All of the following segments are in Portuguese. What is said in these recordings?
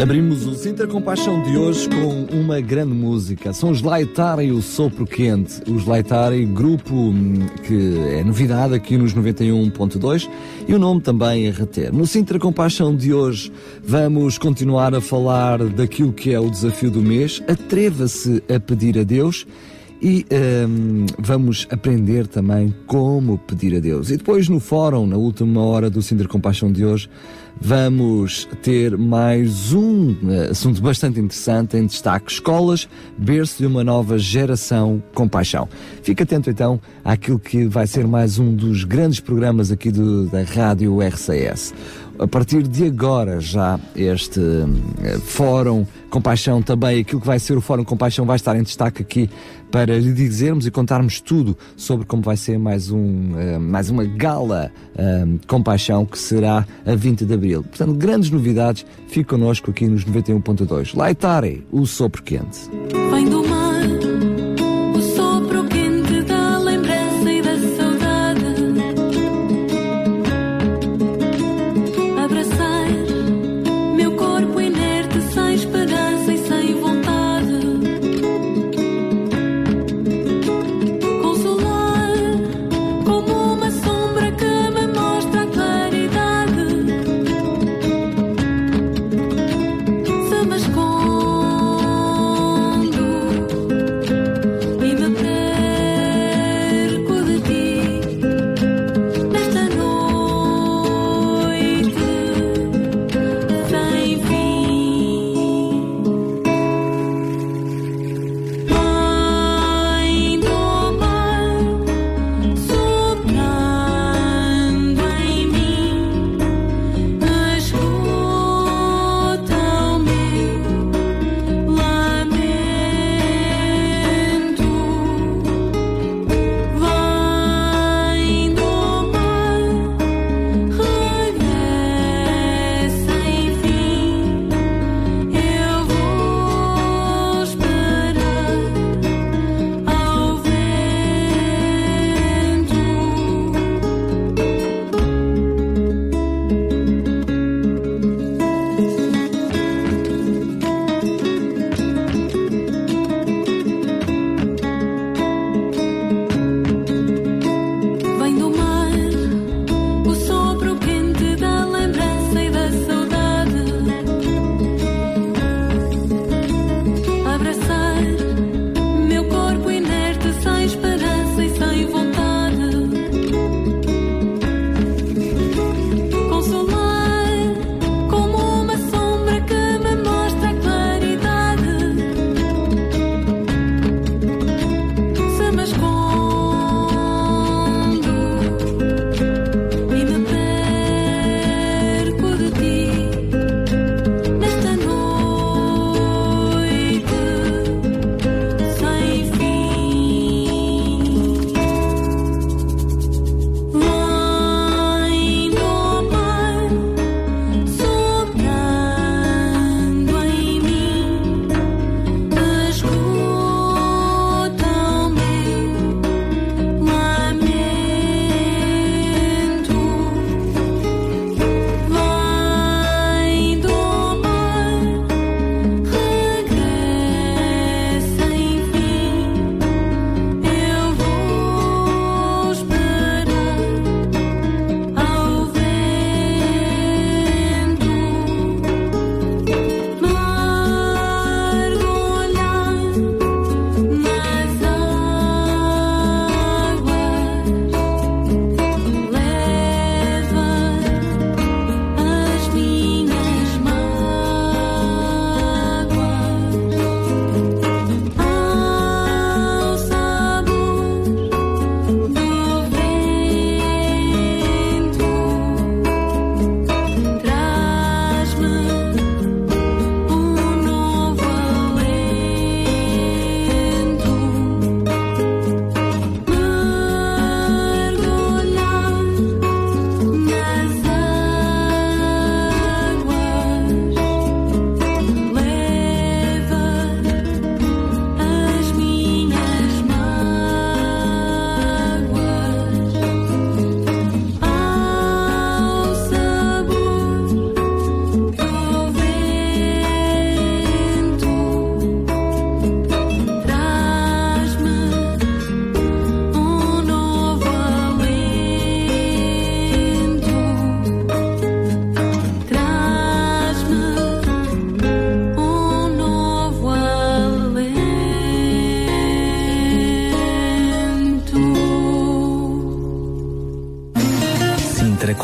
Abrimos o Sintra Compaixão de hoje com uma grande música. São os Laitare e o Sopro Quente. Os Laitare, grupo hum, que é novidade aqui nos 91.2 e o nome também é reter. No Sintra Compaixão de hoje vamos continuar a falar daquilo que é o desafio do mês. Atreva-se a pedir a Deus e um, vamos aprender também como pedir a Deus. E depois no fórum, na última hora do Sintra Compaixão de hoje, vamos ter mais um uh, assunto bastante interessante em destaque: escolas, berço de uma nova geração com paixão. Fica atento então àquilo que vai ser mais um dos grandes programas aqui do, da Rádio RCS a partir de agora já este uh, Fórum Compaixão também, aquilo que vai ser o Fórum Compaixão vai estar em destaque aqui para lhe dizermos e contarmos tudo sobre como vai ser mais, um, uh, mais uma gala uh, Compaixão que será a 20 de Abril. Portanto, grandes novidades, fique connosco aqui nos 91.2. Laitare, o sopro quente. Vem do mar.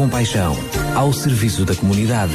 Compaixão, ao serviço da comunidade.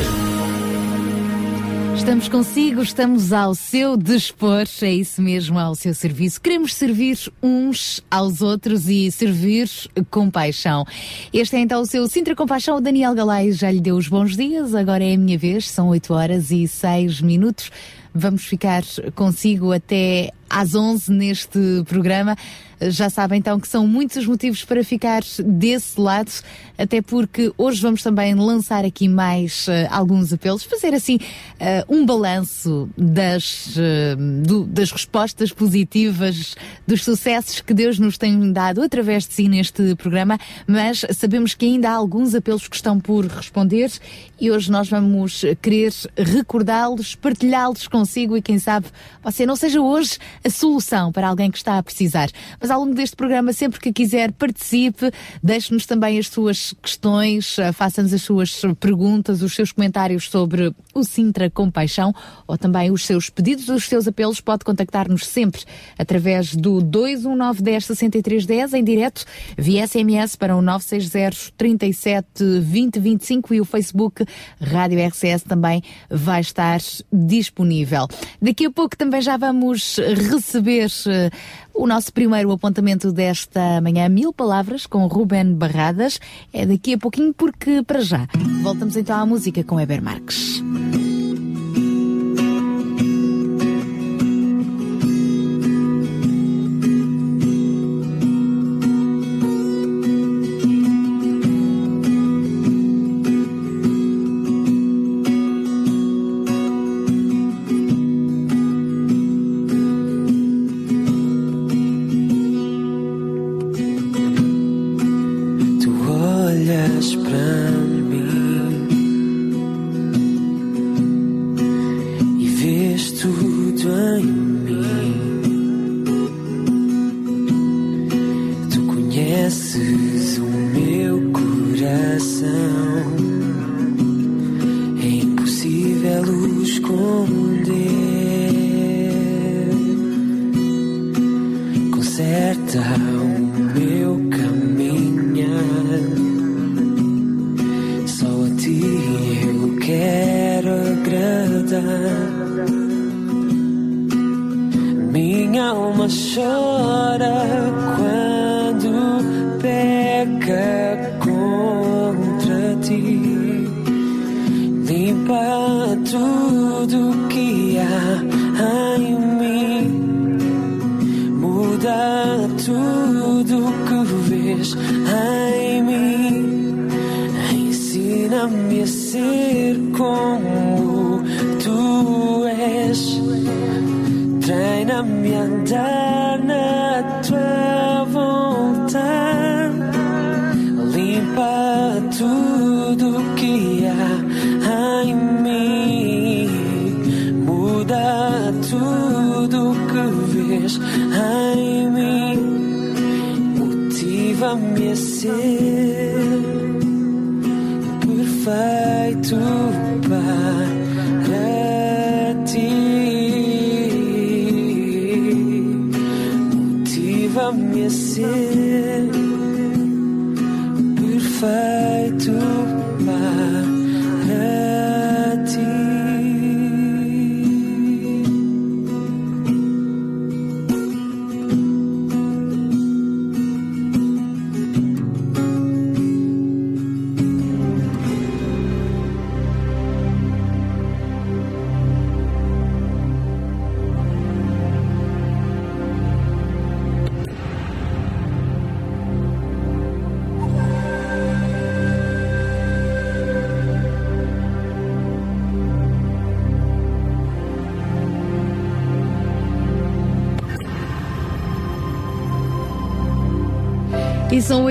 Estamos consigo, estamos ao seu dispor, é isso mesmo, ao seu serviço. Queremos servir uns aos outros e servir com paixão. Este é então o seu Sintra Compaixão. O Daniel Galay já lhe deu os bons dias, agora é a minha vez, são 8 horas e 6 minutos. Vamos ficar consigo até às 11 neste programa. Já sabem então que são muitos os motivos para ficar desse lado, até porque hoje vamos também lançar aqui mais uh, alguns apelos, fazer assim uh, um balanço das, uh, do, das respostas positivas, dos sucessos que Deus nos tem dado através de si neste programa, mas sabemos que ainda há alguns apelos que estão por responder e hoje nós vamos querer recordá-los, partilhá-los consigo e quem sabe você não seja hoje a solução para alguém que está a precisar. Mas ao longo deste programa, sempre que quiser, participe, deixe-nos também as suas questões, eh, faça-nos as suas perguntas, os seus comentários sobre o Sintra Compaixão ou também os seus pedidos, os seus apelos. Pode contactar-nos sempre através do 21910 6310 em direto, via SMS para o 960 37 2025 e o Facebook Rádio RCS também vai estar disponível. Daqui a pouco também já vamos receber uh, o nosso primeiro apontamento desta manhã, Mil Palavras, com Ruben Barradas. É daqui a pouquinho, porque para já voltamos então à música com Eber Marques.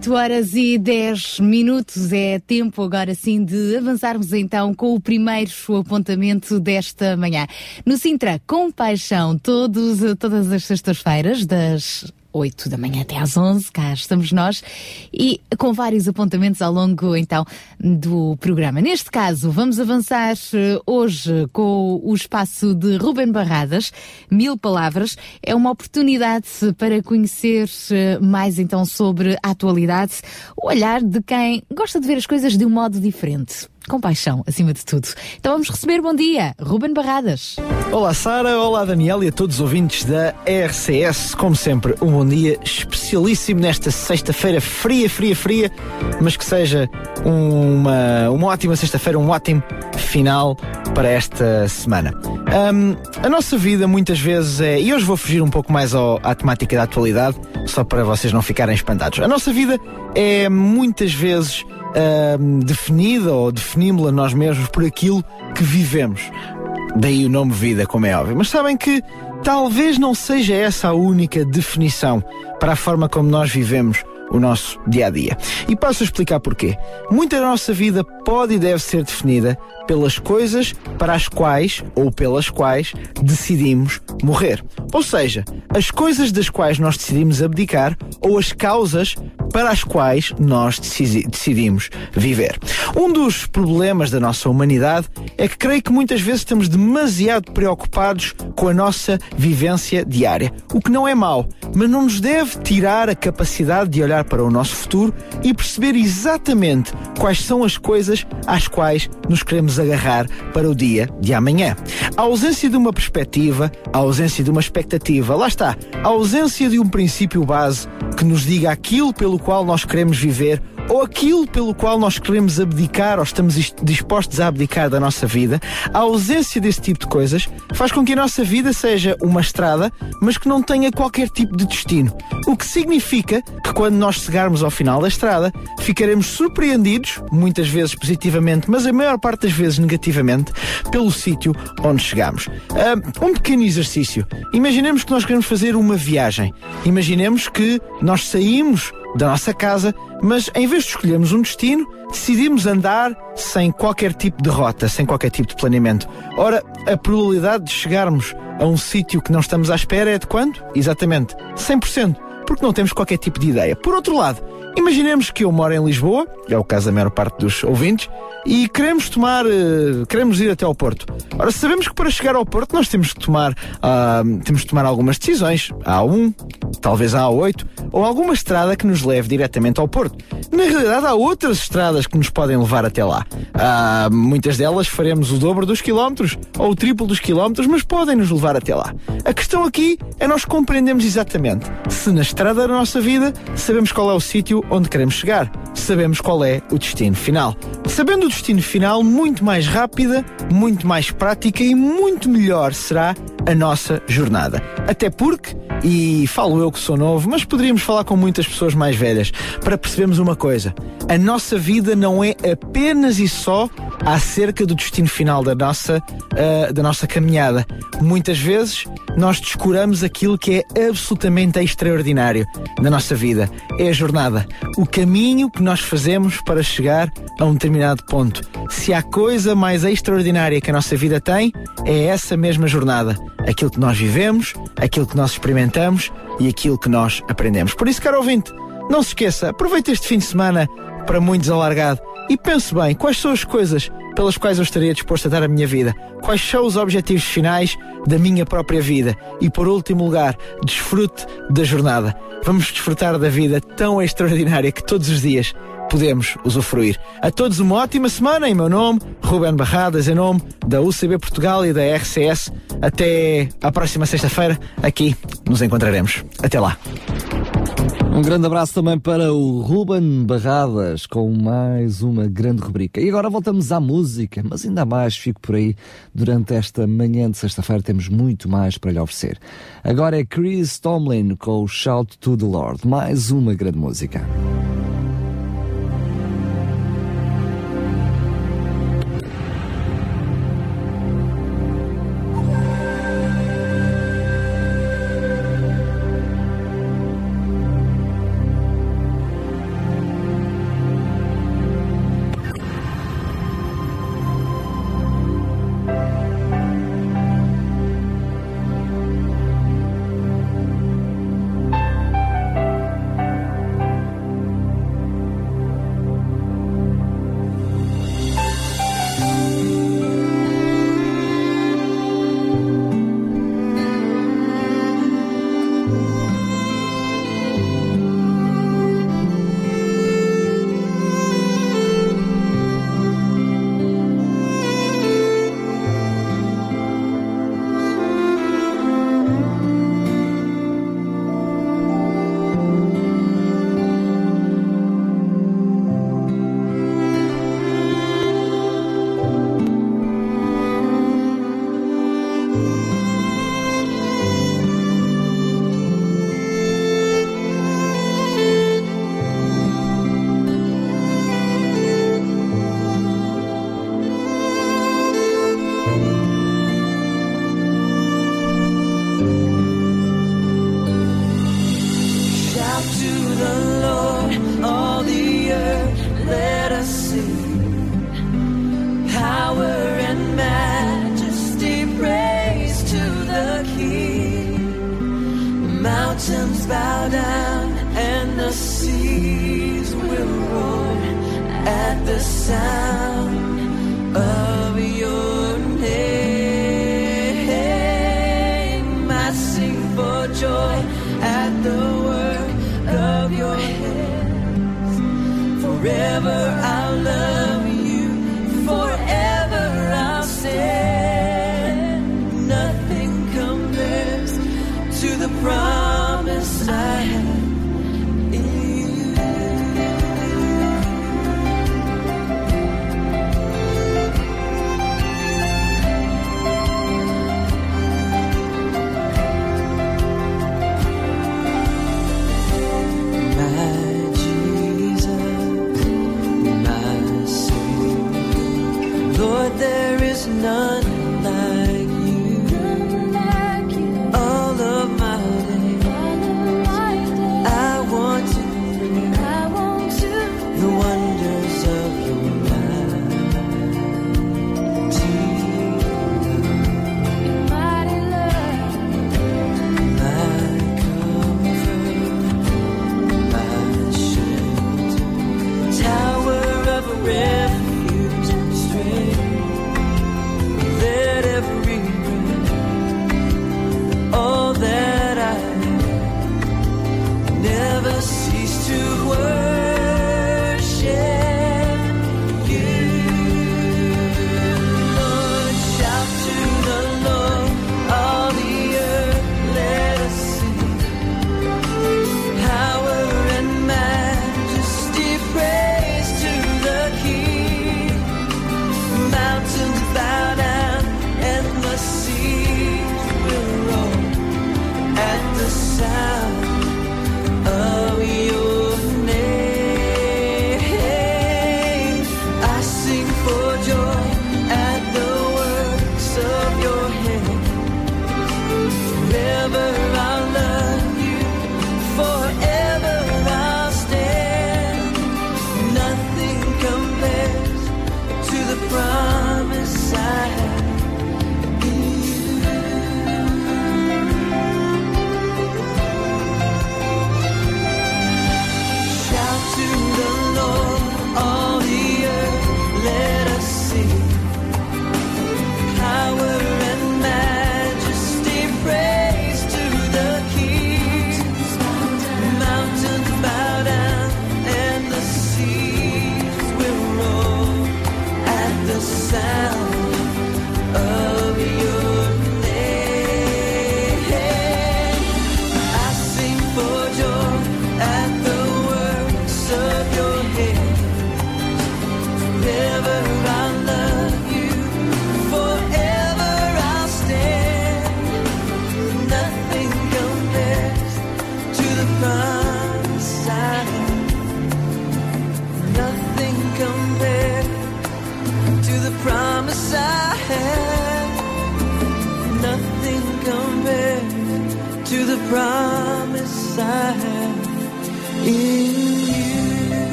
8 horas e 10 minutos. É tempo agora sim de avançarmos então com o primeiro apontamento desta manhã. No Sintra, com paixão, todos, todas as sextas-feiras, das 8 da manhã até às 11, cá estamos nós, e com vários apontamentos ao longo então do programa. Neste caso, vamos avançar uh, hoje com o espaço de Ruben Barradas, Mil Palavras. É uma oportunidade para conhecer uh, mais então sobre a atualidade, o olhar de quem gosta de ver as coisas de um modo diferente com paixão, acima de tudo. Então vamos receber bom dia, Ruben Barradas. Olá Sara, olá Daniel e a todos os ouvintes da RCS. Como sempre, um bom dia especialíssimo nesta sexta-feira fria, fria, fria, mas que seja uma, uma ótima sexta-feira, um ótimo final para esta semana. Um, a nossa vida muitas vezes é, e hoje vou fugir um pouco mais ao, à temática da atualidade, só para vocês não ficarem espantados. A nossa vida é muitas vezes uh, definida ou definimos-la nós mesmos por aquilo que vivemos. Daí o nome vida, como é óbvio. Mas sabem que talvez não seja essa a única definição para a forma como nós vivemos o nosso dia a dia. E passo a explicar porquê. Muita da nossa vida pode e deve ser definida pelas coisas para as quais ou pelas quais decidimos morrer. Ou seja, as coisas das quais nós decidimos abdicar ou as causas para as quais nós decidimos viver. Um dos problemas da nossa humanidade é que creio que muitas vezes estamos demasiado preocupados com a nossa vivência diária, o que não é mau, mas não nos deve tirar a capacidade de olhar para o nosso futuro e perceber exatamente quais são as coisas às quais nos queremos agarrar para o dia de amanhã. A ausência de uma perspectiva, a ausência de uma expectativa, lá está, a ausência de um princípio base que nos diga aquilo pelo qual nós queremos viver ou aquilo pelo qual nós queremos abdicar ou estamos dispostos a abdicar da nossa vida, a ausência desse tipo de coisas faz com que a nossa vida seja uma estrada, mas que não tenha qualquer tipo de destino. O que significa que quando nós chegarmos ao final da estrada, ficaremos surpreendidos, muitas vezes positivamente, mas a maior parte das vezes negativamente, pelo sítio onde chegamos. Um pequeno exercício. Imaginemos que nós queremos fazer uma viagem. Imaginemos que nós saímos da nossa casa, mas em vez de escolhermos um destino, decidimos andar sem qualquer tipo de rota, sem qualquer tipo de planeamento. Ora, a probabilidade de chegarmos a um sítio que não estamos à espera é de quanto? Exatamente, 100%, porque não temos qualquer tipo de ideia. Por outro lado, imaginemos que eu moro em Lisboa, é o caso da maior parte dos ouvintes, e queremos tomar, uh, queremos ir até ao Porto. Ora, sabemos que para chegar ao Porto nós temos que tomar, uh, temos que tomar algumas decisões. A A1, talvez a A8, ou alguma estrada que nos leve diretamente ao Porto. Na realidade, há outras estradas que nos podem levar até lá. Uh, muitas delas faremos o dobro dos quilómetros ou o triplo dos quilómetros, mas podem nos levar até lá. A questão aqui é nós compreendemos exatamente se na estrada da nossa vida sabemos qual é o sítio onde queremos chegar, sabemos qual é o destino final. Sabendo destino final, muito mais rápida, muito mais prática e muito melhor será a nossa jornada. Até porque, e falo eu que sou novo, mas poderíamos falar com muitas pessoas mais velhas para percebermos uma coisa: a nossa vida não é apenas e só acerca do destino final da nossa, uh, da nossa caminhada. Muitas vezes nós descuramos aquilo que é absolutamente extraordinário na nossa vida. É a jornada, o caminho que nós fazemos para chegar a um determinado ponto. Se há coisa mais extraordinária que a nossa vida tem, é essa mesma jornada. Aquilo que nós vivemos, aquilo que nós experimentamos e aquilo que nós aprendemos. Por isso, caro ouvinte, não se esqueça, aproveite este fim de semana para muitos alargado e pense bem quais são as coisas pelas quais eu estaria disposto a dar a minha vida, quais são os objetivos finais da minha própria vida e, por último lugar, desfrute da jornada. Vamos desfrutar da vida tão extraordinária que todos os dias podemos usufruir. A todos uma ótima semana em meu nome, Ruben Barradas, em nome da UCB Portugal e da RCS. Até à próxima sexta-feira, aqui nos encontraremos. Até lá. Um grande abraço também para o Ruben Barradas com mais uma grande rubrica. E agora voltamos à música, mas ainda mais fico por aí. Durante esta manhã de sexta-feira temos muito mais para lhe oferecer. Agora é Chris Tomlin com o Shout to the Lord. Mais uma grande música.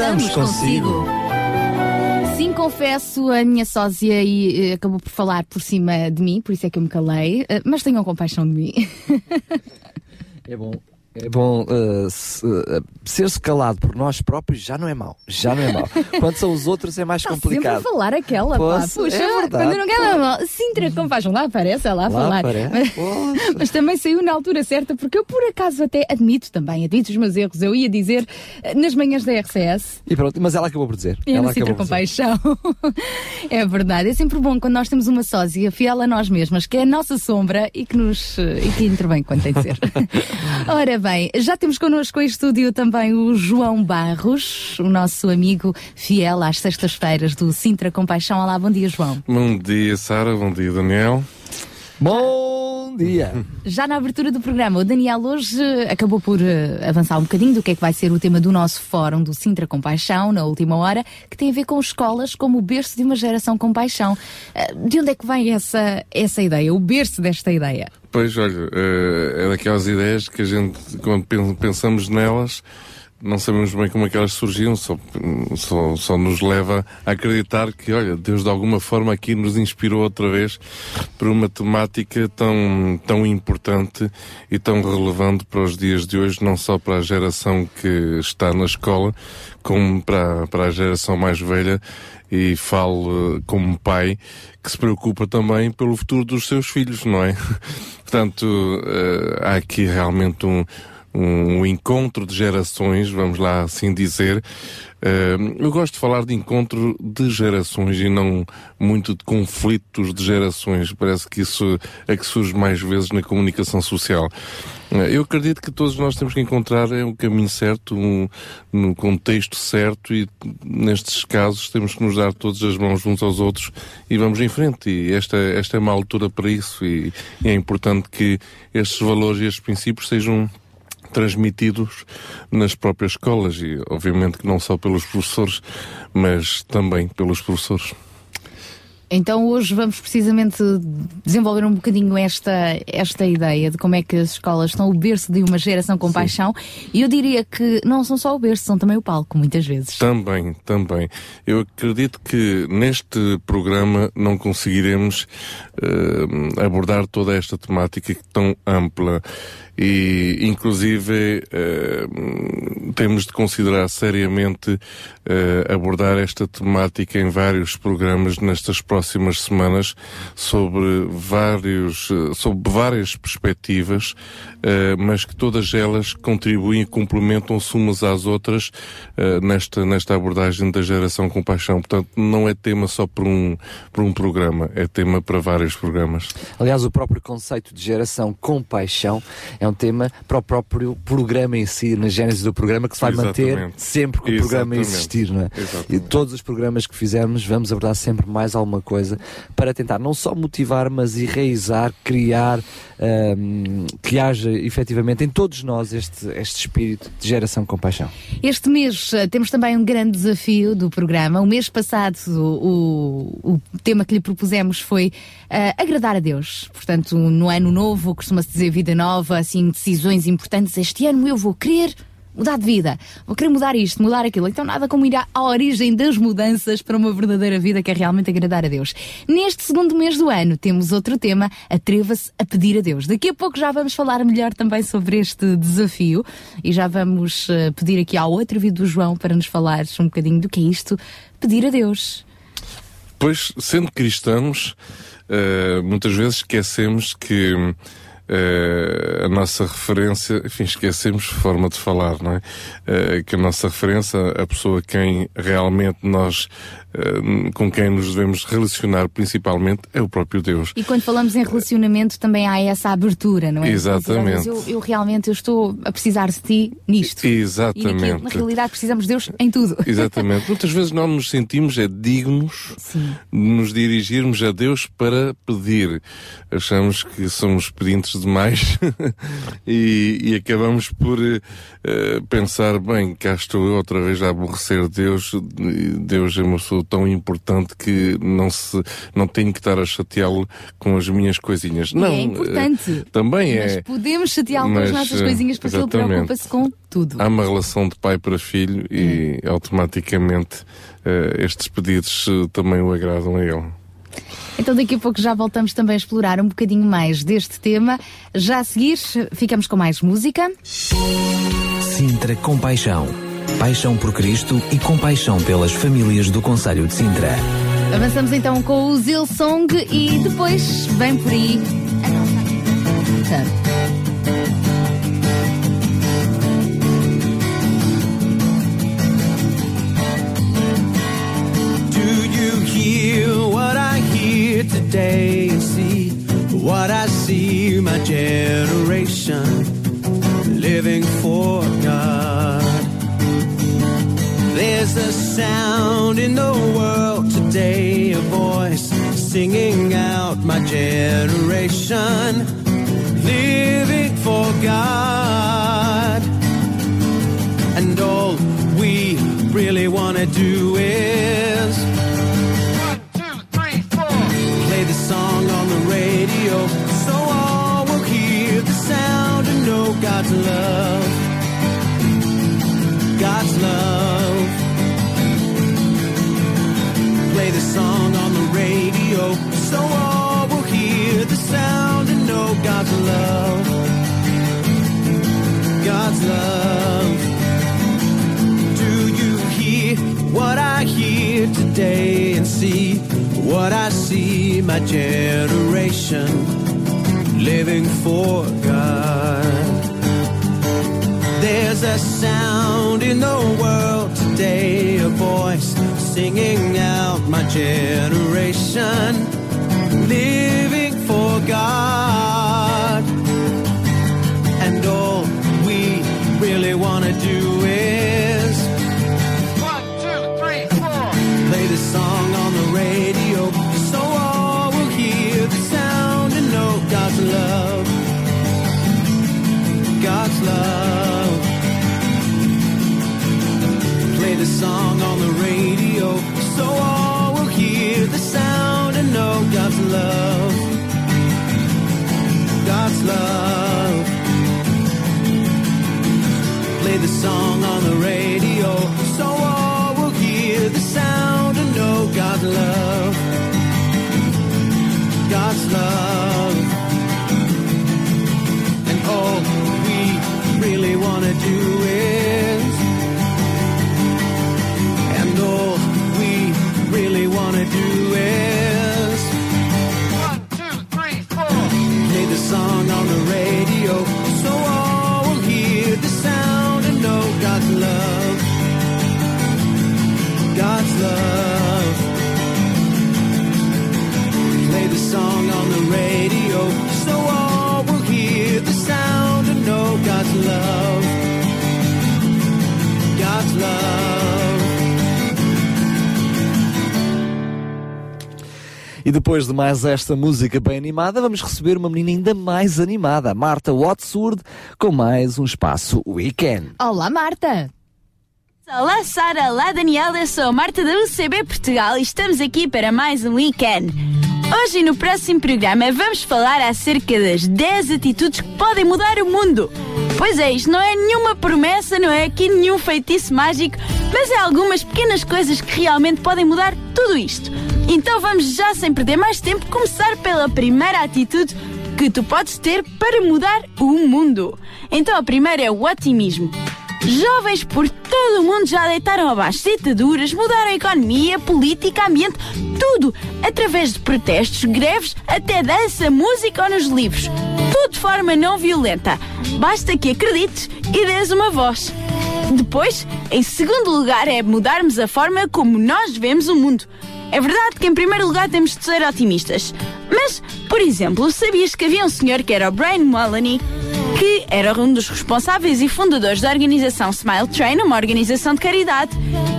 estamos consigo. Sim, confesso, a minha sósia e, eh, acabou por falar por cima de mim, por isso é que eu me calei, eh, mas tenham compaixão de mim. bom uh, se, uh, ser-se calado por nós próprios já não é mau. Já não é mau. Quando são os outros é mais complicado. sempre a falar aquela, pá. Posso? Puxa, É verdade, quando não quero mal. Sintra Compaixão, lá aparece, é lá a Lá falar. Mas, mas também saiu na altura certa, porque eu por acaso até admito também, admito os meus erros. Eu ia dizer eh, nas manhãs da RCS, E pronto, mas ela acabou por dizer. é ela Sintra dizer. Compaixão. é verdade. É sempre bom quando nós temos uma sósia fiel a nós mesmas, que é a nossa sombra e que nos eh, e que intervém quando tem de ser. Ora bem, já temos connosco em estúdio também o João Barros, o nosso amigo fiel às sextas-feiras do Sintra Compaixão. Olá, bom dia, João. Bom dia, Sara. Bom dia, Daniel. Bom dia! Já na abertura do programa, o Daniel hoje acabou por eh, avançar um bocadinho do que é que vai ser o tema do nosso fórum do Sintra Compaixão, na última hora, que tem a ver com escolas como o berço de uma geração com paixão. Eh, De onde é que vem essa, essa ideia, o berço desta ideia? Pois, olha, eh, é daquelas ideias que a gente, quando pen- pensamos nelas, não sabemos bem como é que elas surgiam, só, só, só nos leva a acreditar que, olha, Deus de alguma forma aqui nos inspirou outra vez para uma temática tão, tão importante e tão relevante para os dias de hoje, não só para a geração que está na escola, como para, para a geração mais velha e falo eh, como pai que se preocupa também pelo futuro dos seus filhos, não é? Portanto, eh, há aqui realmente um, um encontro de gerações, vamos lá assim dizer. Eu gosto de falar de encontro de gerações e não muito de conflitos de gerações. Parece que isso é que surge mais vezes na comunicação social. Eh, Eu acredito que todos nós temos que encontrar eh, o caminho certo, um, no contexto certo e nestes casos temos que nos dar todas as mãos uns aos outros e vamos em frente. E esta, esta é uma altura para isso e, e é importante que estes valores e estes princípios sejam transmitidos nas próprias escolas e obviamente que não só pelos professores, mas também pelos professores. Então hoje vamos precisamente desenvolver um bocadinho esta, esta ideia de como é que as escolas são o berço de uma geração com paixão e eu diria que não são só o berço, são também o palco, muitas vezes. Também, também. Eu acredito que neste programa não conseguiremos eh, abordar toda esta temática tão ampla e, inclusive, eh, temos de considerar seriamente eh, abordar esta temática em vários programas nestas próximas semanas sobre vários, eh, sobre várias perspectivas, mas que todas elas contribuem e complementam-se umas às outras nesta, nesta abordagem da geração com paixão. Portanto, não é tema só para um, para um programa, é tema para vários programas. Aliás, o próprio conceito de geração com paixão é um tema para o próprio programa em si, na gênese do programa, que se vai manter Exatamente. sempre que o programa existir, não é? Exatamente. E todos os programas que fizermos, vamos abordar sempre mais alguma coisa para tentar não só motivar, mas enraizar, criar, ahm, que haja efetivamente em todos nós este, este espírito de geração com paixão. Este mês eh, temos também um grande desafio do programa. O mês passado o, o tema que lhe propusemos foi eh, agradar a Deus. Portanto, no ano novo, costuma-se dizer vida nova, assim, decisões importantes. Este ano eu vou querer mudar de vida, vou querer mudar isto, mudar aquilo. Então nada como ir à, à origem das mudanças para uma verdadeira vida que é realmente agradar a Deus. Neste segundo mês do ano temos outro tema, atreva-se a pedir a Deus. Daqui a pouco já vamos falar melhor também sobre este desafio e já vamos eh, pedir aqui ao outro vídeo do João para nos falar um bocadinho do que é isto, pedir a Deus. Pois, sendo cristãos, eh, muitas vezes esquecemos que eh, a nossa referência, enfim, esquecemos forma de falar, não é? Eh, que a nossa referência, a pessoa quem realmente nós, com quem nos devemos relacionar principalmente, é o próprio Deus. E quando falamos em relacionamento também há essa abertura, não é? Exatamente. Eu, eu realmente eu estou a precisar de ti nisto. Exatamente. naquilo, na realidade precisamos de Deus em tudo. Exatamente. Muitas vezes não nos sentimos é dignos Sim. de nos dirigirmos a Deus para pedir. Achamos que somos pedintes demais e, e acabamos por eh, pensar, bem, cá estou eu outra vez a aborrecer Deus. Deus é uma pessoa tão importante que não se, não tenho que estar a chateá-lo com as minhas coisinhas. Não. é importante. também Mas é. podemos chateá-lo com as nossas eh, coisinhas porque ele exatamente. preocupa-se com tudo. Há uma relação de pai para filho e automaticamente eh, estes pedidos eh, também o agradam a ele. Então daqui a pouco já voltamos também a explorar um bocadinho mais deste tema. Já a seguir, ficamos com mais música. Sintra Compaixão. Paixão por Cristo e compaixão pelas famílias do Conselho de Sintra. Avançamos então com o Zil Song e depois vem por aí a nossa vida. Do you hear what I hear today and see what I see? My generation living for God. There's a sound in the world today, a voice singing out my generation living for God. And all we really want to do is one, two, three, four. Play the song on the radio so all will hear the sound and know God's love. Song on the radio so all will hear the sound and know God's love. God's love. Do you hear what I hear today and see what I see? My generation living for God. There's a sound in the world today, a voice singing out my generation living for God. And all we really want to do the song on the radio so all will hear the sound and know God's love. God's love. E depois de mais esta música bem animada, vamos receber uma menina ainda mais animada, Marta Watsworth, com mais um espaço Weekend. Olá, Marta! Olá Sara, olá Daniela, eu sou a Marta da UCB Portugal e estamos aqui para mais um weekend. Hoje no próximo programa vamos falar acerca das 10 atitudes que podem mudar o mundo. Pois é, isto não é nenhuma promessa, não é aqui nenhum feitiço mágico, mas é algumas pequenas coisas que realmente podem mudar tudo isto. Então vamos já sem perder mais tempo começar pela primeira atitude que tu podes ter para mudar o mundo. Então a primeira é o otimismo. Jovens por todo o mundo já deitaram abaixo ditaduras, mudaram a economia, política, ambiente, tudo, através de protestos, greves, até dança, música ou nos livros. Tudo de forma não violenta. Basta que acredites e dês uma voz. Depois, em segundo lugar, é mudarmos a forma como nós vemos o mundo. É verdade que em primeiro lugar temos de ser otimistas. Mas, por exemplo, sabias que havia um senhor que era o Brian Mullaney, que era um dos responsáveis e fundadores da organização Smile Train, uma organização de caridade,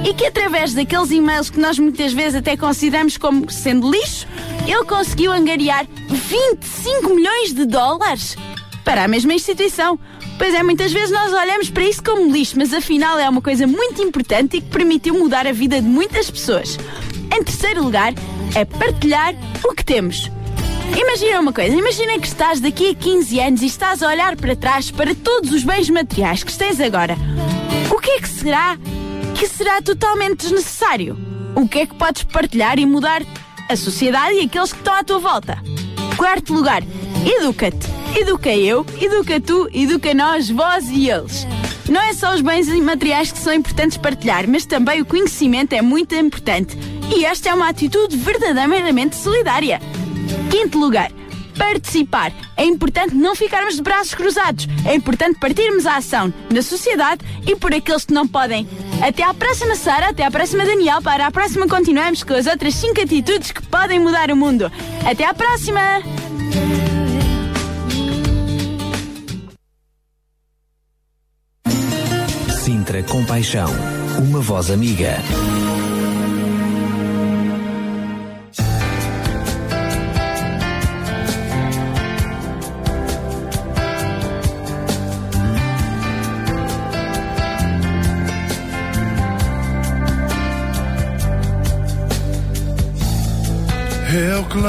e que através daqueles e-mails que nós muitas vezes até consideramos como sendo lixo, ele conseguiu angariar 25 milhões de dólares para a mesma instituição. Pois é, muitas vezes nós olhamos para isso como lixo, mas afinal é uma coisa muito importante e que permitiu mudar a vida de muitas pessoas. Em terceiro lugar, é partilhar o que temos. Imagina uma coisa, imagina que estás daqui a 15 anos e estás a olhar para trás para todos os bens materiais que tens agora. O que é que será que será totalmente desnecessário? O que é que podes partilhar e mudar a sociedade e aqueles que estão à tua volta. Quarto lugar, educa-te. Educa eu, educa tu, educa nós, vós e eles. Não é só os bens materiais que são importantes partilhar, mas também o conhecimento é muito importante. E esta é uma atitude verdadeiramente solidária. Quinto lugar, participar. É importante não ficarmos de braços cruzados. É importante partirmos a ação na sociedade e por aqueles que não podem. Até à próxima, Sara. Até à próxima, Daniel. Para a próxima, continuamos com as outras 5 atitudes que podem mudar o mundo. Até à próxima! Sintra Compaixão. Uma voz amiga. Eu clamo,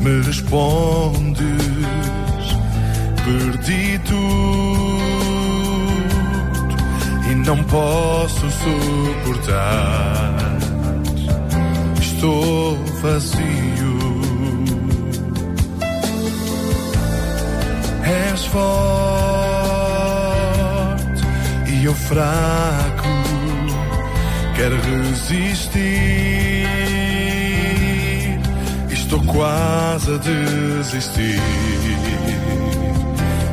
me respondes, perdi tudo e não posso suportar. Estou vazio. És forte e eu fraco quero resistir. Estou quase a desistir,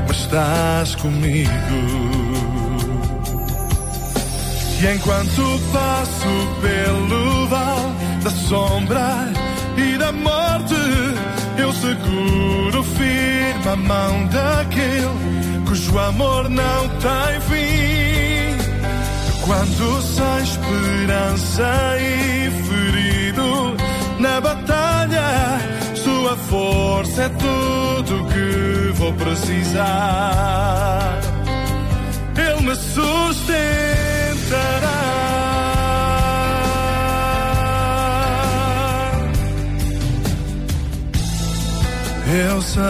mas estás comigo. E enquanto passo pelo vale da sombra e da morte, eu seguro firme a mão daquele cujo amor não tem fim. Quando sem esperança e ferido na batalha, sua força é tudo que vou precisar. Ele me sustentará. Eu sei,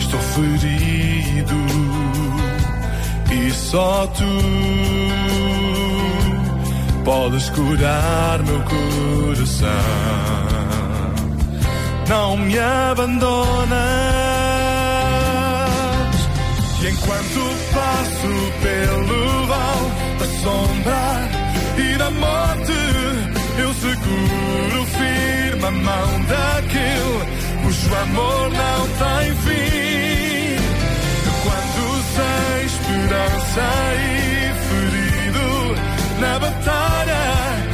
estou ferido só tu podes curar meu coração. Não me abandonas. E enquanto passo pelo vale da sombra e da morte, eu seguro firme a mão daquele cujo amor não tem fim. Sem esperança e ferido na batalha,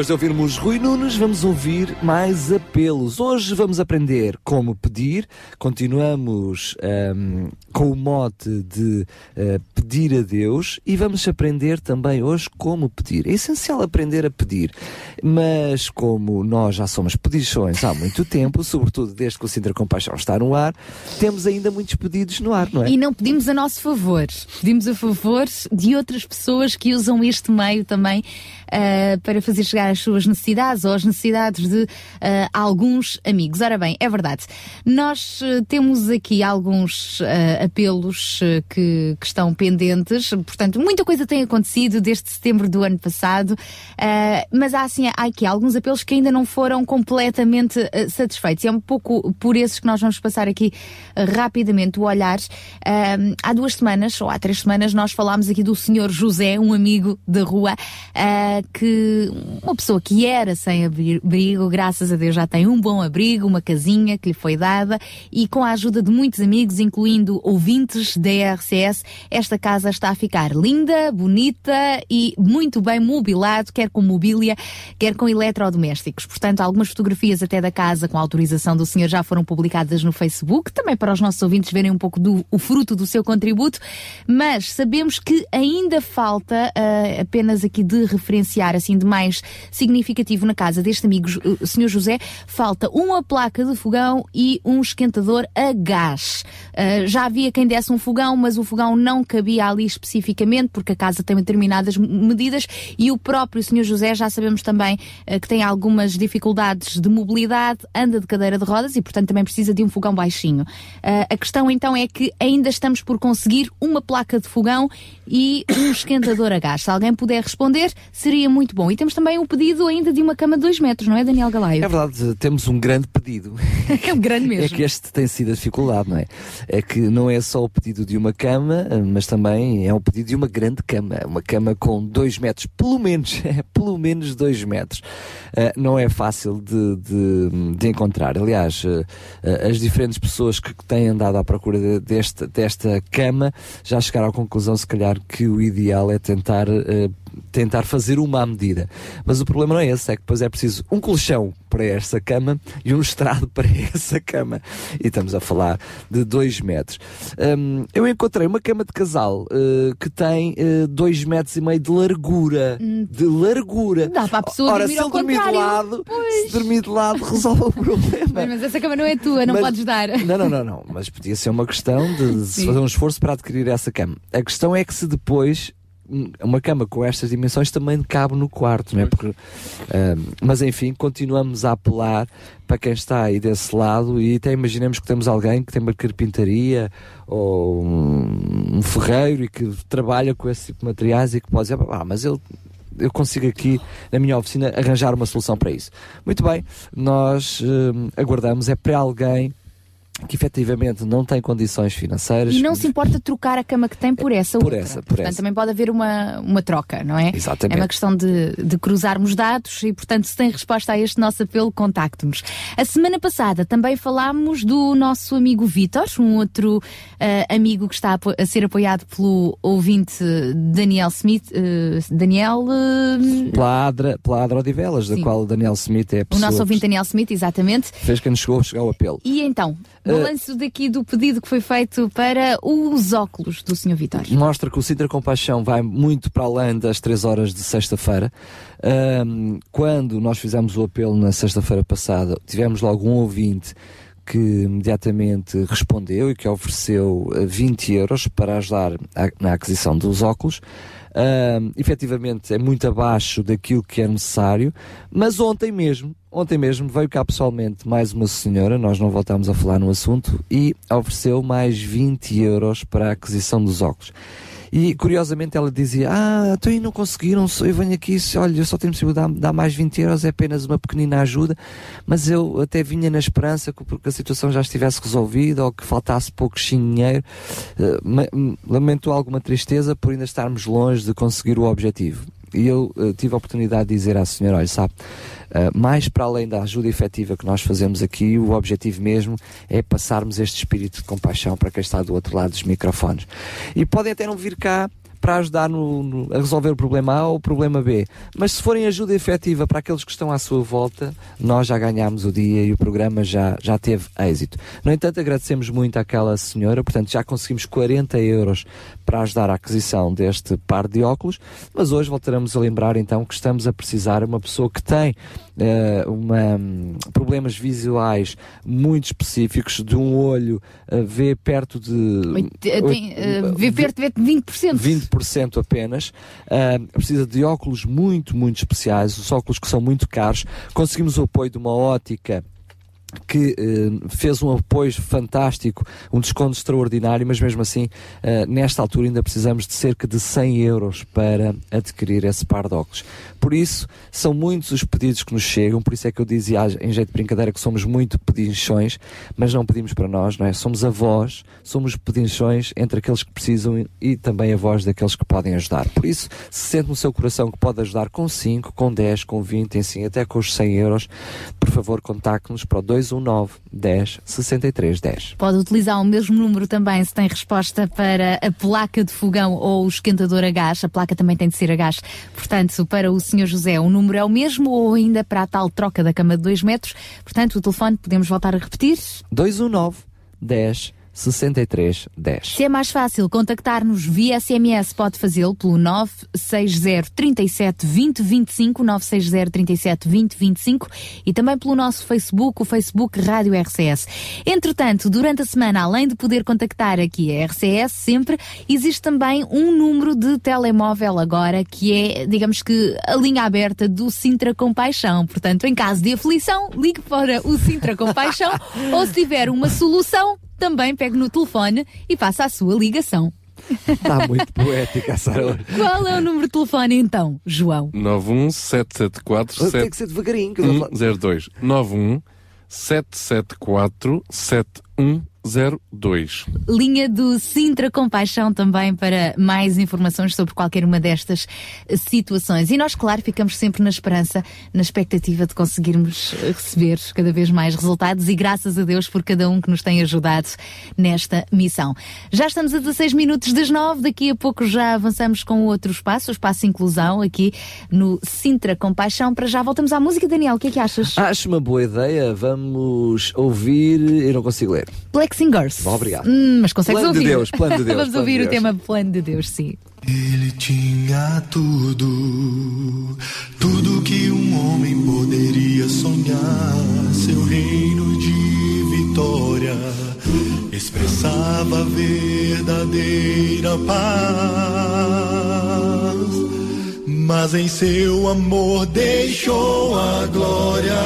Depois de ouvirmos Rui Nunes, vamos ouvir mais apelos. Hoje vamos aprender como pedir. Continuamos um, com o mote de uh, pedir a Deus e vamos aprender também hoje como pedir. É essencial aprender a pedir, mas como nós já somos pedições há muito tempo, sobretudo desde que o Sintra Compaixão está no ar, temos ainda muitos pedidos no ar, não é? E não pedimos a nosso favor, pedimos a favor de outras pessoas que usam este meio também uh, para fazer chegar as suas necessidades ou as necessidades de uh, alguns amigos. Ora bem, é verdade. Nós uh, temos aqui alguns apelos que, que, estão pendentes, portanto, muita coisa tem acontecido desde setembro do ano passado, mas há assim, há aqui alguns apelos que ainda não foram completamente satisfeitos. E é um pouco por esses que nós vamos passar aqui rapidamente o olhar. há duas semanas, ou há três semanas, nós falámos aqui do senhor José, um amigo da rua, que uma pessoa que era sem abrigo, graças a Deus já tem um bom abrigo, uma casinha que lhe foi dada e com a ajuda de muitos amigos, incluindo ouvintes da RCS, esta casa está a ficar linda, bonita e muito bem mobilado, quer com mobília, quer com eletrodomésticos. Portanto, algumas fotografias até da casa com autorização do senhor já foram publicadas no Facebook, também para os nossos ouvintes verem um pouco do o fruto do seu contributo, mas sabemos que ainda falta uh, apenas aqui de referenciar assim de mais significativo na casa deste amigo, o Sr. José, falta uma placa de fogão e um esquentador a gás. Uh, já havia quem desse um fogão, mas o fogão não cabia ali especificamente, porque a casa tem determinadas medidas e o próprio Sr. José já sabemos também uh, que tem algumas dificuldades de mobilidade, anda de cadeira de rodas e, portanto, também precisa de um fogão baixinho. Uh, a questão então é que ainda estamos por conseguir uma placa de fogão e um esquentador a gás. Se alguém puder responder, seria muito bom. E temos também o pedido ainda de uma cama de 2 metros, não é, Daniel Galaio? É verdade, temos um grande pedido. é um grande mesmo. É que este tem sido a dificuldade, não é? É que não é só o pedido de uma cama, mas também é o pedido de uma grande cama. Uma cama com 2 metros, pelo menos, é pelo menos 2 metros. Uh, não é fácil de, de, de encontrar. Aliás, uh, as diferentes pessoas que têm andado à procura de, desta, desta cama já chegaram à conclusão, se calhar, que o ideal é tentar uh, tentar fazer uma à medida. Mas o problema não é esse, é que depois é preciso um colchão para essa cama e um estrado para essa cama. E estamos a falar de 2 metros. Um, eu encontrei uma cama de casal uh, que tem 2 uh, metros e meio de largura. Hum. De largura. Dá para a pessoa Ora, dormir se ao dormir de lado, se dormir de lado, resolve o problema. Mas essa cama não é tua, não mas, podes dar. Não, não, não, não. Mas podia ser uma questão de, de se fazer um esforço para adquirir essa cama. A questão é que se depois uma cama com estas dimensões também cabe no quarto, não é? Porque, uh, mas enfim, continuamos a apelar para quem está aí desse lado e até imaginemos que temos alguém que tem uma carpintaria ou um, um ferreiro e que trabalha com esse tipo de materiais e que pode dizer, ah, mas ele eu consigo aqui na minha oficina arranjar uma solução para isso. Muito bem, nós uh, aguardamos, é para alguém que efetivamente não tem condições financeiras. E não se importa trocar a cama que tem por essa por outra. Essa, por portanto, essa. também pode haver uma, uma troca, não é? Exatamente. É uma questão de, de cruzarmos dados e, portanto, se tem resposta a este nosso apelo, contacte-nos. A semana passada também falámos do nosso amigo Vítor, um outro uh, amigo que está a, a, ser apoiado pelo ouvinte Daniel Smith. Uh, Daniel. Uh... Pela, Adra, pela Adra Odivelas, da qual Daniel Smith é a pessoa. O nosso ouvinte Daniel Smith, exatamente. Fez quem nos chegou a chegar ao apelo. E então, balanço daqui do pedido que foi feito para os óculos do Sr. Vitor. Mostra que o Sintra Compaixão vai muito para além das 3 horas de sexta-feira. Um, quando nós fizemos o apelo na sexta-feira passada, tivemos logo um ouvinte que imediatamente respondeu e que ofereceu 20 euros para ajudar na aquisição dos óculos. Uh, efetivamente é muito abaixo daquilo que é necessário, mas ontem mesmo, ontem mesmo veio cá pessoalmente mais uma senhora, nós não voltámos a falar no assunto, e ofereceu mais 20 euros para a aquisição dos óculos. E curiosamente ela dizia: Ah, então não conseguiram, eu venho aqui, olha, eu só tenho possibilidade de dar mais 20 euros, é apenas uma pequenina ajuda, mas eu até vinha na esperança que porque a situação já estivesse resolvida ou que faltasse pouco dinheiro. Uh, lamento alguma tristeza por ainda estarmos longe de conseguir o objetivo. E eu uh, tive a oportunidade de dizer à senhora: olha, sabe, uh, mais para além da ajuda efetiva que nós fazemos aqui, o objetivo mesmo é passarmos este espírito de compaixão para quem está do outro lado dos microfones. E podem até não vir cá para ajudar no, no, a resolver o problema A ou o problema B. Mas se forem ajuda efetiva para aqueles que estão à sua volta, nós já ganhámos o dia e o programa já, já teve êxito. No entanto, agradecemos muito àquela senhora, portanto, já conseguimos 40 euros para ajudar a aquisição deste par de óculos, mas hoje voltaremos a lembrar então que estamos a precisar de uma pessoa que tem uh, uma, um, problemas visuais muito específicos, de um olho uh, vê perto de. Tem, uh, vê perto de 20%. 20% apenas. Uh, precisa de óculos muito, muito especiais, os óculos que são muito caros. Conseguimos o apoio de uma ótica que eh, fez um apoio fantástico, um desconto extraordinário, mas mesmo assim, eh, nesta altura ainda precisamos de cerca de 100 euros para adquirir esse par de óculos. Por isso, são muitos os pedidos que nos chegam, por isso é que eu dizia em jeito de brincadeira que somos muito pedinchões, mas não pedimos para nós, não é? Somos a voz, somos pedinchões entre aqueles que precisam e também a voz daqueles que podem ajudar. Por isso, se sente no seu coração que pode ajudar com 5, com 10, com 20, enfim, até com os 100 euros, por favor, contacte-nos para o 219 10 63 10. Pode utilizar o mesmo número também se tem resposta para a placa de fogão ou o esquentador a gás. A placa também tem de ser a gás. Portanto, para o Sr. José, o número é o mesmo ou ainda para a tal troca da cama de 2 metros. Portanto, o telefone podemos voltar a repetir? 219 10 63 10. Se é mais fácil contactar-nos via SMS, pode fazê-lo pelo 960 37 20 25, 960 37 20 25 e também pelo nosso Facebook, o Facebook Rádio RCS. Entretanto, durante a semana, além de poder contactar aqui a RCS sempre, existe também um número de telemóvel agora que é, digamos que, a linha aberta do Sintra Compaixão. Portanto, em caso de aflição, ligue para o Sintra Compaixão ou se tiver uma solução, também pegue no telefone e faça a sua ligação. Está muito poética Sara. Qual é o número de telefone então, João? 91774 Tem que ser devagarinho. Que 0102 91 774 7102. Linha do Sintra Compaixão também para mais informações sobre qualquer uma destas situações. E nós, claro, ficamos sempre na esperança, na expectativa de conseguirmos receber cada vez mais resultados e graças a Deus por cada um que nos tem ajudado nesta missão. Já estamos a 16 minutos das 9, daqui a pouco já avançamos com outro espaço, o espaço Inclusão, aqui no Sintra Compaixão. Para já voltamos à música, Daniel, o que é que achas? Acho uma boa ideia, vamos ouvir. Eu não consigo ler. Black Singers. Bom, obrigado. Hum, mas consegues Plano de ouvir? Deus, plano de Deus, Vamos ouvir de o Deus. tema Plano de Deus, sim. Ele tinha tudo, tudo que um homem poderia sonhar. Seu reino de vitória expressava verdadeira paz. Mas em seu amor deixou a glória,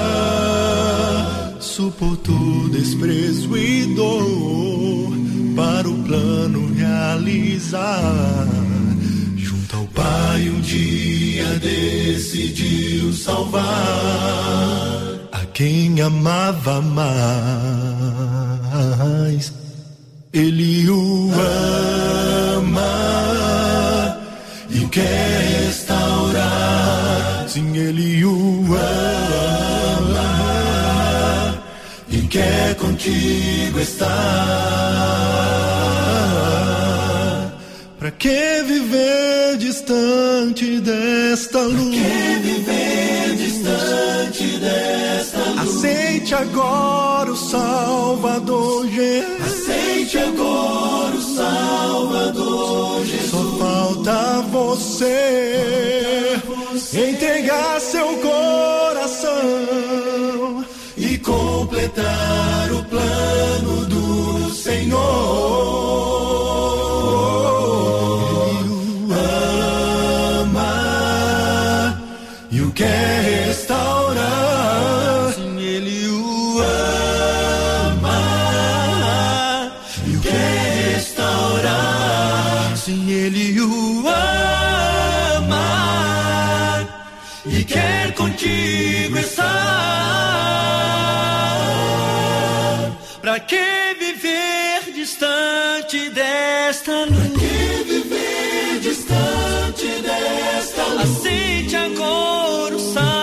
suportou desprezo e dor para o plano realizar. Junto ao Pai, um dia decidiu salvar a quem amava mais. Ele o ama e o quer restaurar. Sim, ele o ama contigo estar. Pra que viver distante desta luz? Pra que viver distante desta luz? Aceite agora o Salvador Jesus. Aceite agora o Salvador Jesus. Só falta você entregar seu coração completar o plano do Senhor. Ama e o quer restaurar. Sim, ele o ama e o quer restaurar. Sim, ele o ama e quer contigo que viver distante desta luz? Pra que viver distante desta luz? Aceite agora o Salvador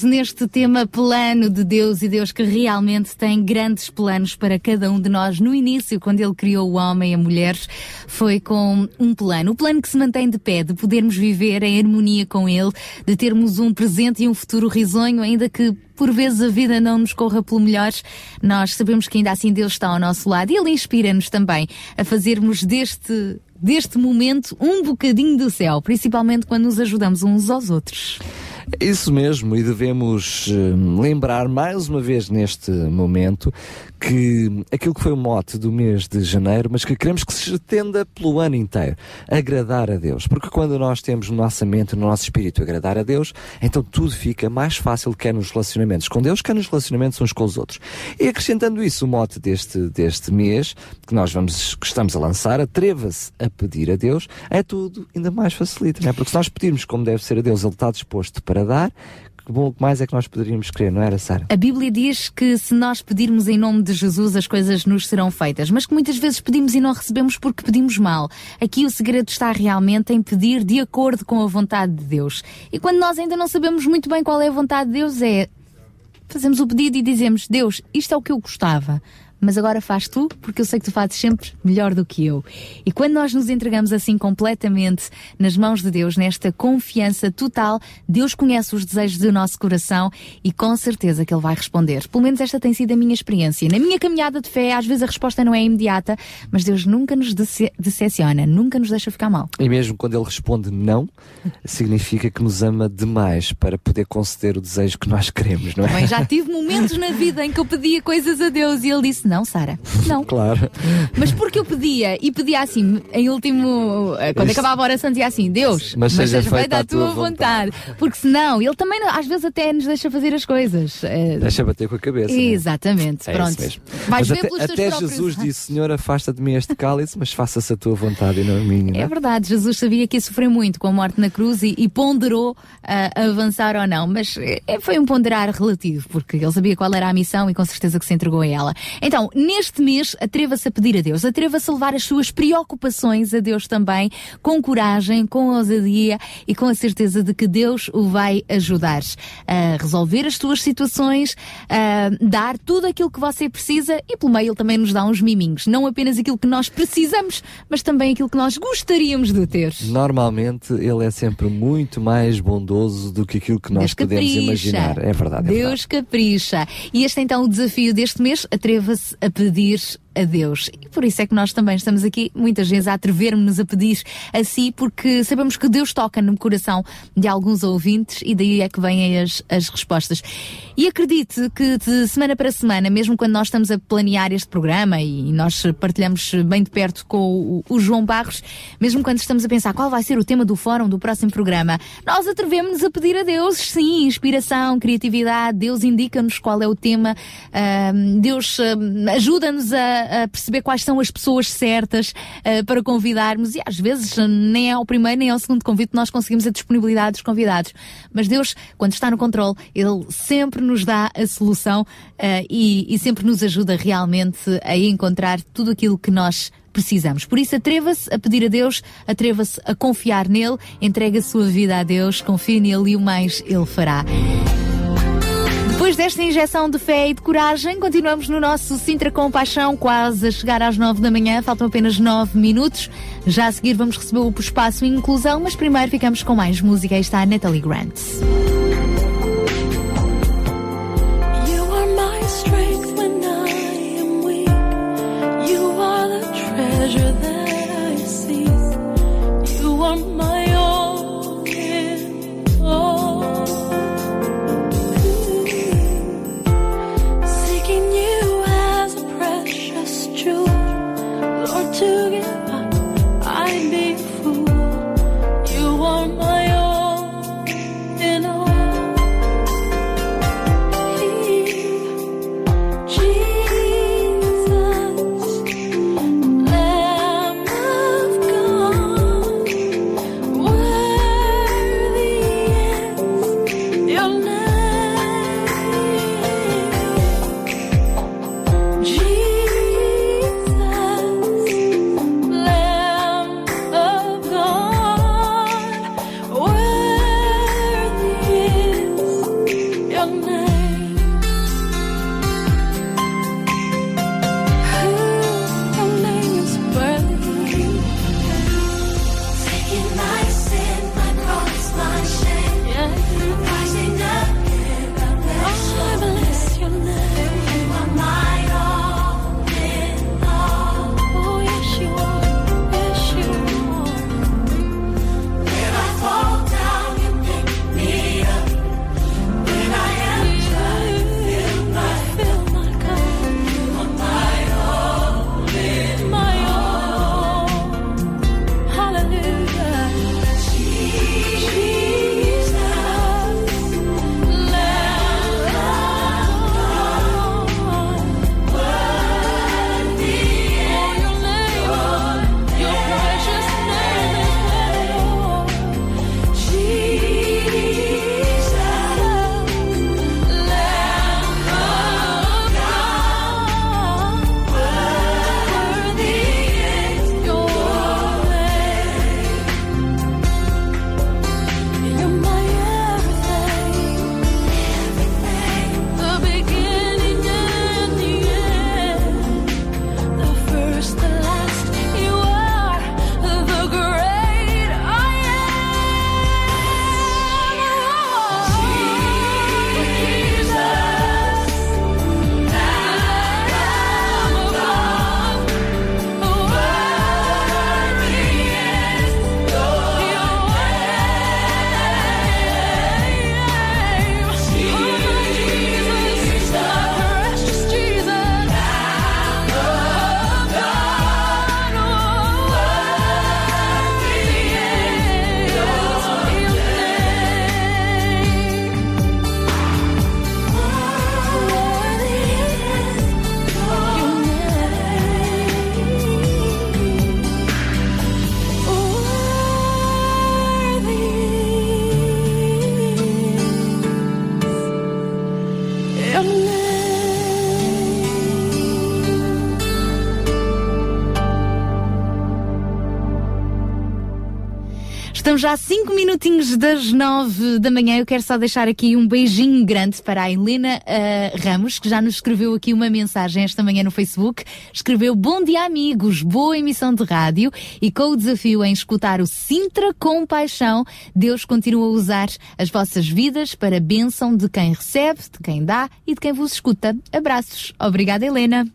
Neste tema plano de Deus e Deus que realmente tem grandes planos para cada um de nós. No início, quando Ele criou o homem e a mulher, foi com um plano. O plano que se mantém de pé, de podermos viver em harmonia com Ele, de termos um presente e um futuro risonho, ainda que por vezes a vida não nos corra pelo melhor, nós sabemos que ainda assim Deus está ao nosso lado e Ele inspira-nos também a fazermos deste deste momento um bocadinho do céu, principalmente quando nos ajudamos uns aos outros. Isso mesmo, e devemos eh, lembrar mais uma vez neste momento que aquilo que foi o mote do mês de janeiro, mas que queremos que se estenda pelo ano inteiro, agradar a Deus. Porque quando nós temos no nossa mente, no nosso espírito, agradar a Deus, então tudo fica mais fácil, quer nos relacionamentos com Deus, quer nos relacionamentos uns com os outros. E acrescentando isso, o mote deste, deste mês, que nós vamos, que estamos a lançar, atreva-se a pedir a Deus, é tudo ainda mais facilita, não é? Porque se nós pedirmos como deve ser a Deus, Ele está disposto para dar, que bom mais é que nós poderíamos querer, não era, Sara? A Bíblia diz que se nós pedirmos em nome de Jesus, as coisas nos serão feitas, mas que muitas vezes pedimos e não recebemos porque pedimos mal. Aqui o segredo está realmente em pedir de acordo com a vontade de Deus. E quando nós ainda não sabemos muito bem qual é a vontade de Deus, é fazemos o pedido e dizemos: Deus, isto é o que eu gostava. Mas agora faz tu, porque eu sei que tu fazes sempre melhor do que eu. E quando nós nos entregamos assim completamente nas mãos de Deus, nesta confiança total, Deus conhece os desejos do nosso coração e com certeza que Ele vai responder. Pelo menos esta tem sido a minha experiência. Na minha caminhada de fé, às vezes a resposta não é imediata, mas Deus nunca nos dece decepciona, nunca nos deixa ficar mal. E mesmo quando Ele responde não, significa que nos ama demais para poder conceder o desejo que nós queremos, não é? Bem, já tive momentos na vida em que eu pedia coisas a Deus e Ele disse: Não, Sara, não. Claro. Mas porque eu pedia e pedia assim, em último, eh, quando Isso. acabava a oração, dizia assim: Deus, Mas seja feita a tua vontade. Porque senão, Ele também às vezes até nos deixa fazer as coisas. Eh, Deixa bater com a cabeça. é? Exatamente, É pronto. Mas até, até próprios- Jesus disse: Senhor, afasta de mim este cálice, mas faça-se a tua vontade e não a minha. não É verdade, Jesus sabia que ia sofrer muito com a morte na cruz e, e ponderou ah, avançar ou não, mas foi um ponderar relativo, porque ele sabia qual era a missão e com certeza que se entregou a ela. Então, neste mês, atreva-se a pedir a Deus, atreva-se a levar as suas preocupações a Deus também, com coragem, com ousadia e com a certeza de que Deus o vai ajudar a resolver as suas situações, a dar tudo aquilo que você precisa e pelo meio ele também nos dá uns miminhos, não apenas aquilo que nós precisamos, mas também aquilo que nós gostaríamos de ter. Normalmente ele é sempre muito mais bondoso do que aquilo que nós Deus podemos capricha. imaginar. É verdade. É Deus capricha. E este é então o desafio deste mês. Atreva-se a pedir a Deus. E por isso é que nós também estamos aqui, muitas vezes, a atrevermos-nos a pedir a si, porque sabemos que Deus toca no coração de alguns ouvintes e daí é que vêm as, as respostas. E acredite que de semana para semana, mesmo quando nós estamos a planear este programa e nós partilhamos bem de perto com o, o João Barros, mesmo quando estamos a pensar qual vai ser o tema do fórum do próximo programa, nós atrevemos-nos a pedir a Deus, sim, inspiração, criatividade, Deus indica-nos qual é o tema, ahm, Deus ahm, ajuda-nos a, a perceber quais são as pessoas certas ah, para convidarmos e às vezes nem é ao primeiro nem é ao segundo convite nós conseguimos a disponibilidade dos convidados. Mas Deus, quando está no controle, Ele sempre nos dá a solução ah, e, e sempre nos ajuda realmente a encontrar tudo aquilo que nós precisamos. Por isso, atreva-se a pedir a Deus, atreva-se a confiar nele, entregue a sua vida a Deus, confie nele e o mais ele fará. Depois desta injeção de fé e de coragem, continuamos no nosso Sintra com Paixão, quase a chegar às nove da manhã, faltam apenas nove minutos. Já a seguir vamos receber o espaço inclusão, mas primeiro ficamos com mais música. Aí está a Natalie Grant. Estamos já 5 minutinhos das 9 da manhã. Eu quero só deixar aqui um beijinho grande para a Helena ah, Ramos, que já nos escreveu aqui uma mensagem esta manhã no Facebook. Escreveu: Bom dia, amigos, boa emissão de rádio. E com o desafio em escutar o Sintra com paixão, Deus continua a usar as vossas vidas para a bênção de quem recebe, de quem dá e de quem vos escuta. Abraços. Obrigada, Helena.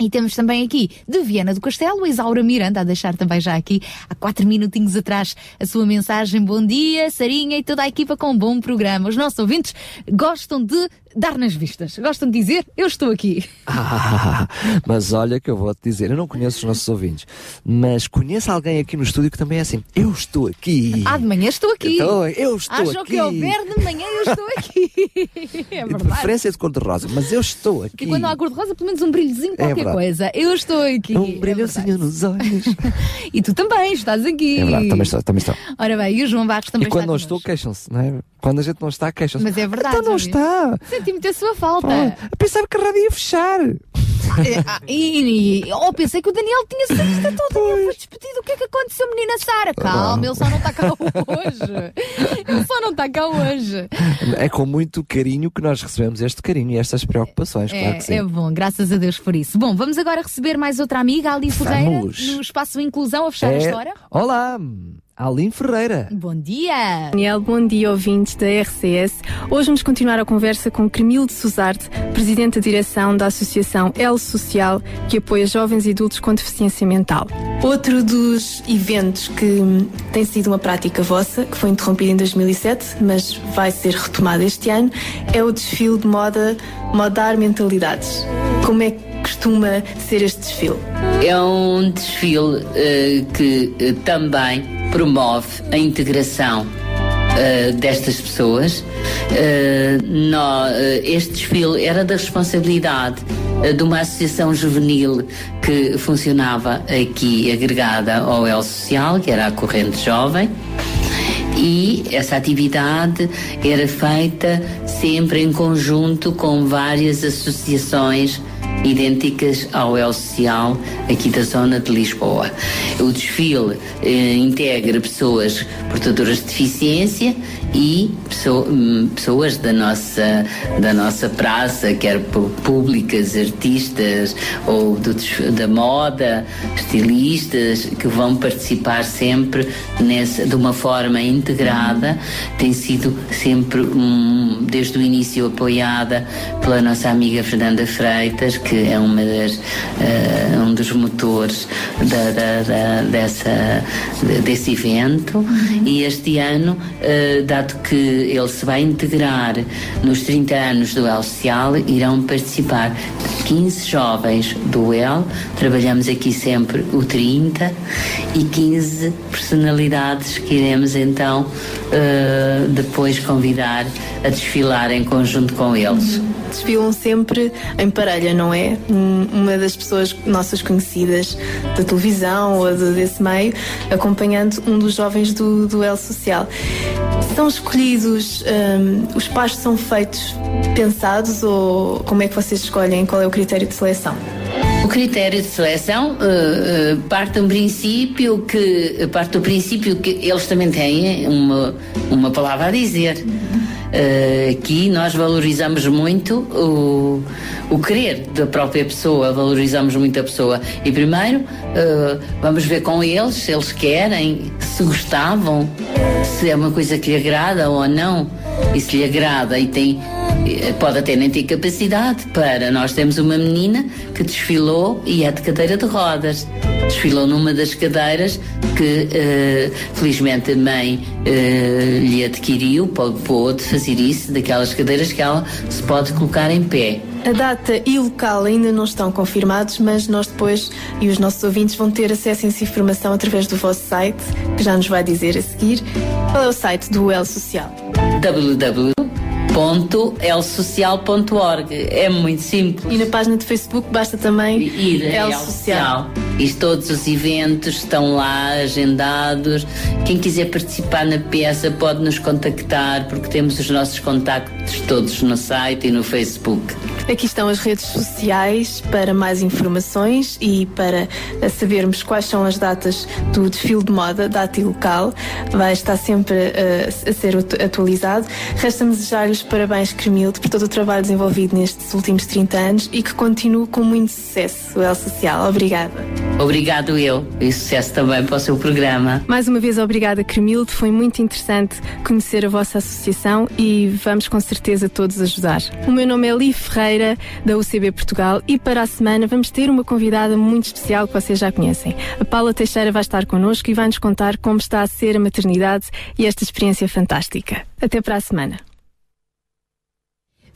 E temos também aqui de Viana do Castelo, Isaura Miranda, a deixar também já aqui há quatro minutinhos atrás a sua mensagem. Bom dia, Sarinha e toda a equipa com um bom programa. Os nossos ouvintes gostam de dar nas vistas, gostam de dizer eu estou aqui. Ah, mas olha que eu vou-te dizer, eu não conheço os nossos ouvintes, mas conheço alguém aqui no estúdio que também é assim, eu estou aqui. Ah, de manhã estou aqui. Então, eu estou Acham aqui. que houver de manhã eu estou aqui. é De verdade. preferência de cor-de-rosa, mas eu estou aqui. E quando há cor-de-rosa, pelo menos um brilhozinho, qualquer verdade. coisa. Eu estou aqui. É um brilhozinho nos olhos. E tu também estás aqui. É verdade, também estou, também estou. Ora bem, e o João Barros também E quando está não estou, queixam-se, não é? Quando a gente não está, queixam-se. Mas é verdade. Então não está. Senti muita sua falta. Ah, a pensar que a rádio ia fechar. Eh, ah, e, e- oh, pensei que o Daniel tinha saído, então o Daniel foi despedido. O que é que aconteceu, menina Sara? Calma, ele só não está cá hoje. Ele só não está cá hoje. É com muito carinho que nós recebemos este carinho e estas preocupações, claro que sim. É, é bom, graças a Deus por isso. Bom, vamos agora receber mais outra amiga, Ali Ferreira, no espaço Inclusão, a fechar a É- história. Olá, Aline Ferreira. Bom dia! Daniel, bom dia ouvintes da RCS. Hoje vamos continuar a conversa com Cremilde Suzarte, Presidente da Direção da Associação El Social, que apoia jovens e adultos com deficiência mental. Outro dos eventos que tem sido uma prática vossa, que foi interrompido em 2007, mas vai ser retomado este ano, é o desfile de moda Modar Mentalidades. Como é que costuma ser este desfile? É um desfile eh, que eh, também promove a integração eh, destas pessoas. Eh, nó- eh, este desfile era da responsabilidade de uma associação juvenil que funcionava aqui agregada ao El Social, que era a Corrente Jovem. E essa atividade era feita sempre em conjunto com várias associações idênticas ao El Social aqui da zona de Lisboa. O desfile eh, integra pessoas portadoras de deficiência e hum, pessoas da nossa, da nossa praça, quer públicas, artistas ou do da moda, estilistas, que vão participar sempre nessa, de uma forma integrada. Tem sido sempre, um, desde o início, apoiada pela nossa amiga Fernanda Freitas, que é uma das, eh, um dos motores da, da- da- dessa, desse evento. E este ano, eh, dado que ele se vai integrar nos 30 anos do El Social, irão participar 15 jovens do El. Trabalhamos aqui sempre o 30 e 15 personalidades que iremos então eh, depois convidar a desfilar em conjunto com eles. Desfilam sempre em parelha, não é? Um- Uma das pessoas nossas conhecidas da televisão ou de- desse meio, acompanhando um dos jovens do, do El Social. São escolhidos, hum, os pares são feitos pensados ou como é que vocês escolhem? Qual é o critério de seleção? O critério de seleção eh, eh, parte um princípio que parte do princípio que eles também têm uma, uma palavra a dizer. Eh, aqui nós valorizamos muito o, o querer da própria pessoa, valorizamos muito a pessoa. E primeiro eh, vamos ver com eles se eles querem, se gostavam, se é uma coisa que lhe agrada ou não. E se lhe agrada e tem pode até nem ter capacidade para. Nós temos uma menina que desfilou e é de cadeira de rodas. Desfilou numa das cadeiras que eh, felizmente a mãe eh, lhe adquiriu, pô- pôde fazer isso, daquelas cadeiras que ela se pode colocar em pé. A data e o local ainda não estão confirmados, mas nós depois e os nossos ouvintes vão ter acesso a essa informação através do vosso site, que já nos vai dizer a seguir. Qual é o site do El Social? www.elsocial.org É muito simples. E na página de Facebook basta também ir a El. Social. E todos os eventos estão lá agendados. Quem quiser participar na peça pode nos contactar, porque temos os nossos contactos todos no site e no Facebook. Aqui estão as redes sociais para mais informações e para sabermos quais são as datas do desfile de moda, data e local. Vai estar sempre eh, a ser atu- atualizado. Resta-me desejar-lhe os parabéns, Cremilde, por todo o trabalho desenvolvido nestes últimos 30 anos e que continue com muito sucesso, o El Social. Obrigada. Obrigado eu e sucesso também para o seu programa. Mais uma vez, obrigada, Cremilde. Foi muito interessante conhecer a vossa associação e vamos com certeza todos ajudar. O meu nome é Li Ferreira, da UCB Portugal, e para a semana vamos ter uma convidada muito especial que vocês já conhecem. A Paula Teixeira vai estar connosco e vai nos contar como está a ser a maternidade e esta experiência fantástica. Até para a semana.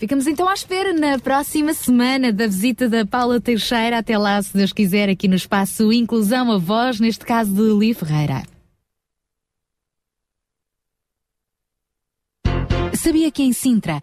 Ficamos então à espera na próxima semana da visita da Paula Teixeira. Até lá, se Deus quiser, aqui no espaço Inclusão a Voz, neste caso de Li Ferreira. Sabia que em Sintra,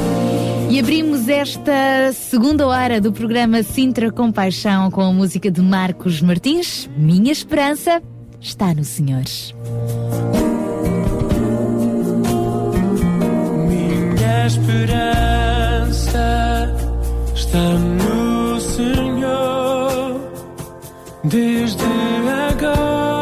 E abrimos esta segunda hora do programa Sintra Compaixão com a música de Marcos Martins. Minha esperança está no Senhor. Minha esperança está no Senhor, desde agora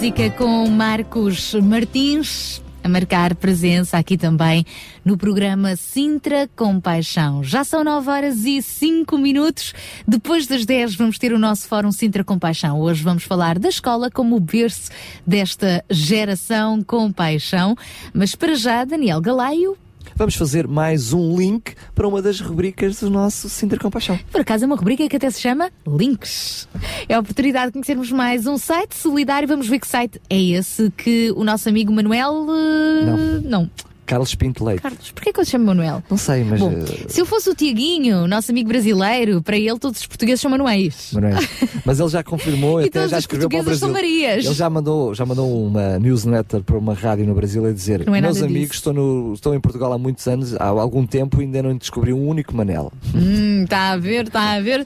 música com Marcos Martins. A marcar presença aqui também no programa Sintra Compaixão. Já são 9 horas e 5 minutos. Depois das 10 vamos ter o nosso Fórum Sintra Compaixão. Hoje vamos falar da escola como o berço desta geração Compaixão. Mas para já, Daniel Galaio, Vamos fazer mais um link para uma das rubricas do nosso Sintra Compaixão. Por acaso é uma rubrica que até se chama Links. É a oportunidade de conhecermos mais um site solidário. Vamos ver que site é esse que o nosso amigo Manuel. eh, Não. Não. Carlos Pinto Leite. Carlos, porquê que eu te chamo Manuel? Não sei, mas. Bom, eh, se eu fosse o Tiaguinho, nosso amigo brasileiro, para ele todos os portugueses são Manuéis. Manuel. Mas ele já confirmou até já escreveu para o Brasil. são Marias. Ele já mandou, já mandou uma newsletter para uma rádio no Brasil a dizer: é Meus amigos, estou, no, estou em Portugal há muitos anos, há algum tempo e ainda não descobri um único Manel. Hum, está a ver, está a ver.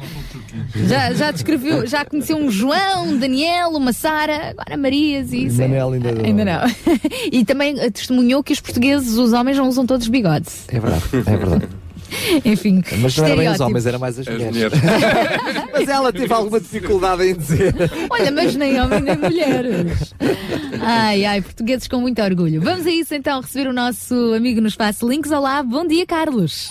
Já, já descreveu, já conheceu um João, um Daniel, uma Sara, agora Marias e isso. é- Manel ainda não. Ainda não. E também testemunhou que os portugueses, os homens, não usam todos bigodes. É verdade, é verdade. Enfim. Mas não era bem os homens, era mais as, As mulheres. Mas ela teve alguma dificuldade em dizer. Olha, mas nem homens nem mulheres. Ai, ai, portugueses com muito orgulho. Vamos a isso então receber o nosso amigo no Espaço Links. Olá, bom dia, Carlos.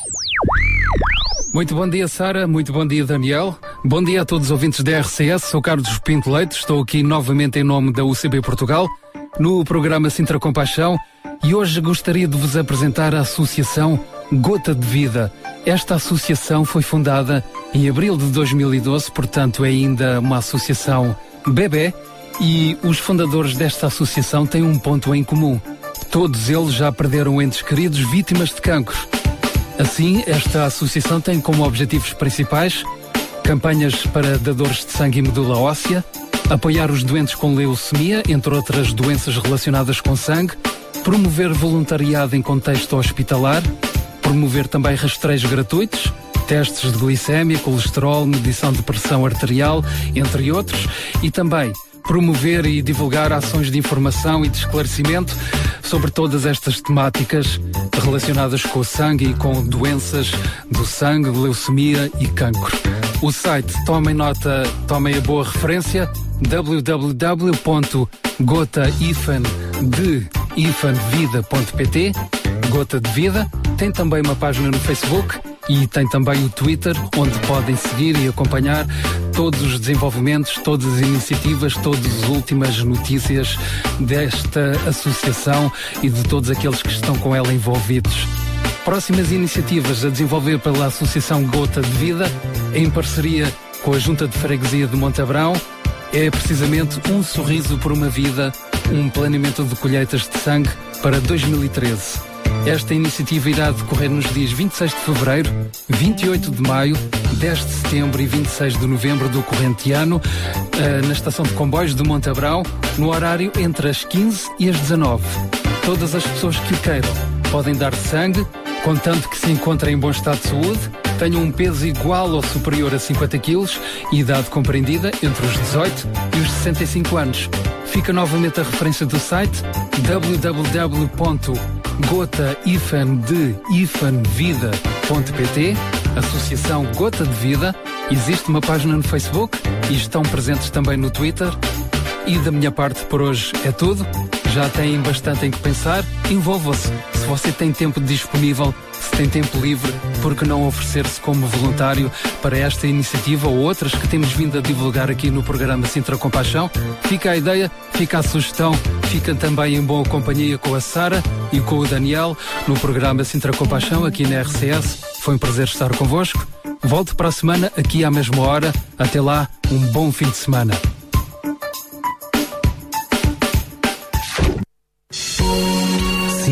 Muito bom dia, Sara. Muito bom dia, Daniel. Bom dia a todos os ouvintes da RCS. Sou Carlos Pinto Leite. Estou aqui novamente em nome da UCB Portugal, no programa Sintra Compaixão. E hoje gostaria de vos apresentar a Associação Gota de Vida. Esta associação foi fundada em abril de 2012, portanto é ainda uma associação bebê. E os fundadores desta associação têm um ponto em comum. Todos eles já perderam entes queridos vítimas de cancro. Assim, esta associação tem como objetivos principais campanhas para dadores de sangue e medula óssea, apoiar os doentes com leucemia, entre outras doenças relacionadas com sangue, promover voluntariado em contexto hospitalar, promover também rastreios gratuitos, testes de glicémia, colesterol, medição de pressão arterial, entre outros, e também promover e divulgar ações de informação e de esclarecimento sobre todas estas temáticas relacionadas com o sangue e com doenças do sangue, leucemia e cancro. O site, tomem nota, tomem a boa referência, www.gotaifande.pt Gota de Vida. Tem também uma página no Facebook e tem também o Twitter, onde podem seguir e acompanhar todos os desenvolvimentos, todas as iniciativas, todas as últimas notícias desta associação e de todos aqueles que estão com ela envolvidos. Próximas iniciativas a desenvolver pela Associação Gota de Vida, em parceria com a Junta de Freguesia de Montabrão, é precisamente Um Sorriso por uma Vida, um planeamento de colheitas de sangue para 2013. Esta iniciativa irá decorrer nos dias 26 de fevereiro, 28 de maio, 10 de setembro e 26 de novembro do corrente ano, eh, na estação de comboios de Montabrão, no horário entre as 15 e as 19. Todas as pessoas que o queiram podem dar sangue, contanto que se encontrem em bom estado de saúde, tenham um peso igual ou superior a 50 kg e idade compreendida entre os 18 e os 65 anos. Fica novamente a referência do site www.gota-de-vida.pt Associação Gota de Vida. Existe uma página no Facebook e estão presentes também no Twitter. E da minha parte por hoje é tudo. Já têm bastante em que pensar. Envolva-se. Se você tem tempo disponível, se tem tempo livre, por que não oferecer-se como voluntário para esta iniciativa ou outras que temos vindo a divulgar aqui no programa Sintra Compaixão? Fica a ideia, fica a sugestão, fica também em boa companhia com a Sara e com o Daniel no programa Sintra Compaixão aqui na RCS. Foi um prazer estar convosco. Volto para a semana aqui à mesma hora. Até lá, um bom fim de semana.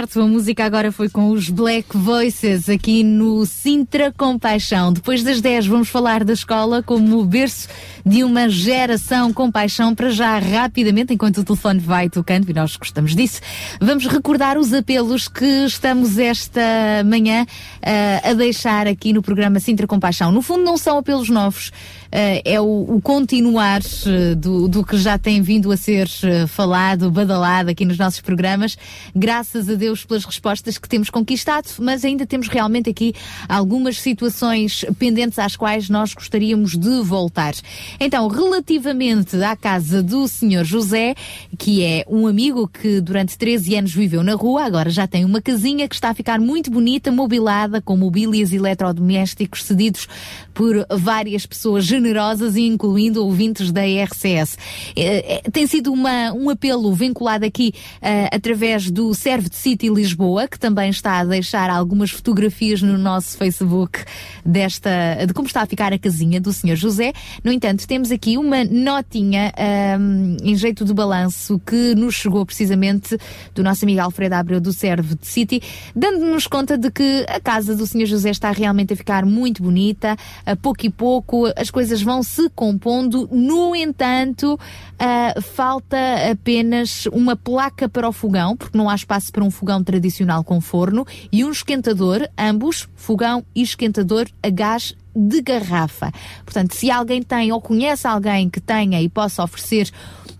Quarto. A música agora foi com os Black Voices aqui no Sintra Compaixão. Depois das 10 vamos falar da escola como o berço de uma geração com paixão. Para já, rapidamente, enquanto o telefone vai tocando, e nós gostamos disso, vamos recordar os apelos que estamos esta manhã ah, a deixar aqui no programa Sintra Compaixão. No fundo, não são apelos novos. Ah, é o, o continuar ah, do, do que já tem vindo a ser ah, falado, badalado aqui nos nossos programas. Graças a Deus pelas respostas que temos conquistado, mas ainda temos realmente aqui algumas situações pendentes às quais nós gostaríamos de voltar. Então, relativamente à casa do Senhor José, que é um amigo que durante 13 anos viveu na rua, agora já tem uma casinha que está a ficar muito bonita, mobilada, com mobílias eletrodomésticos cedidos por várias pessoas generosas, incluindo ouvintes da RCS. Eh, eh, Tem sido uma, um apelo vinculado aqui eh, através do Serve de City Lisboa, que também está a deixar algumas fotografias no nosso Facebook desta, de como está a ficar a casinha do Senhor José. No entanto, temos aqui uma notinha ahm, em jeito de balanço que nos chegou precisamente do nosso amigo Alfredo Abreu do Serve de City, dando-nos conta de que a casa do Senhor José está realmente a ficar muito bonita, a pouco e pouco as coisas vão se compondo, no entanto, ah, falta apenas uma placa para o fogão, porque não há espaço para um fogão tradicional com forno, e um esquentador, ambos, fogão e esquentador a gás de garrafa. Portanto, se alguém tem ou conhece alguém que tenha e possa oferecer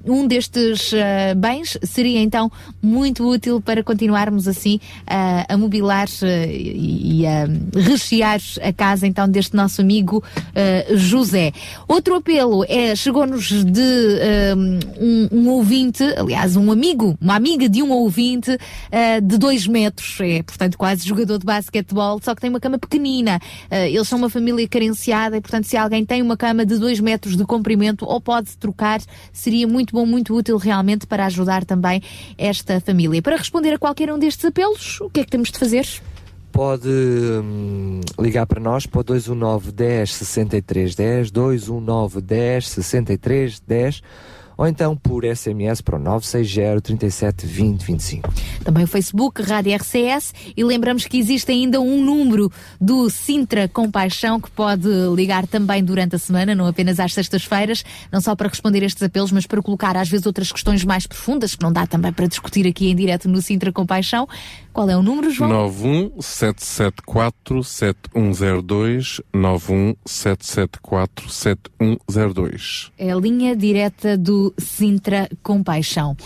um destes ah, bens, seria então muito útil para continuarmos assim ah, a mobilar ah, e, a rechear a casa então deste nosso amigo ah, José. Outro apelo é, chegou-nos de um, um ouvinte, aliás, um amigo, uma amiga de um ouvinte de dois metros, é portanto quase jogador de basquetebol, só que tem uma cama pequenina. Eles são uma família carenciada e, portanto, se alguém tem uma cama de dois metros de comprimento ou pode trocar, seria muito bom, muito útil realmente para ajudar também esta família. Para responder a qualquer um destes apelos, o que é que temos de fazer? Pode hum, ligar para nós para o 219 10 63 10, 219 10 63 10 ou então por SMS para o 960 37 20 25. Também o Facebook, Rádio RCS e lembramos que existe ainda um número do Sintra Compaixão que pode ligar também durante a semana, não apenas às sextas-feiras, não só para responder estes apelos, mas para colocar às vezes outras questões mais profundas que não dá também para discutir aqui em direto no Sintra Compaixão. Qual é o número, João? 917747102 917747102 É a linha direta do do Sintra Compaixão.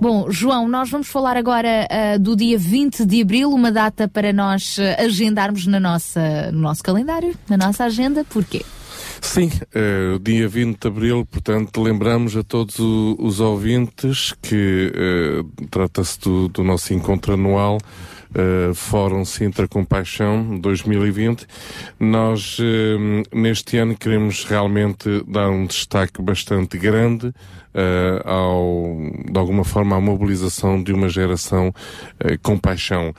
Bom, João, nós vamos falar agora ah, do dia 20 de abril, uma data para nós ah, agendarmos na nossa, no nosso calendário, na nossa agenda. Porquê? Sim, eh, o dia 20 de Abril, portanto, lembramos a todos o- os ouvintes que eh, trata-se do, do nosso encontro anual eh, Fórum Sintra Compaixão 2020. Nós, eh, neste ano, queremos realmente dar um destaque bastante grande eh, ao, de alguma forma, à mobilização de uma geração eh, com paixão.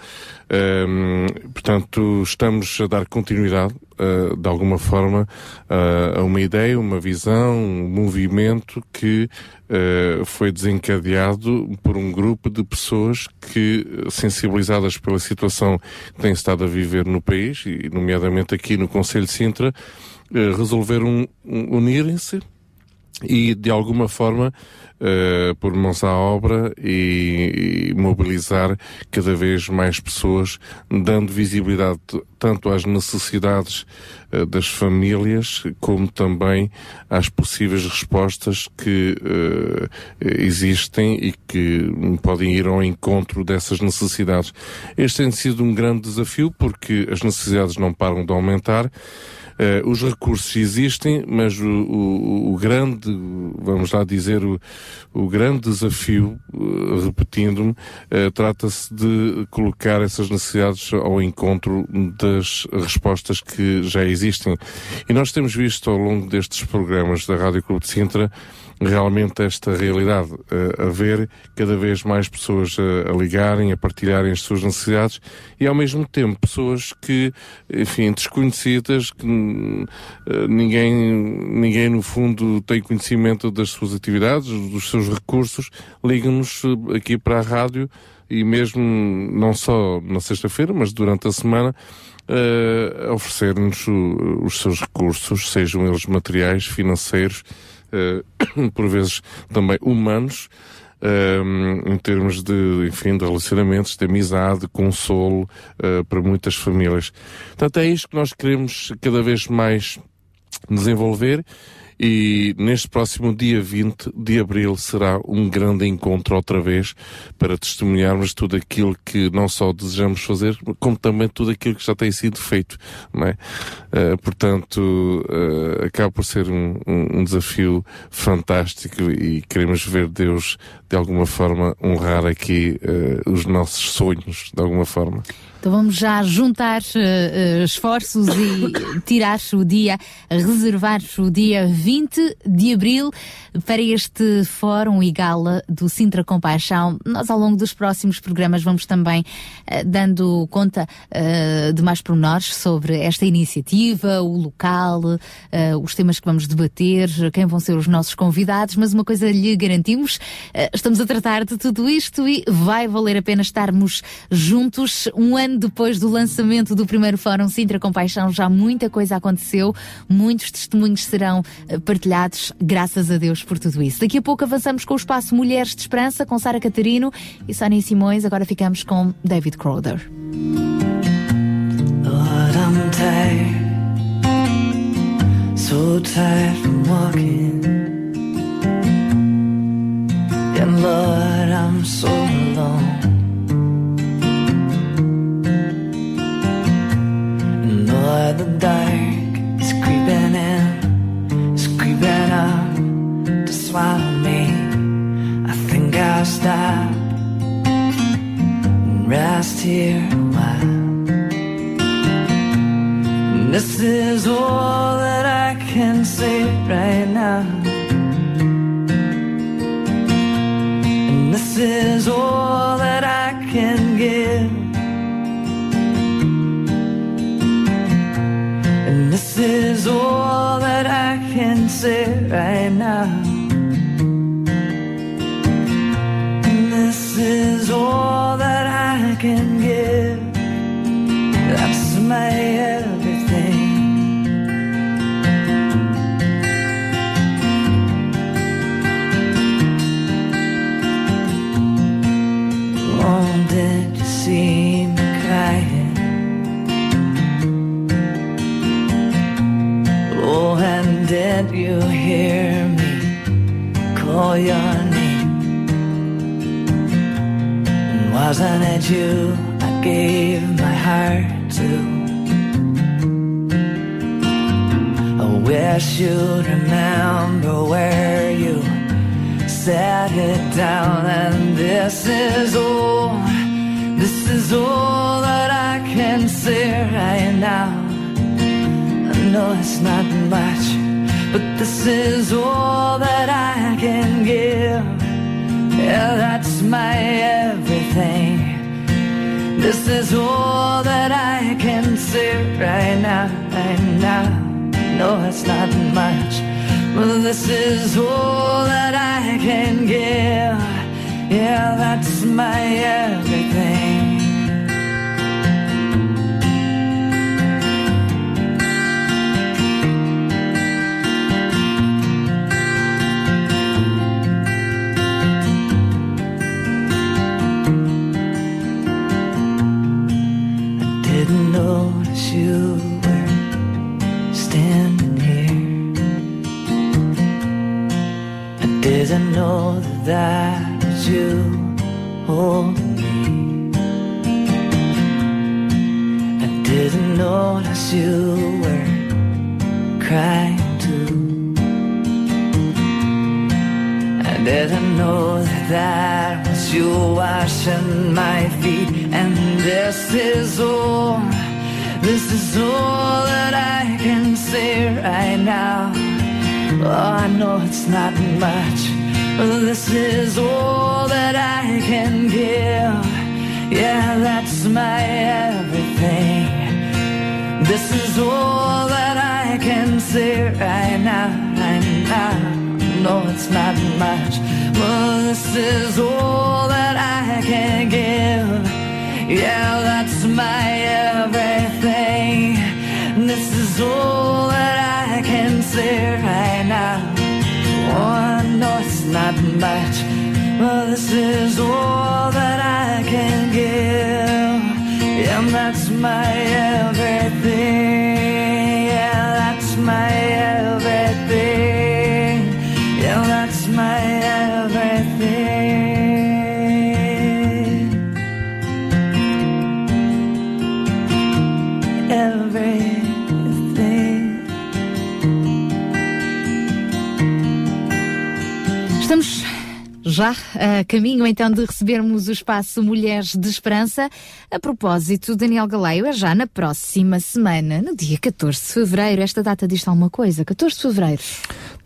Ehm, portanto, estamos a dar continuidade, eh, de alguma forma, a uma ideia, uma visão, um movimento que eh, foi desencadeado por um grupo de pessoas que, eh, sensibilizadas pela situação que têm estado a viver no país, e nomeadamente aqui no Conselho de Sintra, eh, resolveram unirem-se e de alguma forma eh, pôr mãos à obra e, e mobilizar cada vez mais pessoas, dando visibilidade tanto às necessidades eh, das famílias como também às possíveis respostas que eh, existem e que podem ir ao encontro dessas necessidades. Este tem sido um grande desafio porque as necessidades não param de aumentar. Eh, os recursos existem, mas o, o- o grande, vamos lá dizer, o, o grande desafio, eh, repetindo-me, eh, trata-se de colocar essas necessidades ao encontro das respostas que já existem. E nós temos visto ao longo destes programas da Rádio Clube de Sintra realmente esta realidade, eh, haver cada vez mais pessoas a, a ligarem, a partilharem as suas necessidades e ao mesmo tempo pessoas que, enfim, desconhecidas, que eh, ninguém, ninguém no fundo tem conhecimento das suas atividades, dos seus recursos, ligam-nos eh, aqui para a rádio e mesmo não só na sexta-feira, mas durante a semana, eh, a oferecer-nos os seus recursos, sejam eles materiais, financeiros, eh, por vezes também humanos, eh, em termos de, enfim, de relacionamentos, de amizade, de consolo eh, para muitas famílias. Portanto, é isto que nós queremos cada vez mais desenvolver e neste próximo dia 20 de abril será um grande encontro outra vez para testemunharmos tudo aquilo que não só desejamos fazer, como também tudo aquilo que já tem sido feito, não é? Eh, portanto, eh, acaba por ser um, um- desafio fantástico e queremos ver Deus de alguma forma honrar aqui eh, os nossos sonhos, de alguma forma. Então vamos já juntar eh, esforços e tirar o dia, reservar o dia 20 de abril para este fórum e gala do Sintra Compaixão. Nós, ao longo dos próximos programas, vamos também eh, dando conta eh, de mais pormenores sobre esta iniciativa, o local, os temas que vamos debater, quem vão ser os nossos convidados, mas uma coisa lhe garantimos, estamos a tratar de tudo isto e vai valer a pena estarmos juntos um ano depois do lançamento do primeiro Fórum Sintra Compaixão, já muita coisa aconteceu, muitos testemunhos serão eh, partilhados, graças a Deus por tudo isso. Daqui a pouco avançamos com o espaço Mulheres de Esperança, com Sara Catarino e Sónia Simões, agora ficamos com David Crowder. Lord, I'm tired, so tired from walking. And Lord, I'm so alone. The dark is creeping in, is creeping up to swallow me. I think I'll stop and rest here a while. And This is all that I can say right now. And this is all that I can give. Is all that I can say right now. And this is all that I can give. That's my Did you hear me call your name. And wasn't it you I gave my heart to? I wish you'd remember where you set it down. And this is all, this is all that I can say right now. I know it's not much, but this is all that I can give. Yeah, that's my everything. This is all that I can say right now, right now. No, it's not much, but this is all that I can give. Yeah, that's my everything. Know that you holding me. I didn't notice you were crying too. I didn't know that that was you washing my feet. And this is all, this is all that I can say right now. Oh, I know it's not much, this is all that I can give. Yeah, that's my everything. This is all that I can say right now, right now. No, it's not much, but this is all that I can give. Yeah, that's my everything. This is all that I can say right now. Not much, but this is all that I can give. And that's my everything. Yeah, that's my everything. Já a caminho então de recebermos o espaço Mulheres de Esperança. A propósito, Daniel Galeio é já na próxima semana, no dia 14 de fevereiro. Esta data diz alguma coisa? 14 de fevereiro.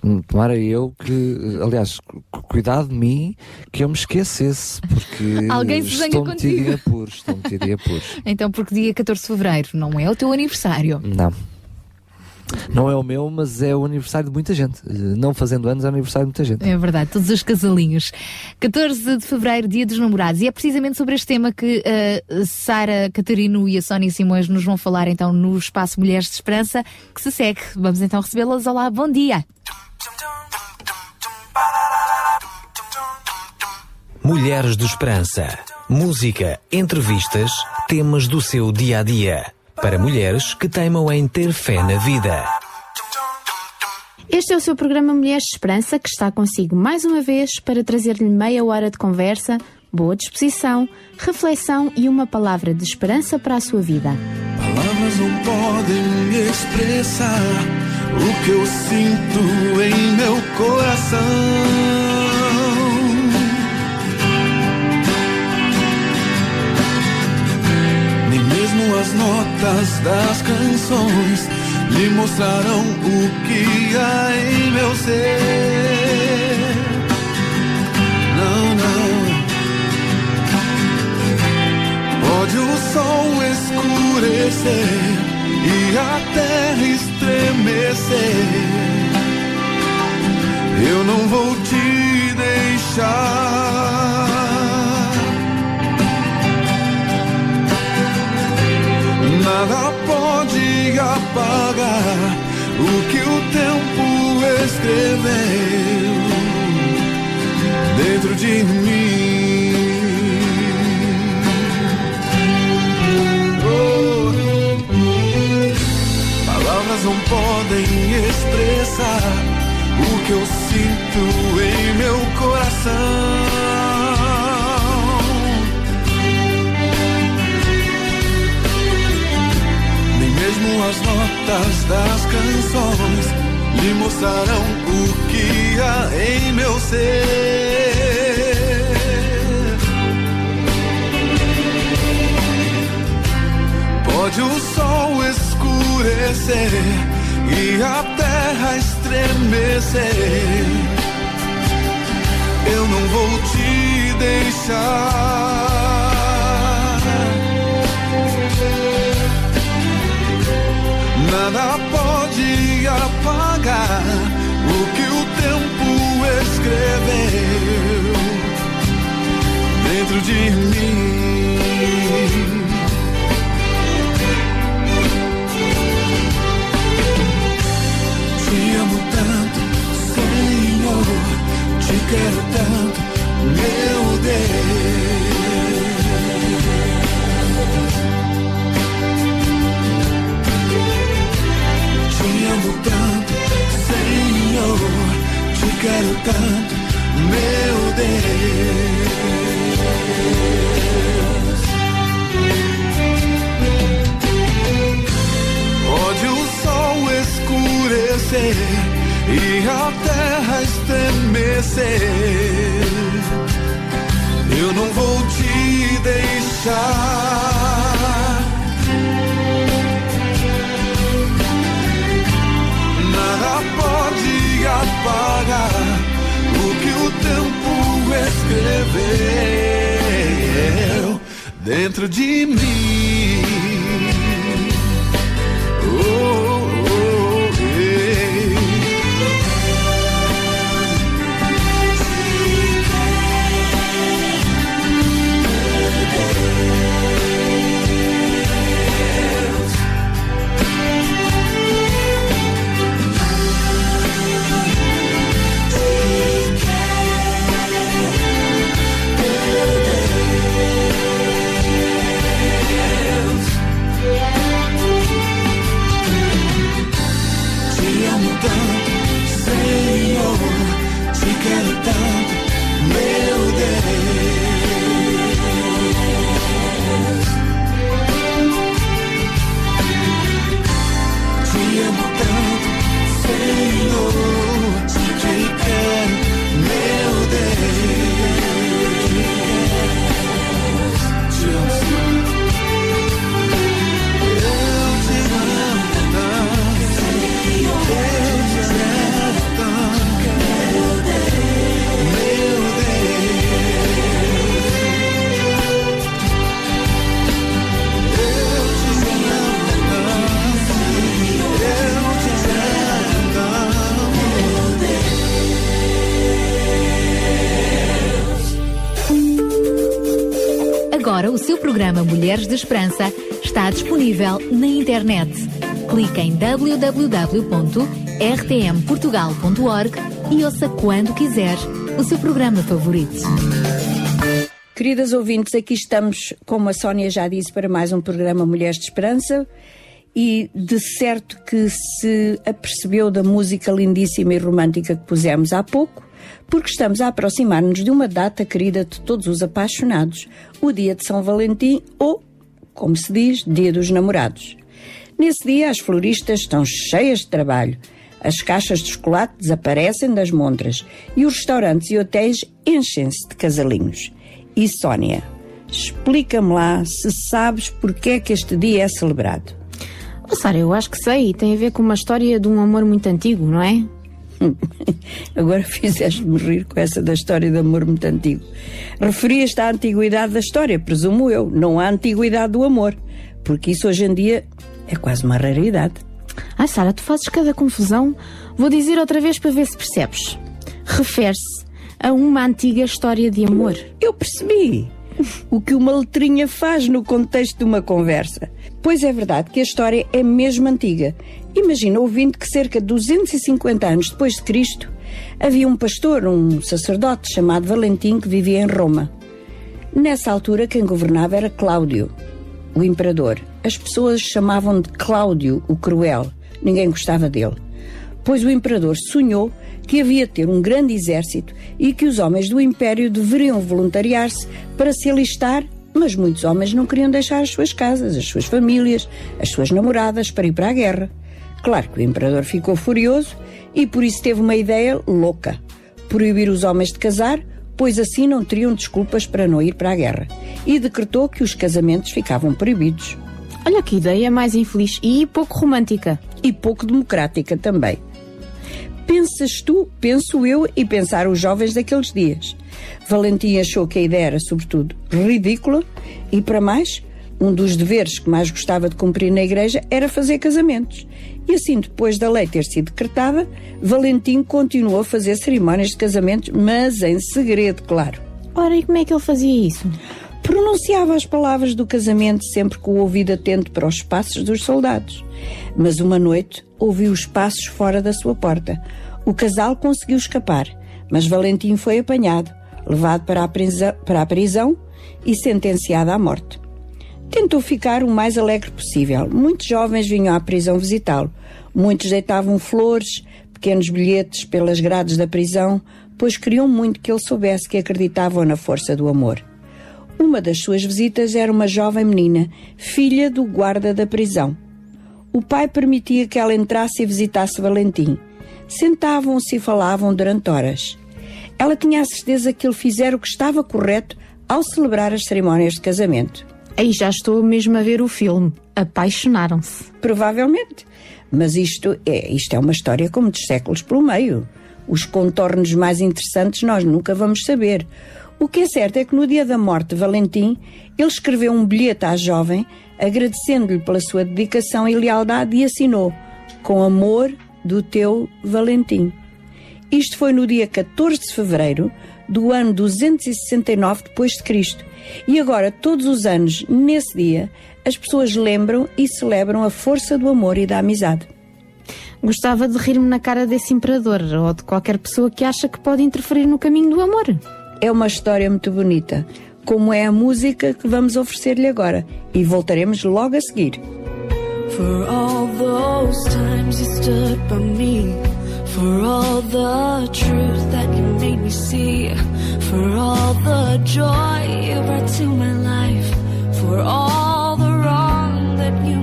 Hum, Tomara eu que, aliás, cu- cuidado de mim que eu me esquecesse, porque Alguém se zanga estou metido apuros, estou metido em apuros. Então, porque dia 14 de fevereiro não é o teu aniversário. Não. Não é o meu, mas é o aniversário de muita gente. Não fazendo anos é o aniversário de muita gente. É verdade, todos os casalinhos. 14 de fevereiro, dia dos namorados. E é precisamente sobre este tema que a Sara Catarino e a Sónia Simões nos vão falar então no Espaço Mulheres de Esperança, que se segue. Vamos então recebê-las. Olá, bom dia. Mulheres de Esperança. Música, entrevistas, temas do seu dia a dia. Para mulheres que teimam em ter fé na vida. Este é o seu programa Mulheres de Esperança que está consigo mais uma vez para trazer-lhe meia hora de conversa, boa disposição, reflexão e uma palavra de esperança para a sua vida. Palavras não podem expressar o que eu sinto em meu coração. As notas das canções lhe mostrarão o que há em meu ser. Não, não. Pode o sol escurecer e a terra estremecer. Eu não vou te deixar. Nada pode apagar o que o tempo escreveu dentro de mim. Oh. Palavras não podem expressar o que eu sinto em meu coração. As notas das canções lhe mostrarão o que há em meu ser. Pode o sol escurecer e a terra estremecer. Eu não vou te deixar. Nada pode apagar o que o tempo escreveu dentro de mim. Te amo tanto, Senhor, te quero tanto, meu Deus. Te amo tanto, Senhor, te quero tanto, meu Deus. Pode o sol escurecer e a terra estremecer. Eu não vou te deixar. Pode apagar o que o tempo escreveu dentro de mim. Agora o seu programa Mulheres de Esperança está disponível na internet. Clique em www.rtmportugal.org e ouça quando quiser o seu programa favorito. Queridas ouvintes, aqui estamos, como a Sónia já disse, para mais um programa Mulheres de Esperança. E de certo que se apercebeu da música lindíssima e romântica que pusemos há pouco, porque estamos a aproximar-nos de uma data querida de todos os apaixonados, o dia de São Valentim ou, como se diz, Dia dos Namorados. Nesse dia, as floristas estão cheias de trabalho. As caixas de chocolate desaparecem das montras e os restaurantes e hotéis enchem-se de casalinhos. E Sónia, explica-me lá se sabes porque é que este dia é celebrado. Oh, Sara, eu acho que sei. Tem a ver com uma história de um amor muito antigo, não é? Agora fizeste-me rir com essa da história de amor muito antigo. Referias-te à antiguidade da história, presumo eu, não à antiguidade do amor. Porque isso hoje em dia é quase uma raridade. Ai, Sara, tu fazes cada confusão. Vou dizer outra vez para ver se percebes. Refere-se a uma antiga história de amor. Eu percebi o que uma letrinha faz no contexto de uma conversa. Pois é verdade que a história é mesmo antiga. Imagina ouvindo que cerca de 250 anos depois de Cristo havia um pastor, um sacerdote chamado Valentim que vivia em Roma. Nessa altura quem governava era Cláudio, o imperador. As pessoas chamavam de Cláudio o Cruel. Ninguém gostava dele. pois o imperador sonhou que havia de ter um grande exército e que os homens do império deveriam voluntariar-se para se alistar, mas muitos homens não queriam deixar as suas casas, as suas famílias, as suas namoradas para ir para a guerra. Claro que o imperador ficou furioso e por isso teve uma ideia louca: proibir os homens de casar, pois assim não teriam desculpas para não ir para a guerra. E decretou que os casamentos ficavam proibidos. Olha que ideia mais infeliz e pouco romântica. E pouco democrática também. Pensas tu, penso eu e pensaram os jovens daqueles dias. Valentim achou que a ideia era, sobretudo, ridícula e, para mais, um dos deveres que mais gostava de cumprir na igreja era fazer casamentos. E assim, depois da lei ter sido decretada, Valentim continuou a fazer cerimónias de casamentos, mas em segredo, claro. Ora, e como é que ele fazia isso? Pronunciava as palavras do casamento sempre com o ouvido atento para os passos dos soldados. Mas uma noite ouviu os passos fora da sua porta. O casal conseguiu escapar, mas Valentim foi apanhado, levado para a prisão, para a prisão e sentenciado à morte. Tentou ficar o mais alegre possível. Muitos jovens vinham à prisão visitá-lo. Muitos deitavam flores, pequenos bilhetes pelas grades da prisão, pois queriam muito que ele soubesse que acreditavam na força do amor. Uma das suas visitas era uma jovem menina, filha do guarda da prisão. O pai permitia que ela entrasse e visitasse Valentim. Sentavam-se e falavam durante horas. Ela tinha a certeza que ele fizera o que estava correto ao celebrar as cerimónias de casamento. Aí já estou mesmo a ver o filme. Apaixonaram-se. Provavelmente. Mas isto é, isto é uma história com muitos séculos pelo meio. Os contornos mais interessantes nós nunca vamos saber. O que é certo é que no dia da morte de Valentim, ele escreveu um bilhete à jovem agradecendo-lhe pela sua dedicação e lealdade e assinou com amor do teu Valentim. Isto foi no dia 14 de fevereiro do ano 269 depois de Cristo. E agora todos os anos nesse dia as pessoas lembram e celebram a força do amor e da amizade. Gostava de rir-me na cara desse imperador ou de qualquer pessoa que acha que pode interferir no caminho do amor. É uma história muito bonita, como é a música que vamos oferecer-lhe agora. E voltaremos logo a seguir. For all those times you stood by me, for all the truth that you made me see, for all the joy you brought to my life, for all the wrong that you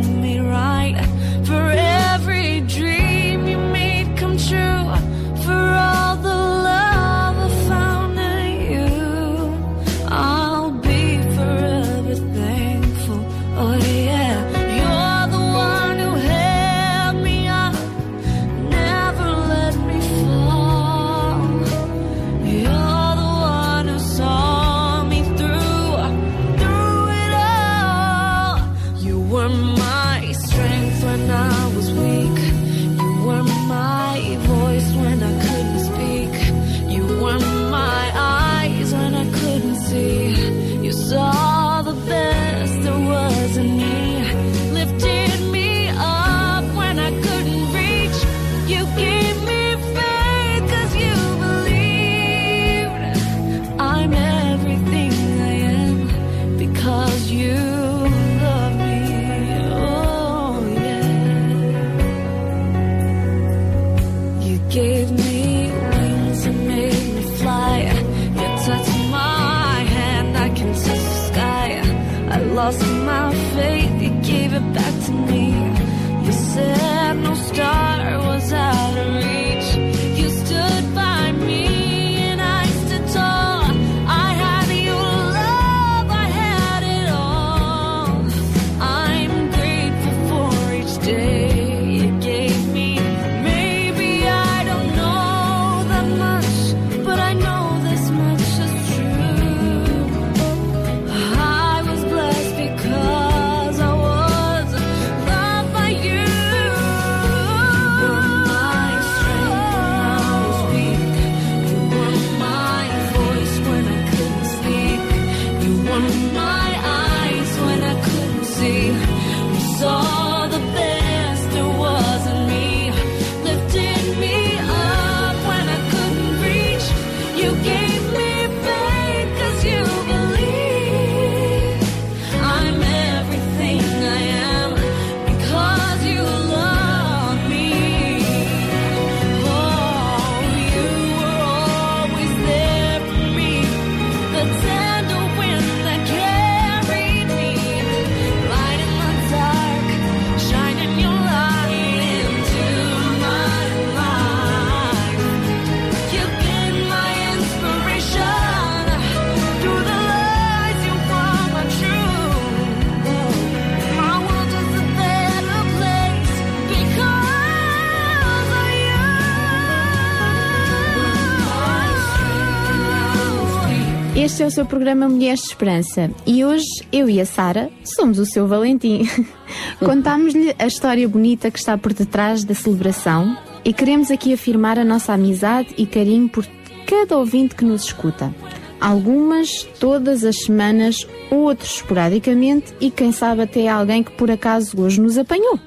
Este é o seu programa Mulheres de Esperança e hoje eu e a Sara somos o seu Valentim. Contámos-lhe a história bonita que está por detrás da celebração e queremos aqui afirmar a nossa amizade e carinho por cada ouvinte que nos escuta. Algumas todas as semanas, outros esporadicamente e quem sabe até alguém que por acaso hoje nos apanhou.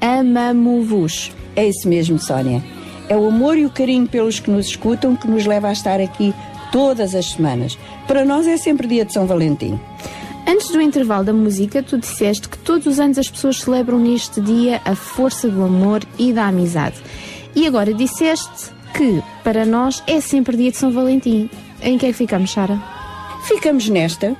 Amamo-vos. É isso mesmo, Sónia. É o amor e o carinho pelos que nos escutam que nos leva a estar aqui todas as semanas. Para nós é sempre dia de São Valentim. Antes do intervalo da música, tu disseste que todos os anos as pessoas celebram neste dia a força do amor e da amizade. E agora disseste que para nós é sempre dia de São Valentim. Em que é que ficamos, Sara? Ficamos nesta.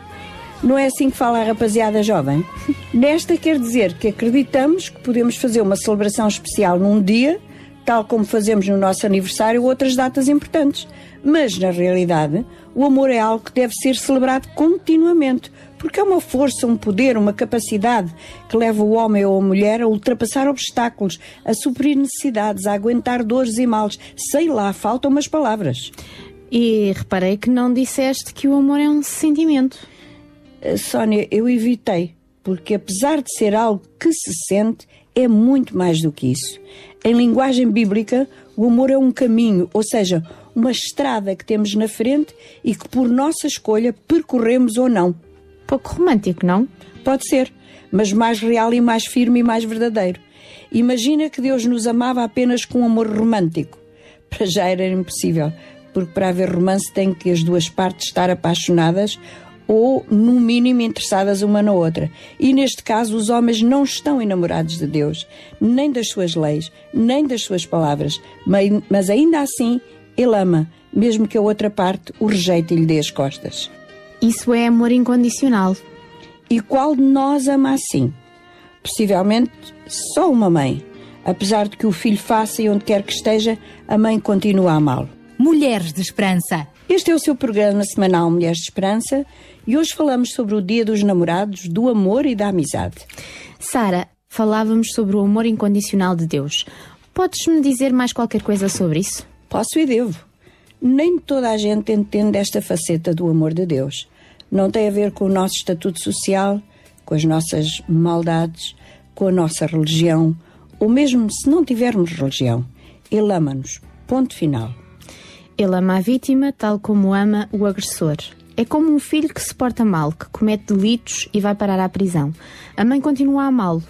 Não é assim que fala a rapaziada jovem? Nesta quer dizer que acreditamos que podemos fazer uma celebração especial num dia, tal como fazemos no nosso aniversário ou outras datas importantes. Mas, na realidade, o amor é algo que deve ser celebrado continuamente, porque é uma força, um poder, uma capacidade que leva o homem ou a mulher a ultrapassar obstáculos, a suprir necessidades, a aguentar dores e males. Sei lá, faltam umas palavras. E reparei que não disseste que o amor é um sentimento. Eh, Sónia, eu evitei, porque apesar de ser algo que se sente, é muito mais do que isso. Em linguagem bíblica, o amor é um caminho, ou seja, uma estrada que temos na frente e que por nossa escolha percorremos ou não. Pouco romântico, não? Pode ser, mas mais real e mais firme e mais verdadeiro. Imagina que Deus nos amava apenas com um amor romântico. Para já era impossível, porque para haver romance tem que as duas partes estar apaixonadas ou, no mínimo, interessadas uma na outra. E neste caso, os homens não estão enamorados de Deus, nem das suas leis, nem das suas palavras, mas- mas ainda assim ele ama, mesmo que a outra parte o rejeite e lhe dê as costas. Isso é amor incondicional. E qual de nós ama assim? Possivelmente só uma mãe. Apesar de que o filho faça e onde quer que esteja, a mãe continua a amá-lo. Mulheres de Esperança. Este é o seu programa semanal Mulheres de Esperança e hoje falamos sobre o Dia dos Namorados, do amor e da amizade. Sara, falávamos sobre o amor incondicional de Deus. Podes-me dizer mais qualquer coisa sobre isso? Posso e devo. Nem toda a gente entende esta faceta do amor de Deus. Não tem a ver com o nosso estatuto social, com as nossas maldades, com a nossa religião, ou mesmo se não tivermos religião. Ele ama-nos. Ponto final. Ele ama a vítima tal como ama o agressor. É como um filho que se porta mal, que comete delitos e vai parar à prisão. A mãe continua a amá-lo.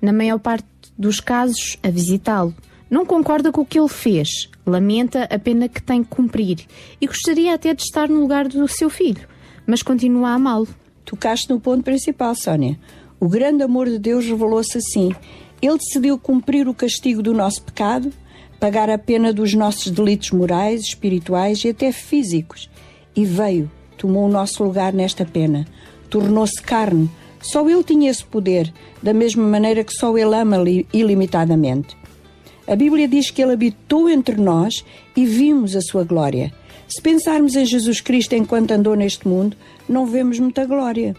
Na maior parte dos casos, a visitá-lo. Não concorda com o que ele fez. Lamenta a pena que tem que cumprir. E gostaria até de estar no lugar do seu filho. Mas continua a amá-lo. Tocaste no ponto principal, Sónia. O grande amor de Deus revelou-se assim. Ele decidiu cumprir o castigo do nosso pecado, pagar a pena dos nossos delitos morais, espirituais e até físicos. E veio, tomou o nosso lugar nesta pena. Tornou-se carne. Só Ele tinha esse poder, da mesma maneira que só Ele ama li- ilimitadamente. A Bíblia diz que Ele habitou entre nós e vimos a sua glória. Se pensarmos em Jesus Cristo enquanto andou neste mundo, não vemos muita glória.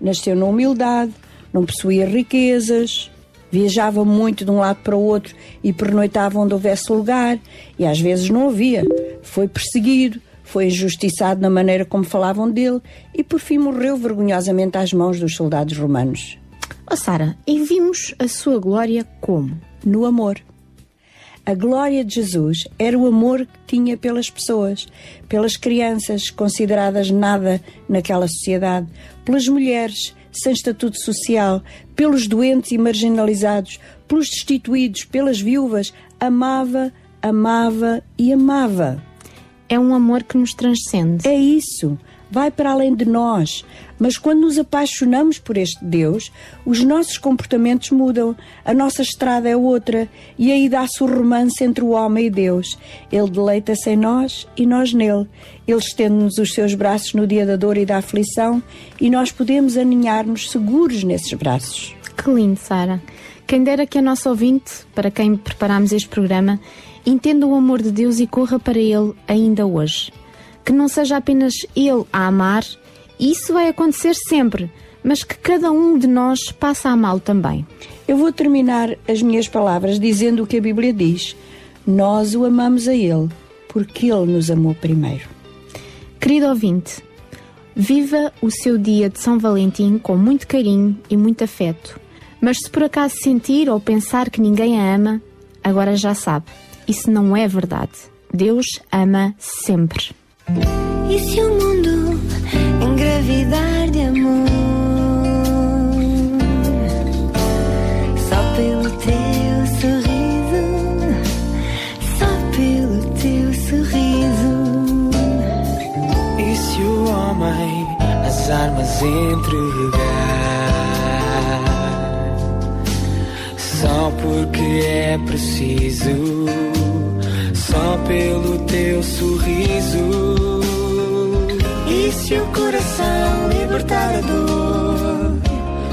Nasceu na humildade, não possuía riquezas, viajava muito de um lado para o outro e pernoitava onde houvesse lugar, e às vezes não havia. Foi perseguido, foi injustiçado na maneira como falavam dele e por fim morreu vergonhosamente às mãos dos soldados romanos. Oh, Sara, e vimos a sua glória como? No amor. A glória de Jesus era o amor que tinha pelas pessoas, pelas crianças consideradas nada naquela sociedade, pelas mulheres sem estatuto social, pelos doentes e marginalizados, pelos destituídos, pelas viúvas. Amava, amava e amava. É um amor que nos transcende. É isso. Vai para além de nós. Mas quando nos apaixonamos por este Deus, os nossos comportamentos mudam. A nossa estrada é outra. E aí dá-se o romance entre o homem e Deus. Ele deleita-se em nós e nós nele. Ele estende-nos os seus braços no dia da dor e da aflição e nós podemos aninhar-nos seguros nesses braços. Que lindo, Sara. Quem dera que a nossa ouvinte, para quem preparámos este programa, entenda o amor de Deus e corra para Ele ainda hoje. Que não seja apenas Ele a amar, isso vai acontecer sempre, mas que cada um de nós passe a amá-lo também. Eu vou terminar as minhas palavras dizendo o que a Bíblia diz. Nós o amamos a Ele, porque Ele nos amou primeiro. Querido ouvinte, Viva o seu dia de São Valentim com muito carinho e muito afeto. Mas se por acaso sentir ou pensar que ninguém a ama, agora já sabe. Isso não é verdade. Deus ama sempre. E se o mundo engravidar de amor? Só pelo teu sorriso, só pelo teu sorriso. E se o homem as armas entregar? Só porque é preciso, só pelo teu sorriso. E se o coração libertar a dor,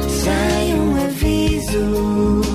sem um aviso?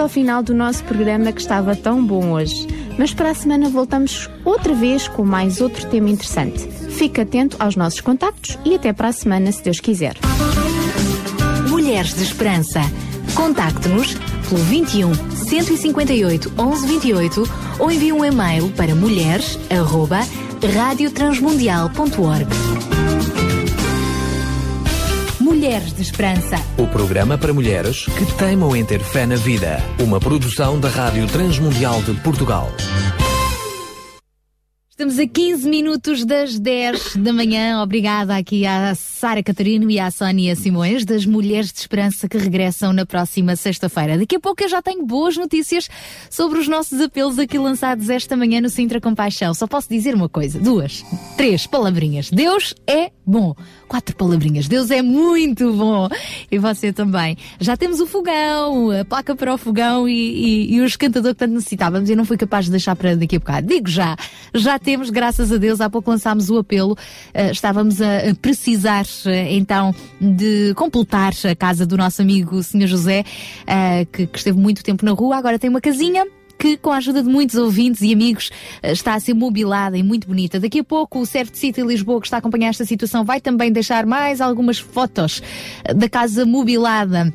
Ao final do nosso programa que estava tão bom hoje. Mas para a semana voltamos outra vez com mais outro tema interessante. Fique atento aos nossos contactos e até para a semana, se Deus quiser. Mulheres de Esperança. Contacte-nos pelo 21 158 1128 ou envie um e-mail para mulheres arroba radiotransmundial.org. Mulheres de Esperança. O programa para mulheres que teimam em ter fé na vida. Uma produção da Rádio Transmundial de Portugal. Estamos a 15 minutos das 10 da manhã. Obrigada aqui à Sara Catarino e à Sónia Simões, das Mulheres de Esperança, que regressam na próxima sexta-feira. Daqui a pouco eu já tenho boas notícias sobre os nossos apelos aqui lançados esta manhã no Sintra Compaixão. Só posso dizer uma coisa, duas, três palavrinhas. Deus é bom. Quatro palavrinhas. Deus é muito bom. E você também. Já temos o fogão, a placa para o fogão e, e, e o esquentador que tanto necessitávamos. Eu não fui capaz de deixar para daqui a bocado. Digo já, já temos, graças a Deus, há pouco lançámos o apelo. Uh, estávamos a, a precisar, então, de completar a casa do nosso amigo Sr. José, uh, que, que esteve muito tempo na rua. Agora tem uma casinha que, com a ajuda de muitos ouvintes e amigos, eh, está a ser mobilada e muito bonita. Daqui a pouco, o Certo City Lisboa, que está a acompanhar esta situação, vai também deixar mais algumas fotos eh, da casa mobilada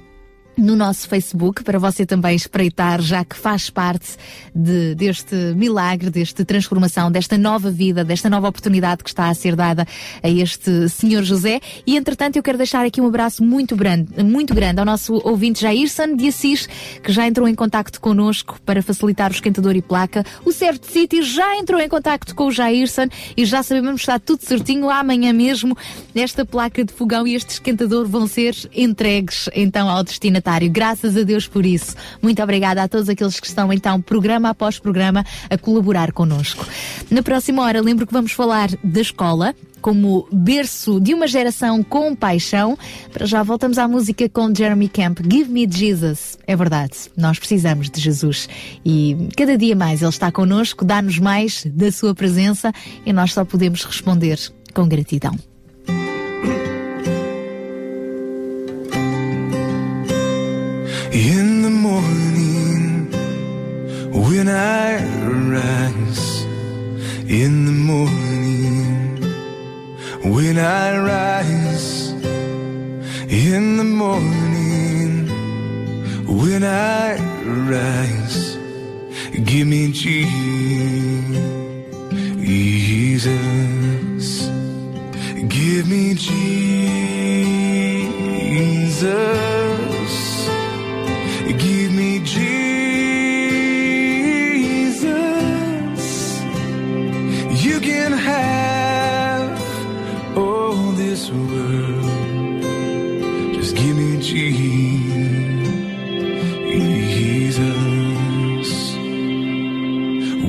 no nosso Facebook para você também espreitar, já que faz parte de, deste milagre, desta transformação, desta nova vida, desta nova oportunidade que está a ser dada a este senhor José. E entretanto, eu quero deixar aqui um abraço muito grande, muito grande ao nosso ouvinte Jairson de Assis, que já entrou em contacto connosco para facilitar o esquentador e placa. O Certo City já entrou em contacto com o Jairson e já sabemos que está tudo certinho. Amanhã mesmo, esta placa de fogão e este esquentador vão ser entregues então ao Graças a Deus por isso. Muito obrigada a todos aqueles que estão então, programa após programa, a colaborar connosco. Na próxima hora, lembro que vamos falar da escola como berço de uma geração com paixão. Para já voltamos à música com Jeremy Camp, Give Me Jesus. É verdade, nós precisamos de Jesus e cada dia mais Ele está connosco, dá-nos mais da Sua presença e nós só podemos responder com gratidão. In the morning, when I rise, in the morning, when I rise in the morning. When I rise, give me Jesus. Give me Jesus. Jesus.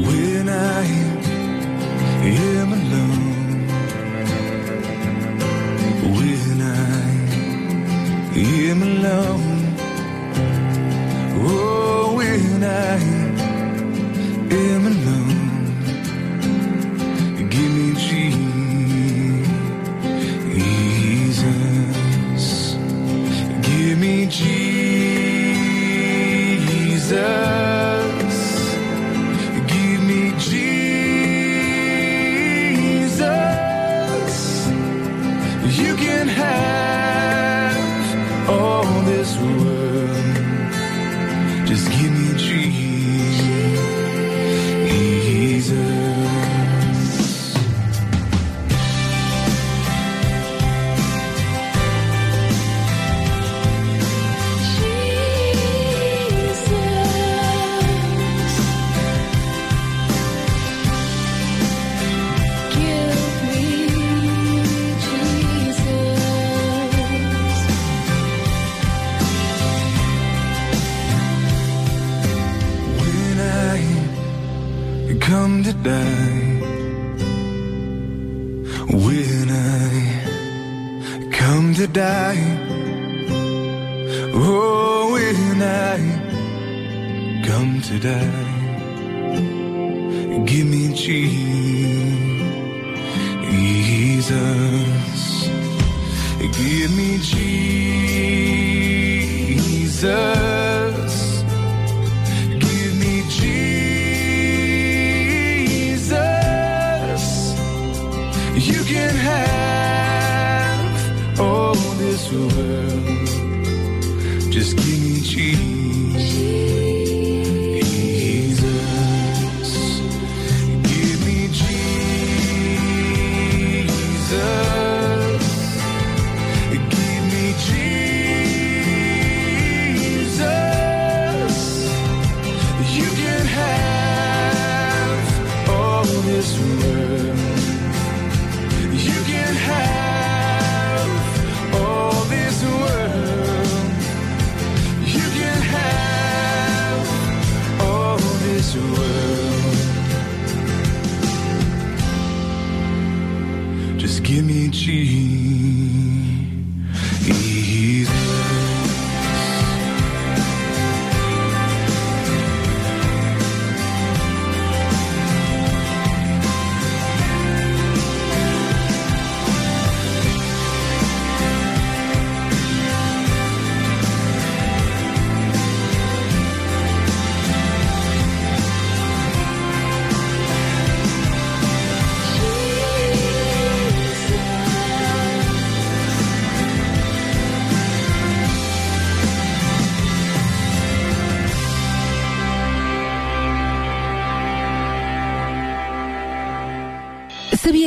When I am alone, when I am alone, give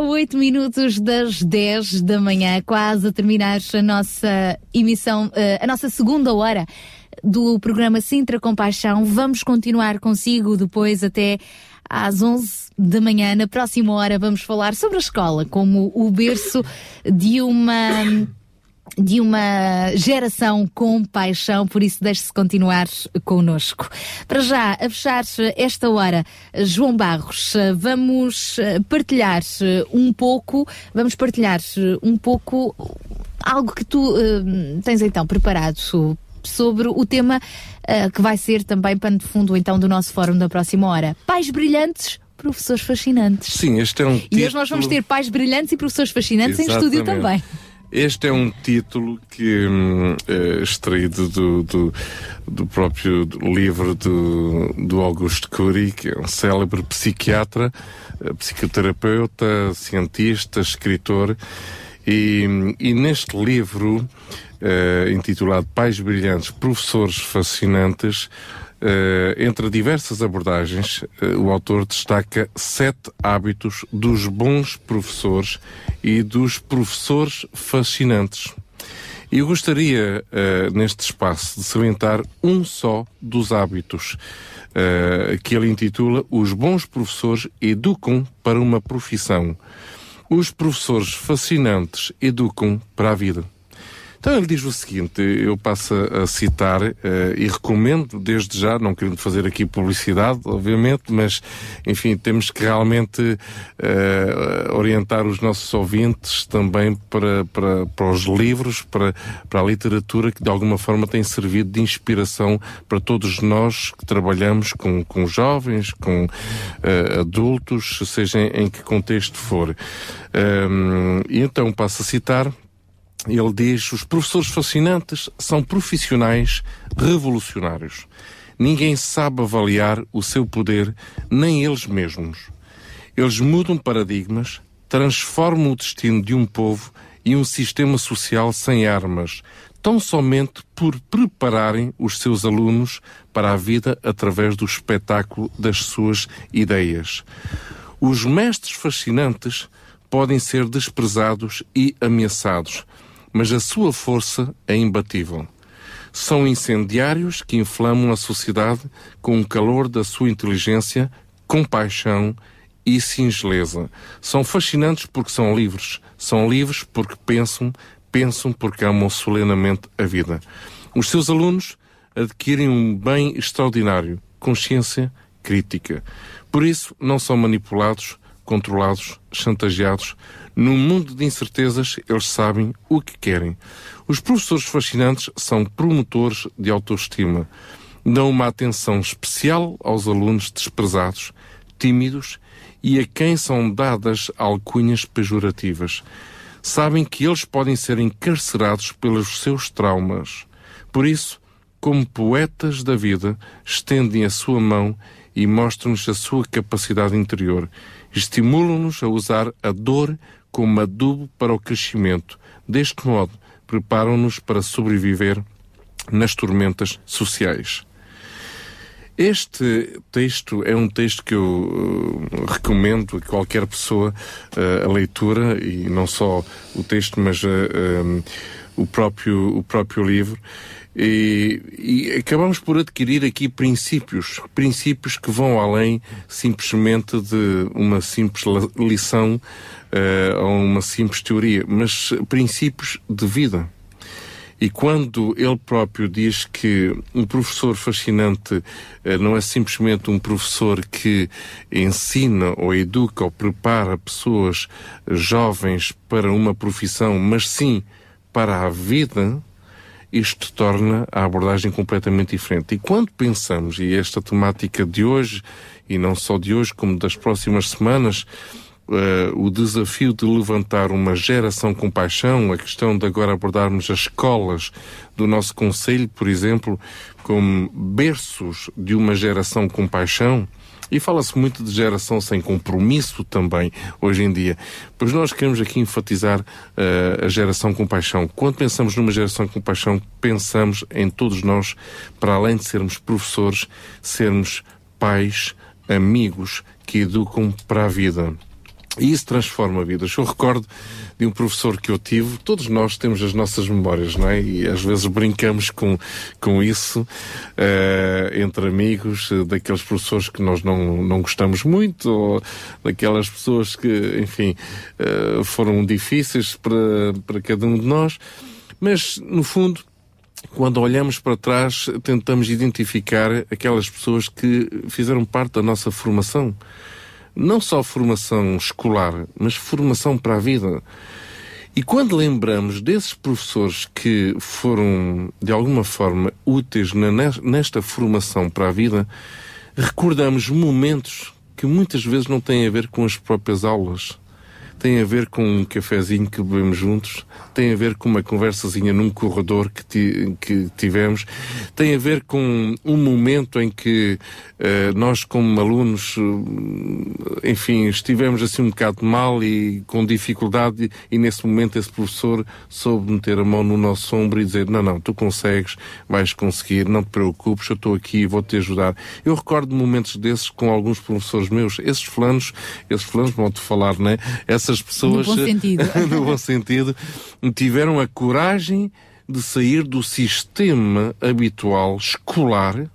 já a 8 minutos das 10 da manhã, quase a terminar a nossa emissão, eh, a nossa segunda hora do programa Sintra Compaixão. Vamos continuar consigo depois até às 11 da manhã. Na próxima hora vamos falar sobre a escola como o berço de uma de uma geração com paixão, por isso deixe-se continuar connosco. Para já, a fechar esta hora, João Barros, vamos partilhar um pouco, vamos partilhar um pouco algo que tu eh, tens então preparado sobre o tema eh, que vai ser também pano de fundo então do nosso fórum da próxima hora. Pais brilhantes, professores fascinantes. Sim, este é um E hoje nós vamos ter pais brilhantes e professores fascinantes em estúdio Exatamente. também. Este é um título que é extraído do, do, do próprio livro do, do Augusto Cury, que é um célebre psiquiatra, eh, psicoterapeuta, cientista, escritor. E, e neste livro, eh, intitulado Pais Brilhantes, Professores Fascinantes, entre diversas abordagens, eh, o autor destaca sete hábitos dos bons professores e dos professores fascinantes. Eu gostaria, eh, neste espaço, de salientar um só dos hábitos, eh, que ele intitula Os bons professores educam para uma profissão. Os professores fascinantes educam para a vida. Então ele diz o seguinte, eu passo a citar eh, e recomendo desde já, não querendo fazer aqui publicidade, obviamente, mas enfim, temos que realmente eh, orientar os nossos ouvintes também para, para, para os livros, para, para a literatura que de alguma forma tem servido de inspiração para todos nós que trabalhamos com, com jovens, com eh, adultos, seja em, em que contexto for. Ehm, e então passo a citar ele diz: os professores fascinantes são profissionais revolucionários. Ninguém sabe avaliar o seu poder, nem eles mesmos. Eles mudam paradigmas, transformam o destino de um povo e um sistema social sem armas, tão somente por prepararem os seus alunos para a vida através do espetáculo das suas ideias. Os mestres fascinantes podem ser desprezados e ameaçados, mas a sua força é imbatível. São incendiários que inflamam a sociedade com o calor da sua inteligência, compaixão e singeleza. São fascinantes porque são livres. São livres porque pensam, pensam porque amam solenemente a vida. Os seus alunos adquirem um bem extraordinário, consciência crítica. Por isso, não são manipulados, controlados, chantageados. Num mundo de incertezas, eles sabem o que querem. Os professores fascinantes são promotores de autoestima. Dão uma atenção especial aos alunos desprezados, tímidos e a quem são dadas alcunhas pejorativas. Sabem que eles podem ser encarcerados pelos seus traumas. Por isso, como poetas da vida, estendem a sua mão e mostram-nos a sua capacidade interior. Estimulam-nos a usar a dor como adubo para o crescimento. Deste modo, preparam-nos para sobreviver nas tormentas sociais. Este texto é um texto que eu uh, recomendo a qualquer pessoa uh, a leitura, e não só o texto, mas uh, um, o, próprio, o próprio livro. E, e acabamos por adquirir aqui princípios, princípios que vão além simplesmente de uma simples lição uh, ou uma simples teoria, mas princípios de vida. E quando ele próprio diz que um professor fascinante eh, não é simplesmente um professor que ensina ou educa ou prepara pessoas jovens para uma profissão, mas sim para a vida, isto torna a abordagem completamente diferente. E quando pensamos, e esta temática de hoje, e não só de hoje, como das próximas semanas, eh, o desafio de levantar uma geração com paixão, a questão de agora abordarmos as escolas do nosso Conselho, por exemplo, como berços de uma geração com paixão, e fala-se muito de geração sem compromisso também, hoje em dia. Pois nós queremos aqui enfatizar eh, a geração com paixão. Quando pensamos numa geração com paixão, pensamos em todos nós, para além de sermos professores, sermos pais, amigos que educam para a vida. E isso transforma vidas. Eu recordo de um professor que eu tive, todos nós temos as nossas memórias, não é? E às vezes brincamos com, com isso, eh, entre amigos, eh, daqueles professores que nós não, não gostamos muito, ou daquelas pessoas que, enfim, eh, foram difíceis para, para cada um de nós. Mas, no fundo, quando olhamos para trás, tentamos identificar aquelas pessoas que fizeram parte da nossa formação. Não só formação escolar, mas formação para a vida. E quando lembramos desses professores que foram, de alguma forma, úteis nesta formação para a vida, recordamos momentos que muitas vezes não têm a ver com as próprias aulas. Tem a ver com um cafezinho que bebemos juntos, tem a ver com uma conversazinha num corredor que, ti- que tivemos, tem a ver com um momento em que eh, nós, como alunos, eh, enfim, estivemos assim um bocado mal e com dificuldade, e, nesse momento esse professor soube meter a mão no nosso ombro e dizer: Não, não, tu consegues, vais conseguir, não te preocupes, eu estou aqui e vou-te ajudar. Eu recordo momentos desses com alguns professores meus, esses fulanos, esses fulanos, vão-te falar, né? Essas pessoas. No bom sentido. no bom sentido, tiveram a coragem de sair do sistema habitual escolar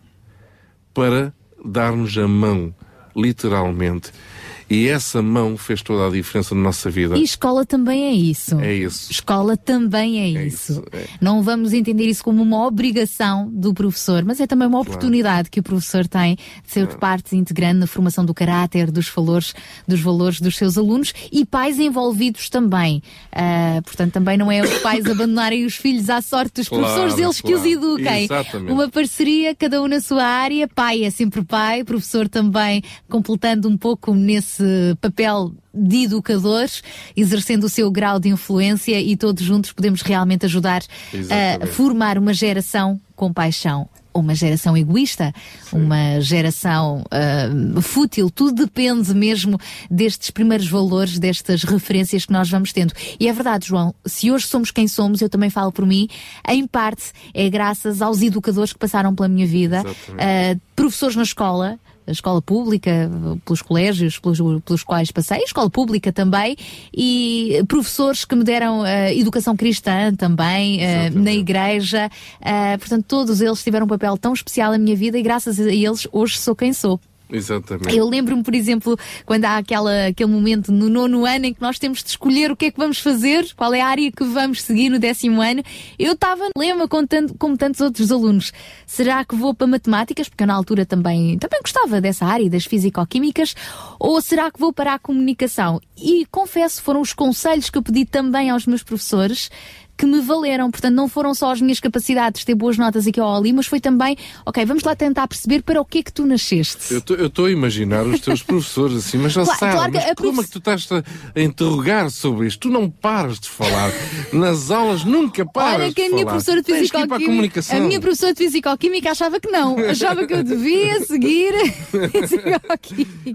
para dar-nos a mão, literalmente. E essa mão fez toda a diferença na nossa vida. E escola também é isso. É isso. Escola também é, isso. é. Não vamos entender isso como uma obrigação do professor, mas é também uma oportunidade que o professor tem de ser parte integrante na formação do caráter, dos valores, dos valores dos seus alunos e pais envolvidos também. Ah, portanto, também não é os pais abandonarem os filhos à sorte dos Claro, professores, eles que os claro. eduquem. Exatamente. Uma parceria, cada um na sua área, pai é sempre pai, professor também completando um pouco nesse papel de educadores, exercendo o seu grau de influência e todos juntos podemos realmente ajudar a Exatamente. formar uma geração com paixão. Uma geração egoísta, uma geração ah, fútil, tudo depende mesmo destes primeiros valores, destas referências que nós vamos tendo. E é verdade, João, se hoje somos quem somos, eu também falo por mim, em parte é graças aos educadores que passaram pela minha vida, ah, professores na escola, a escola pública, pelos colégios pelos, pelos quais passei, a escola pública também, e professores que me deram eh, educação cristã também, eh, na igreja. Eh, portanto, todos eles tiveram um papel tão especial na minha vida e graças a eles hoje sou quem sou. Exatamente. Eu lembro-me, por exemplo, quando há aquela, aquele momento no nono ano em que nós temos de escolher o que é que vamos fazer, qual é a área que vamos seguir no décimo ano. Eu estava no lema com tanto- como tantos outros alunos. Será que vou para matemáticas? Porque eu na altura também, também gostava dessa área, das físico-químicas. Ou será que vou para a comunicação? E confesso, foram os conselhos que eu pedi também aos meus professores que me valeram. Portanto, não foram só as minhas capacidades de ter boas notas aqui ou ali, mas foi também, ok, vamos lá tentar perceber para o que é que tu nasceste. Eu estou a imaginar os teus professores assim, mas já Claro- sabes, claro mas a como é que tu estás a, a interrogar sobre isto? Tu não paras de falar. Nas aulas nunca paras Olha que a de minha falar. professora de a Fisicoquímica, comunicação. a minha professora de Fisicoquímica achava que não, achava que eu devia seguir.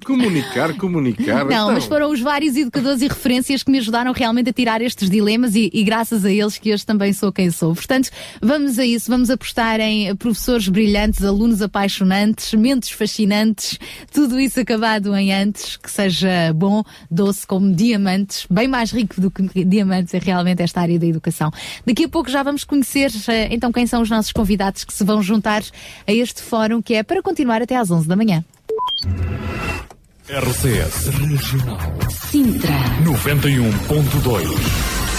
Comunicar, comunicar. Não, então. mas foram os vários educadores e referências que me ajudaram realmente a tirar estes dilemas e, e graças a eles que hoje também sou quem sou. Portanto, vamos a isso, vamos apostar em professores brilhantes, alunos apaixonantes, mentes fascinantes, tudo isso acabado em antes, que seja bom, doce como diamantes, bem mais rico do que diamantes é realmente esta área da educação. Daqui a pouco já vamos conhecer eh, então quem são os nossos convidados que se vão juntar a este fórum que é para continuar até às 11 da manhã. RCS Regional Sintra. 91.2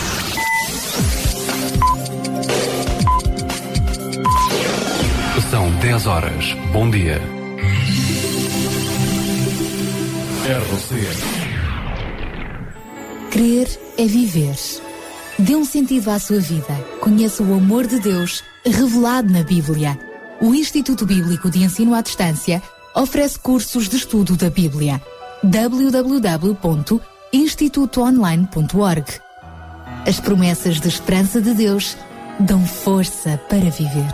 10 horas. Bom dia. RCS Crer é viver. Dê um sentido à sua vida. Conheça o amor de Deus revelado na Bíblia. O Instituto Bíblico de Ensino à Distância oferece cursos de estudo da Bíblia. www.institutoonline.org As promessas de esperança de Deus dão força para viver.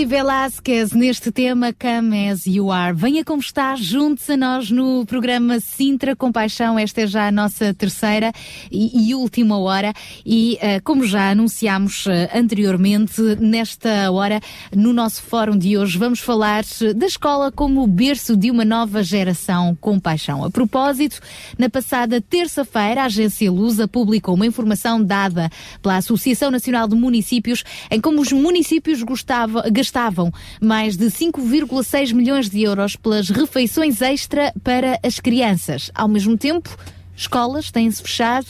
Jaci Velasquez neste tema Come As You Are. Venha como está, junte-se a nós no programa Sintra Compaixão. Esta é já a nossa terceira e, e última hora. E eh, como já anunciámos eh, anteriormente, nesta hora, no nosso fórum de hoje, vamos falar eh, da escola como berço de uma nova geração com paixão. A propósito, na passada terça-feira, a agência Lusa publicou uma informação dada pela Associação Nacional de Municípios em como os municípios gostava- gastavam mais de 5,6 milhões de euros pelas refeições extra para as crianças. Ao mesmo tempo, escolas têm-se fechado.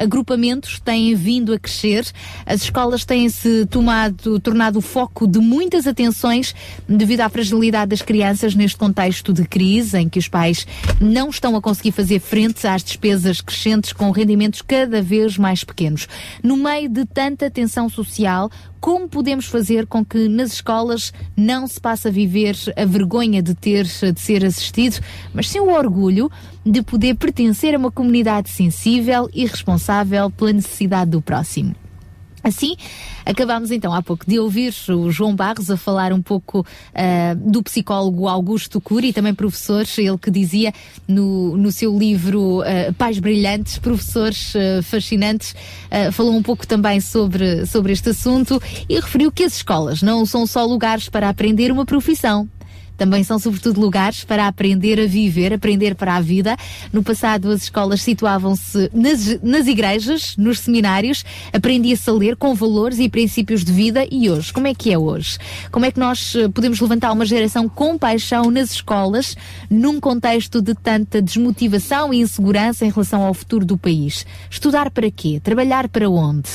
Agrupamentos têm vindo a crescer, as escolas têm-se tomado, tornado o foco de muitas atenções devido à fragilidade das crianças neste contexto de crise, em que os pais não estão a conseguir fazer frente às despesas crescentes com rendimentos cada vez mais pequenos. No meio de tanta tensão social, como podemos fazer com que nas escolas não se passe a viver a vergonha de ter de ser assistido, mas sim o orgulho de poder pertencer a uma comunidade sensível e responsável pela necessidade do próximo? Assim, acabámos então há pouco de ouvir o João Barros a falar um pouco ah, do psicólogo Augusto Cury, também professor, ele que dizia no, no seu livro ah, Pais Brilhantes, Professores ah, Fascinantes, falou um pouco também sobre, sobre este assunto e referiu que as escolas não são só lugares para aprender uma profissão, também são, sobretudo, lugares para aprender a viver, aprender para a vida. No passado, as escolas situavam-se nas, nas igrejas, nos seminários, aprendia-se a ler com valores e princípios de vida. E hoje, como é que é hoje? Como é que nós eh, podemos levantar uma geração com paixão nas escolas, num contexto de tanta desmotivação e insegurança em relação ao futuro do país? Estudar para quê? Trabalhar para onde?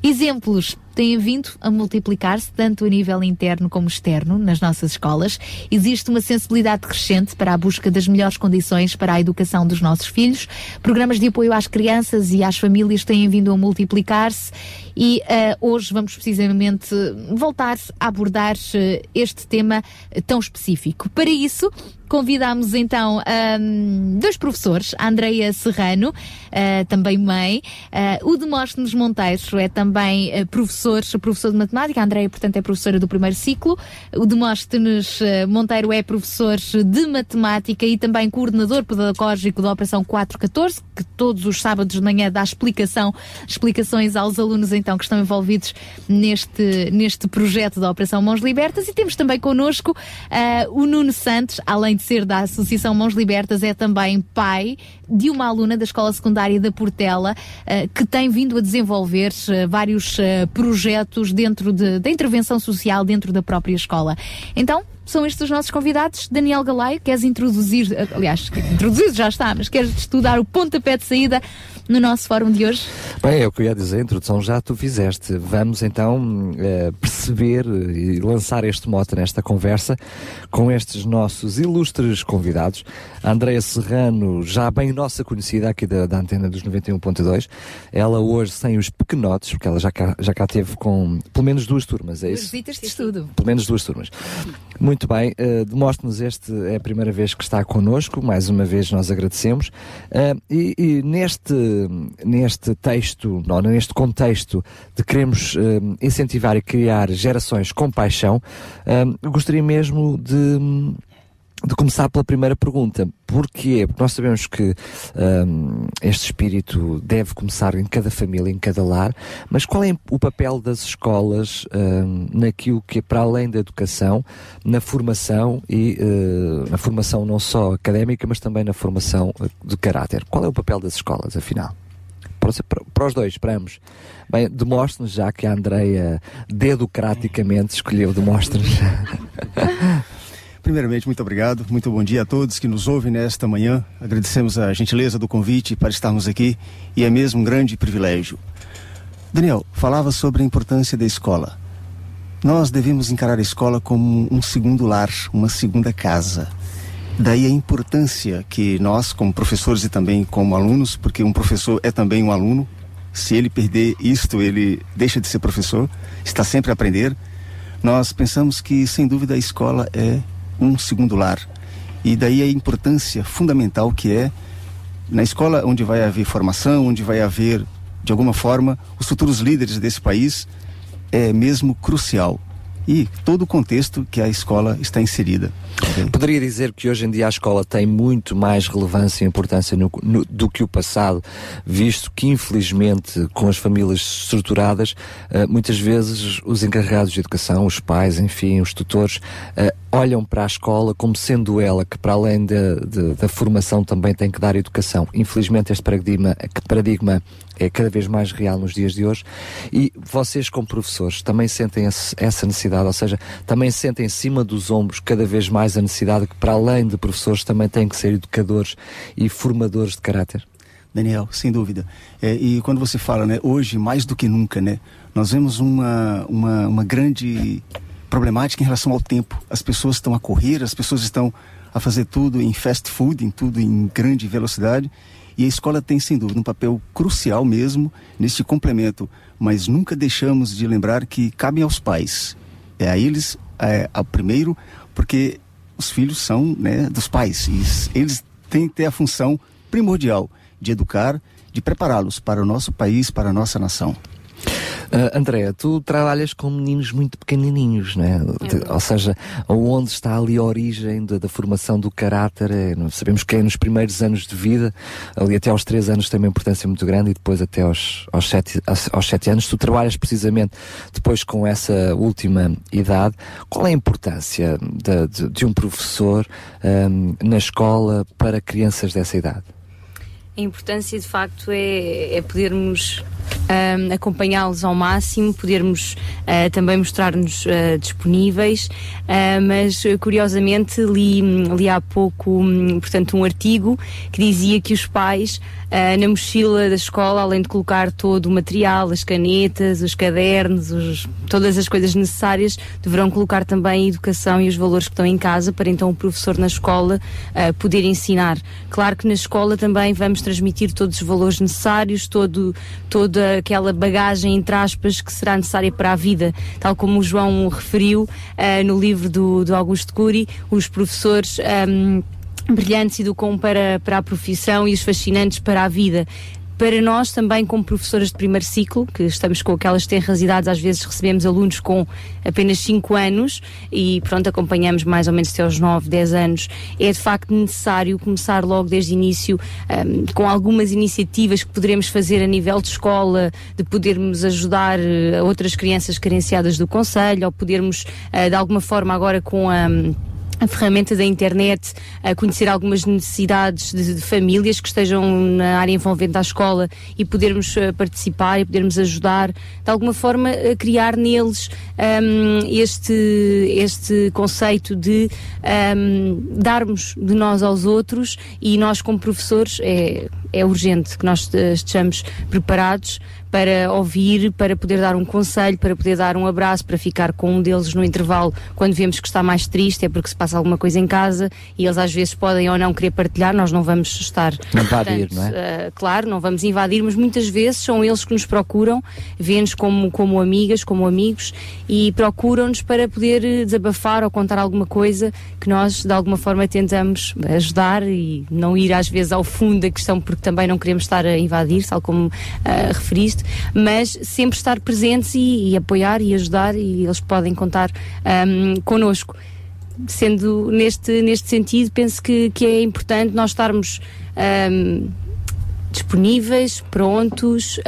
Exemplos têm vindo a multiplicar-se tanto a nível interno como externo nas nossas escolas. Existe uma sensibilidade crescente para a busca das melhores condições para a educação dos nossos filhos. Programas de apoio às crianças e às famílias têm vindo a multiplicar-se e eh, hoje vamos precisamente voltar a abordar eh, este tema eh, tão específico. Para isso, convidámos então ahm, dois professores, a Andreia Serrano, ah, também mãe, ah, o Demóstenes Monteiro é também ah, professor, professor de matemática, a Andreia, portanto, é professora do primeiro ciclo, o Demóstenes Monteiro é professor de matemática e também coordenador pedagógico da Operação 414, que todos os sábados de manhã dá explicação, explicações aos alunos então que estão envolvidos neste, neste projeto da Operação Mãos Libertas e temos também connosco ah, o Nuno Santos, além de ser da Associação Mãos Libertas, é também pai de uma aluna da Escola Secundária da Portela ah, que tem vindo a desenvolver ah, vários projetos dentro de- da intervenção social dentro da própria escola. Então, são estes os nossos convidados. Daniel Galaio, queres introduzir, aliás, introduzido já está, mas queres estudar o pontapé de saída no nosso fórum de hoje? Bem, é o que eu ia dizer, a introdução já tu fizeste. Vamos então eh, perceber e lançar este mote nesta conversa com estes nossos ilustres convidados. A Andreia Serrano, já bem nossa conhecida aqui da, da antena dos 91.2. Ela hoje sem os pequenotes, porque ela já cá, já cá teve com pelo menos duas turmas, é isso? visitas de estudo. Pelo menos duas turmas. Muito bem, uh, demonstre-nos este, é a primeira vez que está connosco, mais uma vez nós agradecemos. Uh, e, e neste, neste texto, não, neste contexto de queremos uh, incentivar e criar gerações com paixão, uh, gostaria mesmo de de começar pela primeira pergunta. Porquê? Porque nós sabemos que hum, este espírito deve começar em cada família, em cada lar, mas qual é o papel das escolas hum, naquilo que é para além da educação, na formação e eh, na formação não só académica, mas também na formação de caráter? Qual é o papel das escolas, afinal? Para os dois, para ambos. Bem, demonstre-nos já que a Andreia dedocraticamente escolheu demonstre-nos. Primeiramente, muito obrigado. Muito bom dia a todos que nos ouvem nesta manhã. Agradecemos a gentileza do convite para estarmos aqui e é mesmo um grande privilégio. Daniel, falava sobre a importância da escola. Nós devemos encarar a escola como um segundo lar, uma segunda casa. Daí a importância que nós, como professores e também como alunos, porque um professor é também um aluno, se ele perder isto, ele deixa de ser professor, está sempre a aprender. Nós pensamos que, sem dúvida, a escola é um segundo lar. E daí a importância fundamental que é na escola onde vai haver formação, onde vai haver, de alguma forma, os futuros líderes desse país, é mesmo crucial. E todo o contexto que a escola está inserida. Poderia dizer que hoje em dia a escola tem muito mais relevância e importância no- no- do que o passado, visto que, infelizmente, com as famílias estruturadas, eh, muitas vezes os encarregados de educação, os pais, enfim, os tutores, eh, olham para a escola como sendo ela que, para além da- de- da formação, também tem que dar educação. Infelizmente, este paradigma, paradigma é cada vez mais real nos dias de hoje e vocês como professores também sentem esse- essa necessidade, ou seja, também sentem em cima dos ombros cada vez mais a necessidade que para além de professores também têm que ser educadores e formadores de caráter? Daniel, sem dúvida. É, e quando você fala, né, hoje mais do que nunca, né, nós vemos uma, uma, uma grande problemática em relação ao tempo. As pessoas estão a correr, as pessoas estão a fazer tudo em fast food, em tudo em grande velocidade. E a escola tem, sem dúvida, um papel crucial mesmo neste complemento. Mas nunca deixamos de lembrar que cabem aos pais. É a eles, é, ao primeiro, porque os filhos são né, dos pais. E eles têm que ter a função primordial de educar, de prepará-los para o nosso país, para a nossa nação. Uh, Andréa, tu trabalhas com meninos muito pequenininhos, né? De- ou seja, onde está ali a origem da, da formação do caráter? É, sabemos que é nos primeiros anos de vida, ali até aos três anos tem uma importância muito grande e depois até aos, aos, sete, aos, aos sete anos. Tu trabalhas precisamente depois com essa última idade. Qual é a importância de, de- de um professor um, na escola para crianças dessa idade? A importância, de facto, é, é podermos ahm, acompanhá-los ao máximo, podermos ah, também mostrar-nos ah, disponíveis, ah, mas curiosamente li, li há pouco, hum, portanto, um artigo que dizia que os pais, na mochila da escola, além de colocar todo o material, as canetas, os cadernos, os- todas as coisas necessárias, deverão colocar também a educação e os valores que estão em casa para então o professor na escola poder ensinar. Claro que na escola também vamos transmitir todos os valores necessários, todo, aquela bagagem, entre aspas, que será necessária para a vida. Tal como o João referiu ah, no livro do, do Augusto Cury, os professores. ahm, brilhantes educam para, para a profissão e os fascinantes para a vida. Para nós também, como professoras de primeiro ciclo, que estamos com aquelas tenras idades, às vezes recebemos alunos com apenas 5 anos e pronto, acompanhamos mais ou menos até aos 9, 10 anos, é de facto necessário começar logo desde o início ahm, com algumas iniciativas que poderemos fazer a nível de escola, de podermos ajudar eh, outras crianças carenciadas do Conselho, ou podermos, eh, de alguma forma, agora com a a ferramenta da internet, a conhecer algumas necessidades de, de famílias que estejam na área envolvente da escola e podermos eh, participar e podermos ajudar, de alguma forma, a criar neles hum, este, este conceito de hum, darmos de nós aos outros e nós, como professores, é, é urgente que nós eh, estejamos preparados para ouvir, para poder dar um conselho, para poder dar um abraço, para ficar com um deles no intervalo quando vemos que está mais triste, é porque se passa alguma coisa em casa e eles às vezes podem ou não querer partilhar, nós não vamos estar. Invadir, não é? eh, claro, não vamos invadir, mas muitas vezes são eles que nos procuram, vêem-nos como, como amigas, como amigos e procuram-nos para poder eh, desabafar ou contar alguma coisa que nós de alguma forma tentamos ajudar e não ir às vezes ao fundo da questão porque também não queremos estar a invadir, tal como ah, referiste, mas sempre estar presentes e, e apoiar e ajudar e eles podem contar ahm, connosco. Sendo neste, neste sentido, penso que, que é importante nós estarmos ahm, disponíveis, prontos,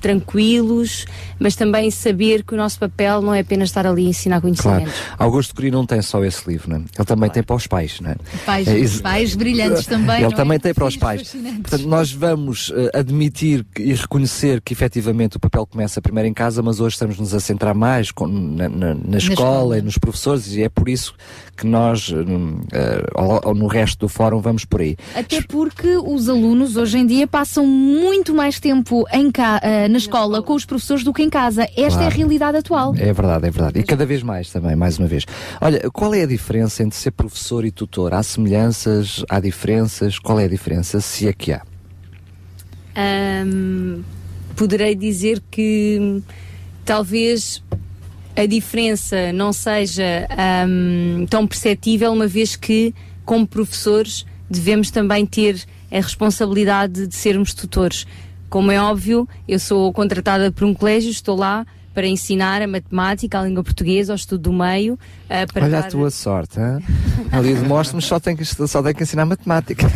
tranquilos, mas também saber que o nosso papel não é apenas estar ali a ensinar Claro. conhecimentos. Augusto Cury não tem só esse livro, não é? Ele também tem para os pais, não é? Pais, É isso. pais brilhantes também. Ele não também é? tem para os pais. Portanto, nós vamos eh, admitir e reconhecer que efetivamente o papel começa primeiro em casa, mas hoje estamos-nos a centrar mais com- na, na- na escola escola. e nos professores, e é por isso que nós, eh, hum, eh, ao- no resto do fórum, vamos por aí. Até porque os alunos hoje em dia passam muito mais tempo em ca- eh, na escola com os professores do que em casa. Esta é a Claro. realidade atual. É verdade, é verdade. E cada vez mais também, mais uma vez. Olha, qual é a diferença entre ser professor e tutor? Há semelhanças? Há diferenças? Qual é a diferença, se é que há? Ahm, poderei dizer que hum, talvez a diferença não seja ahm, tão perceptível, uma vez que, como professores, devemos também ter a responsabilidade de sermos tutores. Como é óbvio, eu sou contratada por um colégio, estou lá para ensinar a matemática, a língua portuguesa, o estudo do meio. ah, para Olha dar- a tua sorte, hein? ali demonstra-me só tem que só tem que ensinar matemática.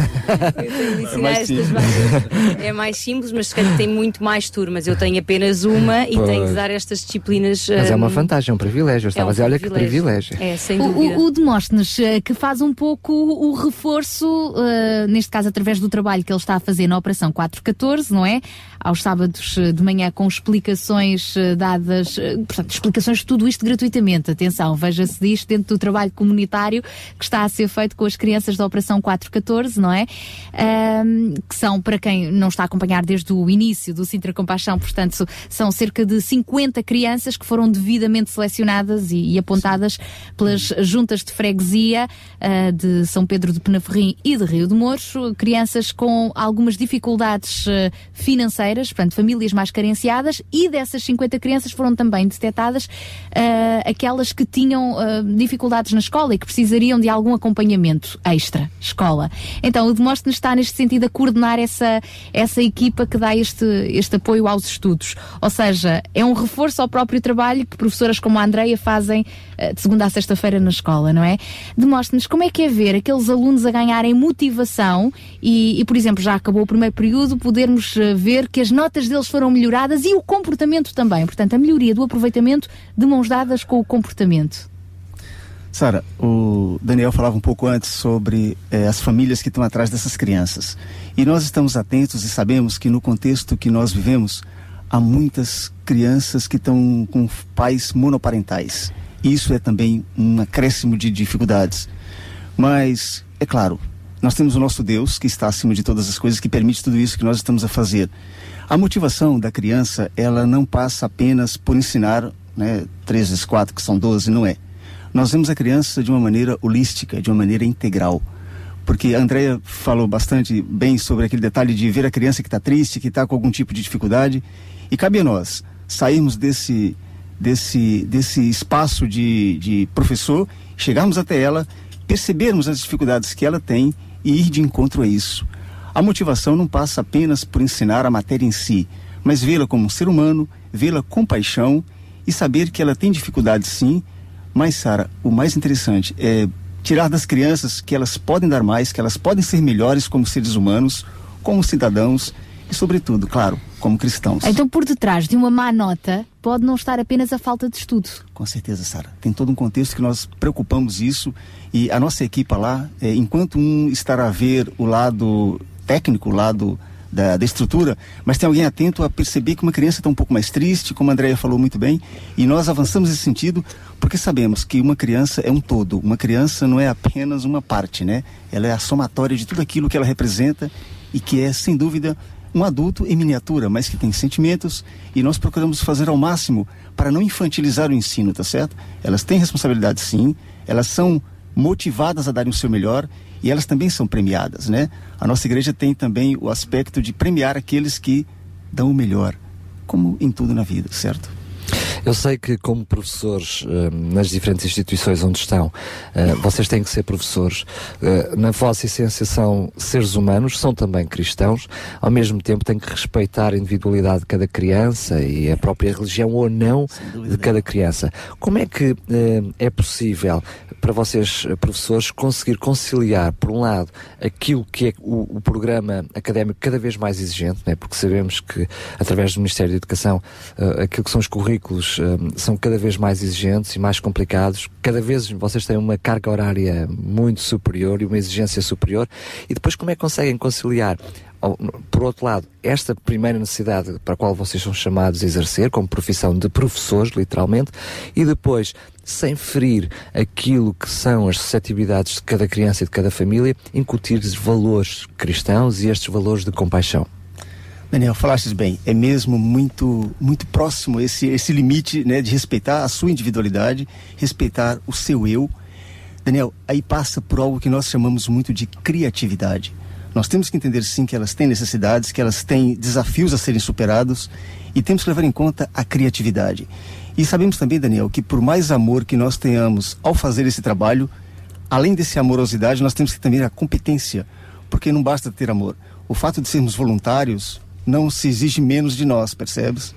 ensinar estas várias- É mais simples, mas se calhar tem muito mais turmas. Eu tenho apenas uma e Pois. tenho de dar estas disciplinas. Mas é uma hum, vantagem, é um privilégio. Eu estava um a dizer, olha que privilégio. É, sem O- dúvida. O, o Demóstenes, eh, que faz um pouco o reforço, eh, neste caso através do trabalho que ele está a fazer na Operação 414, não é? Aos sábados de manhã com explicações dadas, eh, portanto, explicações de tudo isto gratuitamente. Atenção, veja-se disto dentro do trabalho comunitário que está a ser feito com as crianças da Operação 414, não é? Ahm, que são, para quem não está a acompanhar desde o início do Sintra Compaixão, portanto, são cerca de 50 crianças que foram devidamente selecionadas e, e apontadas pelas juntas de freguesia ah, de São Pedro de Penaferrim e de Rio de Mouros, crianças com algumas dificuldades ah, financeiras, portanto, famílias mais carenciadas, e dessas 50 crianças foram também detectadas ah, aquelas que tinham ah, dificuldades na escola e que precisariam de algum acompanhamento extra, escola. Então, o Demóstenes está neste sentido a coordenar essa, essa equipa que dá este, este apoio aos estudos. Ou seja, é um reforço ao próprio trabalho que professoras como a Andreia fazem eh, de segunda a sexta-feira na escola, não é? Demóstenes como é que é ver aqueles alunos a ganharem motivação e, e, por exemplo, já acabou o primeiro período, podermos ver que as notas deles foram melhoradas e o comportamento também. Portanto, a melhoria do aproveitamento de mãos dadas com o comportamento. Sara, o Daniel falava um pouco antes sobre eh, as famílias que estão atrás dessas crianças. E nós estamos atentos e sabemos que no contexto que nós vivemos, há muitas crianças que estão com pais monoparentais. Isso é também um acréscimo de dificuldades. Mas, é claro, nós temos o nosso Deus que está acima de todas as coisas, que permite tudo isso que nós estamos a fazer. A motivação da criança, ela não passa apenas por ensinar, né, 3 vezes 4, que são 12, não é. Nós vemos a criança de uma maneira holística, de uma maneira integral. porque a Andrea falou bastante bem sobre aquele detalhe de ver a criança que está triste, que está com algum tipo de dificuldade. E cabe a nós sairmos desse, desse, desse espaço de, de professor, chegarmos até ela, percebermos as dificuldades que ela tem e ir de encontro a isso. A motivação não passa apenas por ensinar a matéria em si, mas vê-la como um ser humano, vê-la com paixão e saber que ela tem dificuldades sim, mas Sara, o mais interessante é tirar das crianças que elas podem dar mais, que elas podem ser melhores como seres humanos, como cidadãos e, sobretudo, claro, como cristãos. Então, por detrás de uma má nota, pode não estar apenas a falta de estudo. Com certeza, Sara. Tem todo um contexto que nós preocupamos isso e a nossa equipa lá, é, enquanto um estará a ver o lado técnico, o lado da, da estrutura, mas tem alguém atento a perceber que uma criança está um pouco mais triste, como a Andrea falou muito bem, e nós avançamos nesse sentido porque sabemos que uma criança é um todo. Uma criança não é apenas uma parte, né? Ela é a somatória de tudo aquilo que ela representa e que é, sem dúvida, um adulto em miniatura, mas que tem sentimentos e nós procuramos fazer ao máximo para não infantilizar o ensino, tá certo? Elas têm responsabilidade sim, elas são motivadas a darem o seu melhor e elas também são premiadas, né? A nossa igreja tem também o aspecto de premiar aqueles que dão o melhor, como em tudo na vida, certo? Eu sei que, como professores eh, nas diferentes instituições onde estão, eh, vocês têm que ser professores. Eh, na vossa essência são seres humanos, são também cristãos, ao mesmo tempo têm que respeitar a individualidade de cada criança e a própria religião ou não de cada criança. Como é que é possível para vocês, professores, conseguir conciliar, por um lado, aquilo que é o, o programa académico cada vez mais exigente, né? porque sabemos que, através do Ministério da Educação, aquilo que são os currículos eh, são cada vez mais exigentes e mais complicados, cada vez vocês têm uma carga horária muito superior e uma exigência superior, e depois como é que conseguem conciliar? Por outro lado, esta primeira necessidade para a qual vocês são chamados a exercer, como profissão de professores, literalmente, e depois, sem ferir aquilo que são as suscetibilidades de cada criança e de cada família, incutir-lhes valores cristãos e estes valores de compaixão. Daniel, falaste bem, é mesmo muito muito próximo esse esse limite, né, de respeitar a sua individualidade, respeitar o seu eu. Daniel, aí passa por algo que nós chamamos muito de criatividade. Nós temos que entender sim que elas têm necessidades, que elas têm desafios a serem superados e temos que levar em conta a criatividade. E sabemos também, Daniel, que por mais amor que nós tenhamos ao fazer esse trabalho, além desse amorosidade, nós temos que também a competência, porque não basta ter amor. O fato de sermos voluntários não se exige menos de nós, percebes?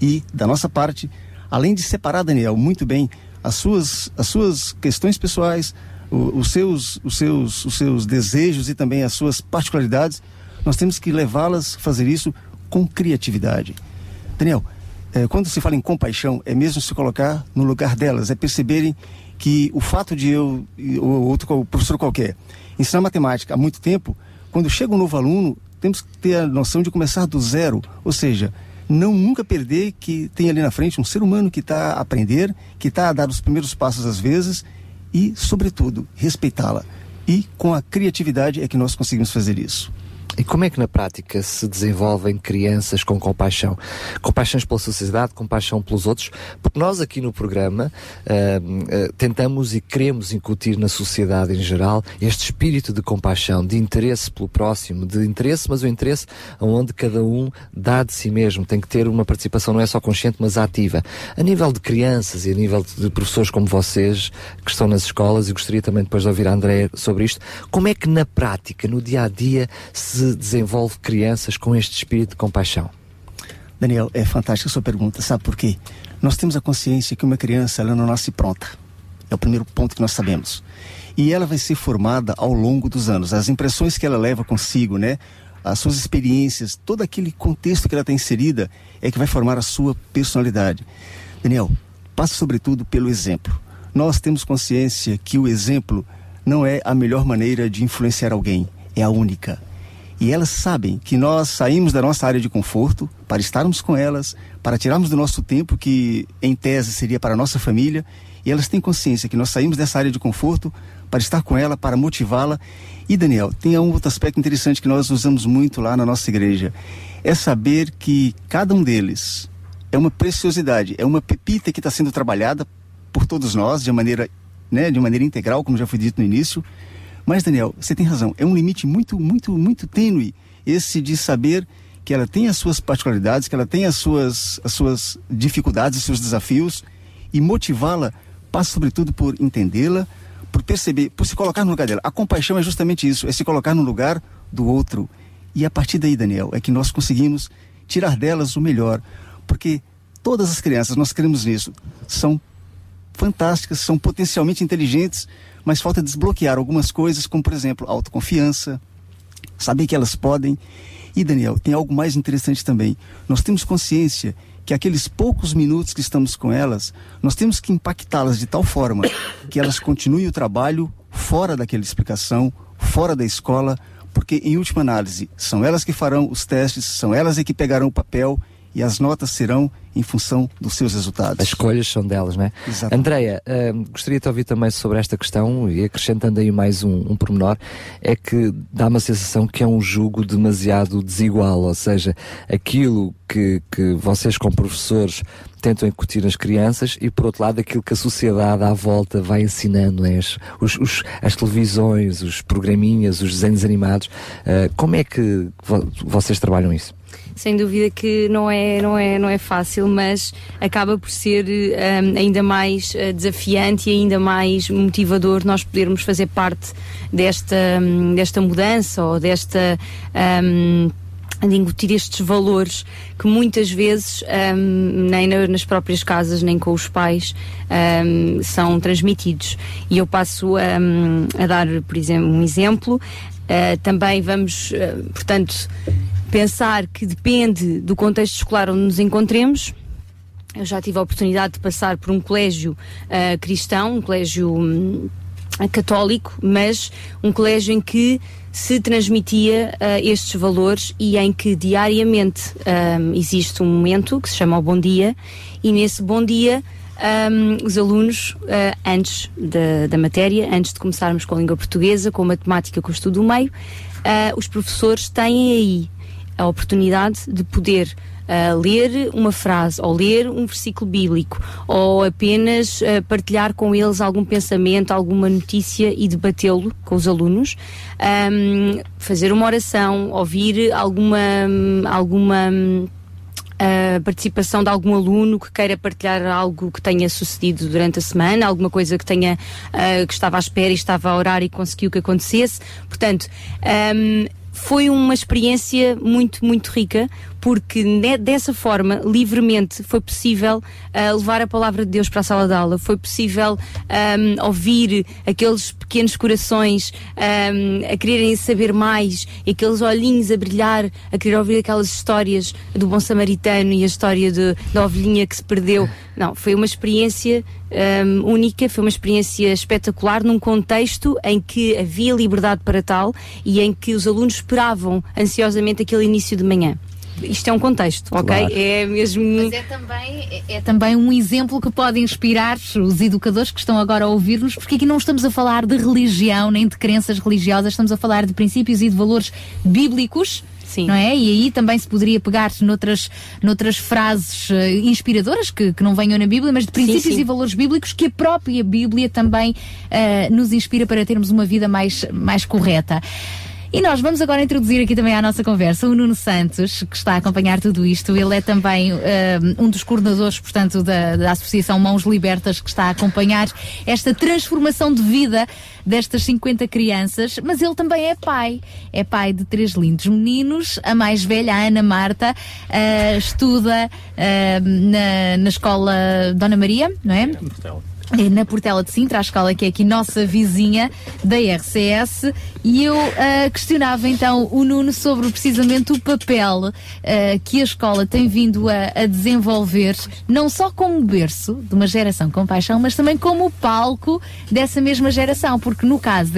E, da nossa parte, além de separar, Daniel, muito bem as suas, as suas questões pessoais, o- os, seus, os, seus, os seus desejos e também as suas particularidades, nós temos que levá-las a fazer isso com criatividade. Daniel, eh, quando se fala em compaixão, é mesmo se colocar no lugar delas, é perceberem que o fato de eu, ou outro professor qualquer, ensinar matemática há muito tempo, quando chega um novo aluno, temos que ter a noção de começar do zero, ou seja, não nunca perder que tem ali na frente um ser humano que está a aprender, que está a dar os primeiros passos às vezes e, sobretudo, respeitá-la. E com a criatividade é que nós conseguimos fazer isso. E como é que na prática se desenvolvem crianças com compaixão? Compaixão pela sociedade, compaixão pelos outros? Porque nós aqui no programa ah, ah, tentamos e queremos incutir na sociedade em geral este espírito de compaixão, de interesse pelo próximo, de interesse, mas o interesse onde cada um dá de si mesmo. Tem que ter uma participação não é só consciente, mas ativa. A nível de crianças e a nível de professores como vocês, que estão nas escolas, e gostaria também depois de ouvir a André sobre isto, como é que na prática, no dia a dia, se desenvolve crianças com este espírito de compaixão? Daniel, é fantástica a sua pergunta. Sabe por quê? Nós temos a consciência que uma criança ela não nasce pronta. É o primeiro ponto que nós sabemos. E ela vai ser formada ao longo dos anos. As impressões que ela leva consigo, né? As suas experiências, todo aquele contexto que ela está inserida é que vai formar a sua personalidade. Daniel, passa sobretudo pelo exemplo. Nós temos consciência que o exemplo não é a melhor maneira de influenciar alguém, é a única. E elas sabem que nós saímos da nossa área de conforto para estarmos com elas, para tirarmos do nosso tempo, que em tese seria para a nossa família, e elas têm consciência que nós saímos dessa área de conforto para estar com ela, para motivá-la. E Daniel, tem um outro aspecto interessante que nós usamos muito lá na nossa igreja: é saber que cada um deles é uma preciosidade, é uma pepita que está sendo trabalhada por todos nós de maneira, né, de maneira integral, como já foi dito no início, Mas, Daniel, você tem razão, é um limite muito, muito, muito tênue esse de saber que ela tem as suas particularidades, que ela tem as suas, as suas dificuldades, os seus desafios, e motivá-la passa sobretudo por entendê-la, por perceber, por se colocar no lugar dela. A compaixão é justamente isso, é se colocar no lugar do outro. E a partir daí, Daniel, é que nós conseguimos tirar delas o melhor, porque todas as crianças, nós queremos nisso, são fantásticas, são potencialmente inteligentes, mas falta desbloquear algumas coisas, como por exemplo, autoconfiança, saber que elas podem. E Daniel, tem algo mais interessante também. Nós temos consciência que aqueles poucos minutos que estamos com elas, nós temos que impactá-las de tal forma que elas continuem o trabalho fora daquela explicação, fora da escola, porque em última análise, são elas que farão os testes, são elas que pegarão o papel e as notas serão em função dos seus resultados. As escolhas são delas, não é? Andreia, hum, gostaria de ouvir também sobre esta questão e acrescentando aí mais um, um pormenor, é que dá uma sensação que é um jugo demasiado desigual, ou seja, aquilo que, que vocês como professores tentam incutir nas crianças e por outro lado aquilo que a sociedade à volta vai ensinando, né? as, os, os- as televisões, os programinhas, os desenhos animados, uh, como é que vo- vocês trabalham isso? Sem dúvida que não é, não é, não é fácil, mas acaba por ser hum, ainda mais eh, desafiante e ainda mais motivador nós podermos fazer parte desta, hum, desta mudança ou desta. hum, de incutir estes valores que muitas vezes hum, nem na- nas próprias casas nem com os pais hum, são transmitidos e eu passo hum, a dar por exemplo um exemplo Uh, também vamos uh, portanto pensar que depende do contexto escolar onde nos encontremos. Eu já tive a oportunidade de passar por um colégio ah, cristão, um colégio hum, católico, mas um colégio em que se transmitia ah, estes valores e em que diariamente hum, existe um momento que se chama o Bom Dia e nesse Bom Dia hum, os alunos, ah, antes da, da matéria, antes de começarmos com a língua portuguesa, com a matemática, com o estudo do meio, ah, os professores têm aí a oportunidade de poder ah, ler uma frase ou ler um versículo bíblico ou apenas ah, partilhar com eles algum pensamento, alguma notícia e debatê-lo com os alunos, Ahm, fazer uma oração, ouvir alguma alguma a participação de algum aluno que queira partilhar algo que tenha sucedido durante a semana, alguma coisa que tenha ah, que estava à espera e estava a orar e conseguiu que acontecesse. Portanto, ahm, foi uma experiência muito, muito rica, porque dessa forma, livremente, foi possível ah, levar a palavra de Deus para a sala de aula, foi possível ahm, ouvir aqueles pequenos corações ahm, a quererem saber mais, aqueles olhinhos a brilhar, a querer ouvir aquelas histórias do bom samaritano e a história de- da ovelhinha que se perdeu. Não, foi uma experiência ahm, única, foi uma experiência espetacular num contexto em que havia liberdade para tal e em que os alunos esperavam ansiosamente aquele início de manhã. Isto é um contexto, ok? Claro. É mesmo. Mas é também, é também um exemplo que pode inspirar os educadores que estão agora a ouvir-nos, porque aqui não estamos a falar de religião nem de crenças religiosas, estamos a falar de princípios e de valores bíblicos. Não é? E aí também se poderia pegar noutras, noutras frases eh, inspiradoras que, que não venham na Bíblia, mas de princípios sim. e valores bíblicos que a própria Bíblia também eh, nos inspira para termos uma vida mais, mais correta. E nós vamos agora introduzir aqui também à nossa conversa o Nuno Santos, que está a acompanhar tudo isto. Ele é também eh, um dos coordenadores, portanto, da, da Associação Mãos Libertas, que está a acompanhar esta transformação de vida destas 50 crianças, mas ele também é pai. É pai de três lindos meninos. A mais velha, a Ana Marta, eh, estuda eh, na, na escola Dona Maria, não é? É na Portela de Sintra, a escola que é aqui nossa vizinha da RCS, e eu ah, questionava então o Nuno sobre precisamente o papel ah, que a escola tem vindo a, a desenvolver, não só como berço de uma geração com paixão, mas também como palco dessa mesma geração, porque no caso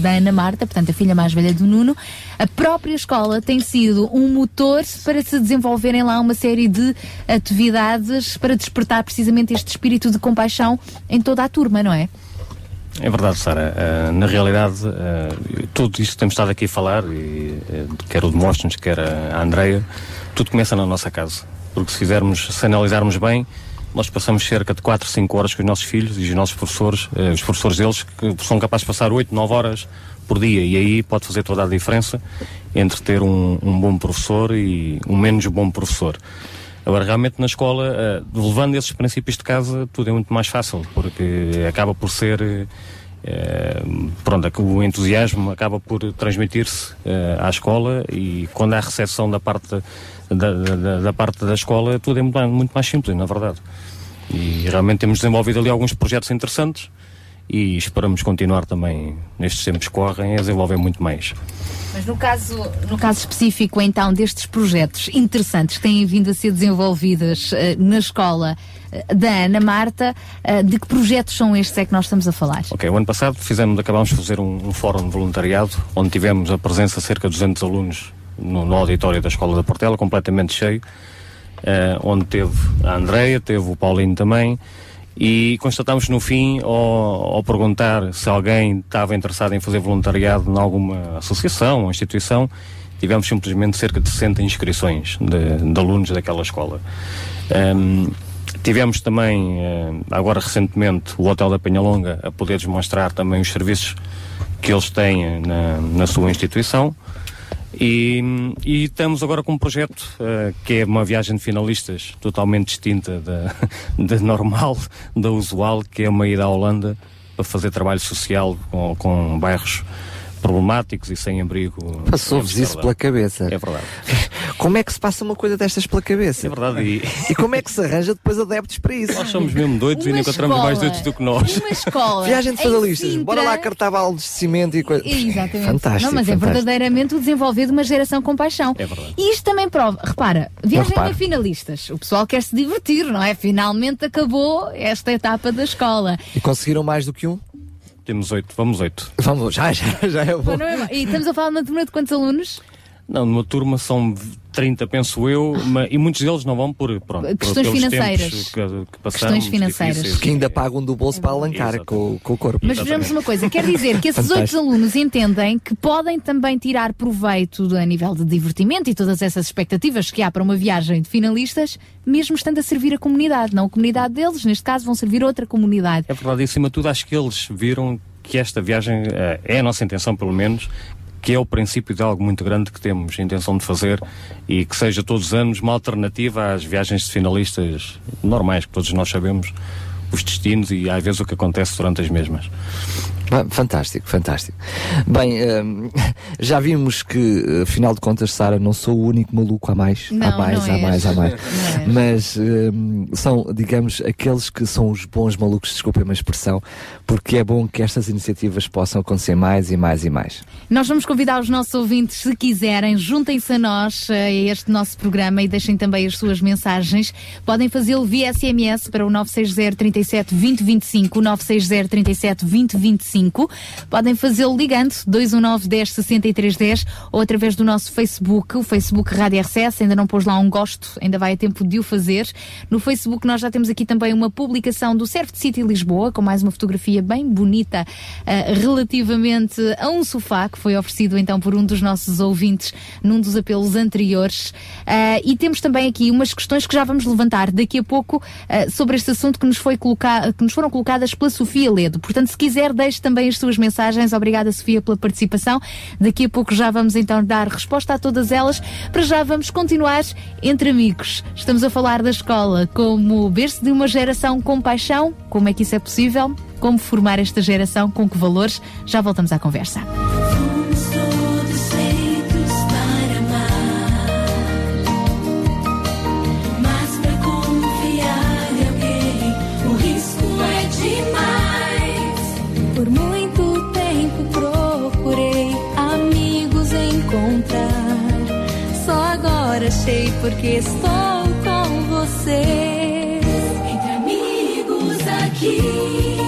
da Ana Marta, portanto a filha mais velha do Nuno, a própria escola tem sido um motor para se desenvolverem lá uma série de atividades para despertar precisamente este espírito de compaixão em toda a turma, não é? É verdade, Sara. Ah, na realidade, ah, tudo isto que temos estado aqui a falar, e, eh, quer o Demóstenes, quer a, Andreia, tudo começa na nossa casa. Porque se fizermos, se analisarmos bem, nós passamos cerca de 4, 5 horas com os nossos filhos e os nossos professores, os professores deles, que são capazes de passar 8, 9 horas por dia. E aí pode fazer toda a diferença entre ter um, um bom professor e um menos bom professor. Agora, realmente na escola, eh, levando esses princípios de casa, tudo é muito mais fácil, porque acaba por ser. eh, pronto, é que o entusiasmo acaba por transmitir-se eh, à escola e quando há recepção da parte da, da- da- parte da escola, tudo é muito, muito mais simples, na verdade. E realmente temos desenvolvido ali alguns projetos interessantes e esperamos continuar também, nestes tempos que correm, a desenvolver muito mais. Mas no caso, no caso específico, então, destes projetos interessantes que têm vindo a ser desenvolvidos eh, na escola eh, da Ana Marta, eh, de que projetos são estes é que nós estamos a falar? Ok, o ano passado fizemos, acabámos de fazer um, um fórum de voluntariado, onde tivemos a presença de cerca de 200 alunos no, no auditório da Escola da Portela, completamente cheio, onde teve a Andreia, teve o Paulinho também, e constatámos no fim, ao, ao perguntar se alguém estava interessado em fazer voluntariado em alguma associação ou instituição, tivemos simplesmente cerca de 60 inscrições de, de alunos daquela escola. Ehm, tivemos também, eh, agora recentemente, o Hotel da Penhalonga a poder demonstrar também os serviços que eles têm na, na sua instituição. E, e estamos agora com um projeto eh, que é uma viagem de finalistas totalmente distinta da, da normal, da usual, que é uma ida à Holanda para fazer trabalho social com, com bairros problemáticos e sem abrigo. Passou-vos isso pela cabeça. É verdade. Como é que se passa uma coisa destas pela cabeça? É verdade. E, E como é que se arranja depois adeptos para isso? Nós somos mesmo doidos e Uma não encontramos mais doidos do que nós. Uma escola. Viagem de finalistas. Sintra- Bora lá cartar baldes de cimento e coisa. Exatamente. Fantástico. Não, mas é fantástico. verdadeiramente o desenvolver de uma geração com paixão. É verdade. E isto também prova, repara, viagem a finalistas. O pessoal quer se divertir, não é? Finalmente acabou esta etapa da escola. E conseguiram mais do que um? Temos oito, vamos oito. Vamos, já, já, já é bom. Não é? E estamos a falar de uma turma de quantos alunos? Não, numa turma são 30, penso eu, ma- e muitos deles não vão por pronto, por- Questões pelos financeiras. que, que passamos, Questões financeiras. difíceis. Porque ainda pagam do bolso para alancar com, com o corpo. Mas vejamos uma coisa, quer dizer que esses oito alunos entendem que podem também tirar proveito do- a nível de divertimento e todas essas expectativas que há para uma viagem de finalistas, mesmo estando a servir a comunidade, não a comunidade deles, neste caso vão servir outra comunidade. É verdade, e acima de tudo, acho que eles viram que esta viagem eh, é a nossa intenção, pelo menos, que é o princípio de algo muito grande que temos intenção de fazer e que seja todos os anos uma alternativa às viagens de finalistas normais, que todos nós sabemos os destinos e às vezes o que acontece durante as mesmas. Ah, Fantástico, fantástico. Bem, hum, já vimos que, afinal de contas, Sara, não sou o único maluco, há mais, Não, há mais, não há mais, és. há mais. Não és. Mas hum, são, digamos, aqueles que são os bons malucos, desculpem uma expressão, porque é bom que estas iniciativas possam acontecer mais e mais e mais. Nós vamos convidar os nossos ouvintes, se quiserem, juntem-se a nós, eh, a este nosso programa e deixem também as suas mensagens. Podem fazê-lo via SMS para o 960 37 20 25, 960 37 20 25. Podem fazê-lo ligando 219 10 63 10 ou através do nosso Facebook, o Facebook Rádio RCS. Ainda não pôs lá um gosto, ainda vai a tempo de o fazer. No Facebook nós já temos aqui também uma publicação do Surf City Lisboa, com mais uma fotografia bem bonita eh, relativamente a um sofá que foi oferecido então por um dos nossos ouvintes num dos apelos anteriores. Eh, e temos também aqui umas questões que já vamos levantar daqui a pouco eh, sobre este assunto que nos, foi que nos foram colocadas pela Sofia Ledo. Portanto, se quiser, deixe também as suas mensagens. Obrigada, Sofia, pela participação. Daqui a pouco já vamos então dar resposta a todas elas. Para já vamos continuar entre amigos. Estamos a falar da escola como berço de uma geração com paixão. Como é que isso é possível? Como formar esta geração? Com que valores? Já voltamos à conversa. Porque estou com você. Entre amigos aqui.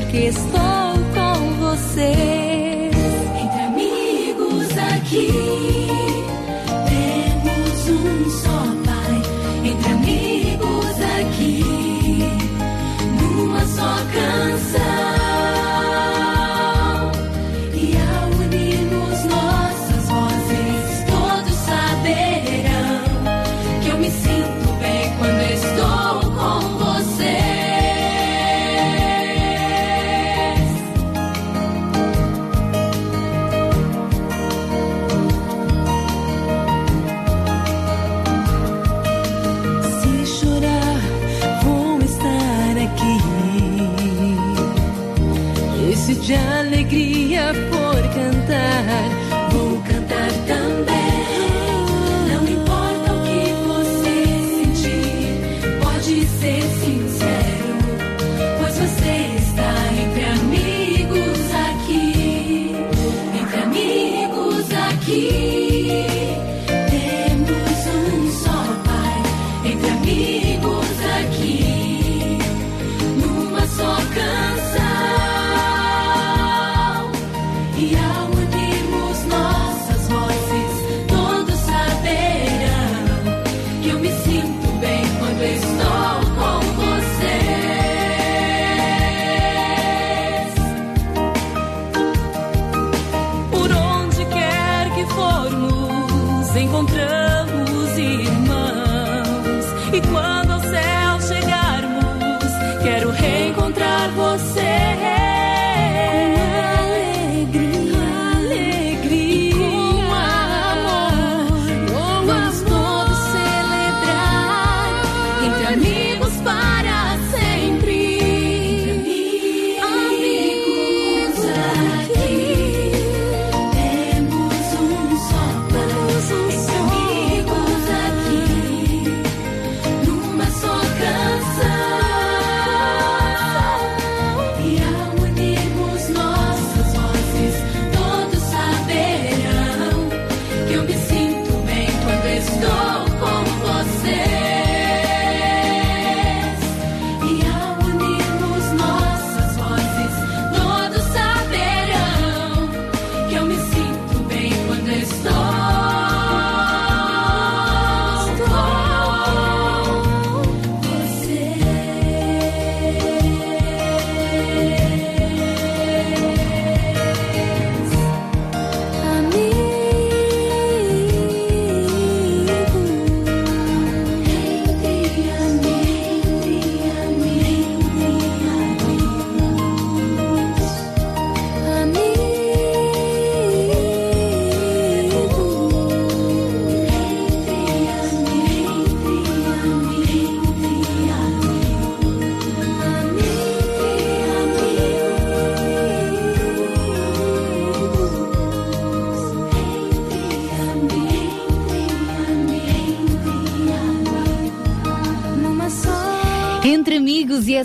Porque estou com você.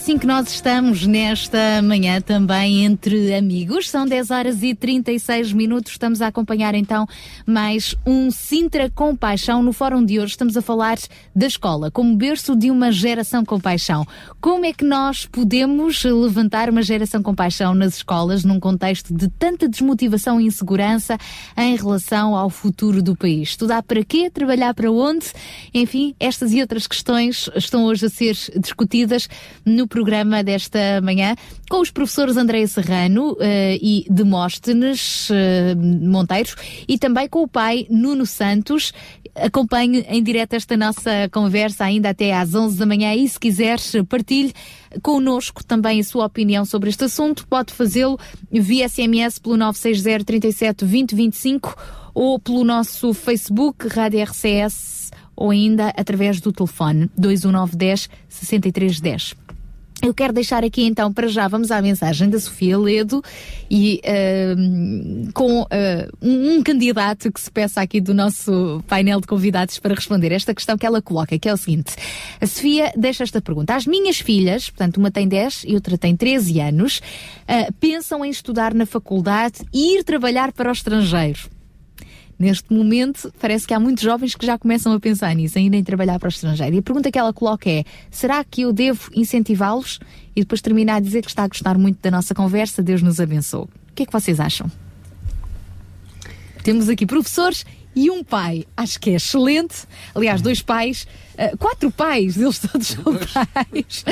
Assim que nós estamos nesta manhã também entre amigos. São 10 horas e 36 minutos. Estamos a acompanhar então mais um Sintra com Paixão. No fórum de hoje estamos a falar da escola como berço de uma geração com paixão. Como é que nós podemos levantar uma geração com paixão nas escolas num contexto de tanta desmotivação e insegurança em relação ao futuro do país? Estudar para quê? Trabalhar para onde? Enfim, estas e outras questões estão hoje a ser discutidas no programa desta manhã com os professores Andréia Serrano eh, e Demóstenes eh, Monteiros e também com o pai Nuno Santos. Acompanhe em direto esta nossa conversa ainda até às 11 da manhã e se quiser partilhe connosco também a sua opinião sobre este assunto. Pode fazê-lo via SMS pelo 960 37 20 25 ou pelo nosso Facebook Rádio RCS ou ainda através do telefone 21910 6310. Eu quero deixar aqui então para já, vamos à mensagem da Sofia Ledo e uh, com uh, um, candidato que se peça aqui do nosso painel de convidados para responder esta questão que ela coloca, que é o seguinte. A Sofia deixa esta pergunta. As minhas filhas, portanto uma tem 10 e outra tem 13 anos, uh, pensam em estudar na faculdade e ir trabalhar para o estrangeiro. Neste momento, parece que há muitos jovens que já começam a pensar nisso, em irem trabalhar para o estrangeiro. E a pergunta que ela coloca é: será que eu devo incentivá-los? E depois termina a dizer que está a gostar muito da nossa conversa, Deus nos abençoe. O que é que vocês acham? Temos aqui professores e um pai. Acho que é excelente. Aliás, dois pais, ah, quatro pais, eles todos são pais.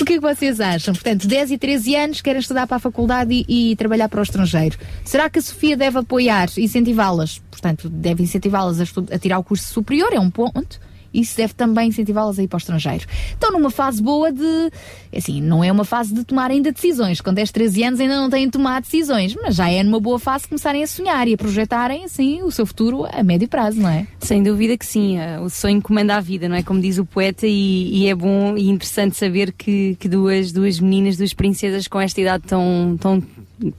o que é que vocês acham? Portanto, 10 e 13 anos querem estudar para a faculdade e, e trabalhar para o estrangeiro. Será que a Sofia deve apoiar, incentivá-las? Portanto, deve incentivá-las a, a tirar o curso superior, é um ponto. Se deve também incentivá-las a ir para o estrangeiro. Estão numa fase boa de. Assim, não é uma fase de tomar ainda decisões. Com 10, 13 anos ainda não têm de tomar decisões, mas já é numa boa fase começarem a sonhar e a projetarem, assim, o seu futuro a médio prazo, não é? Sem dúvida que sim, eh, o sonho comanda a vida, não é? Como diz o poeta, e, e é bom e interessante saber que, que duas, duas meninas, duas princesas com esta idade tão, tão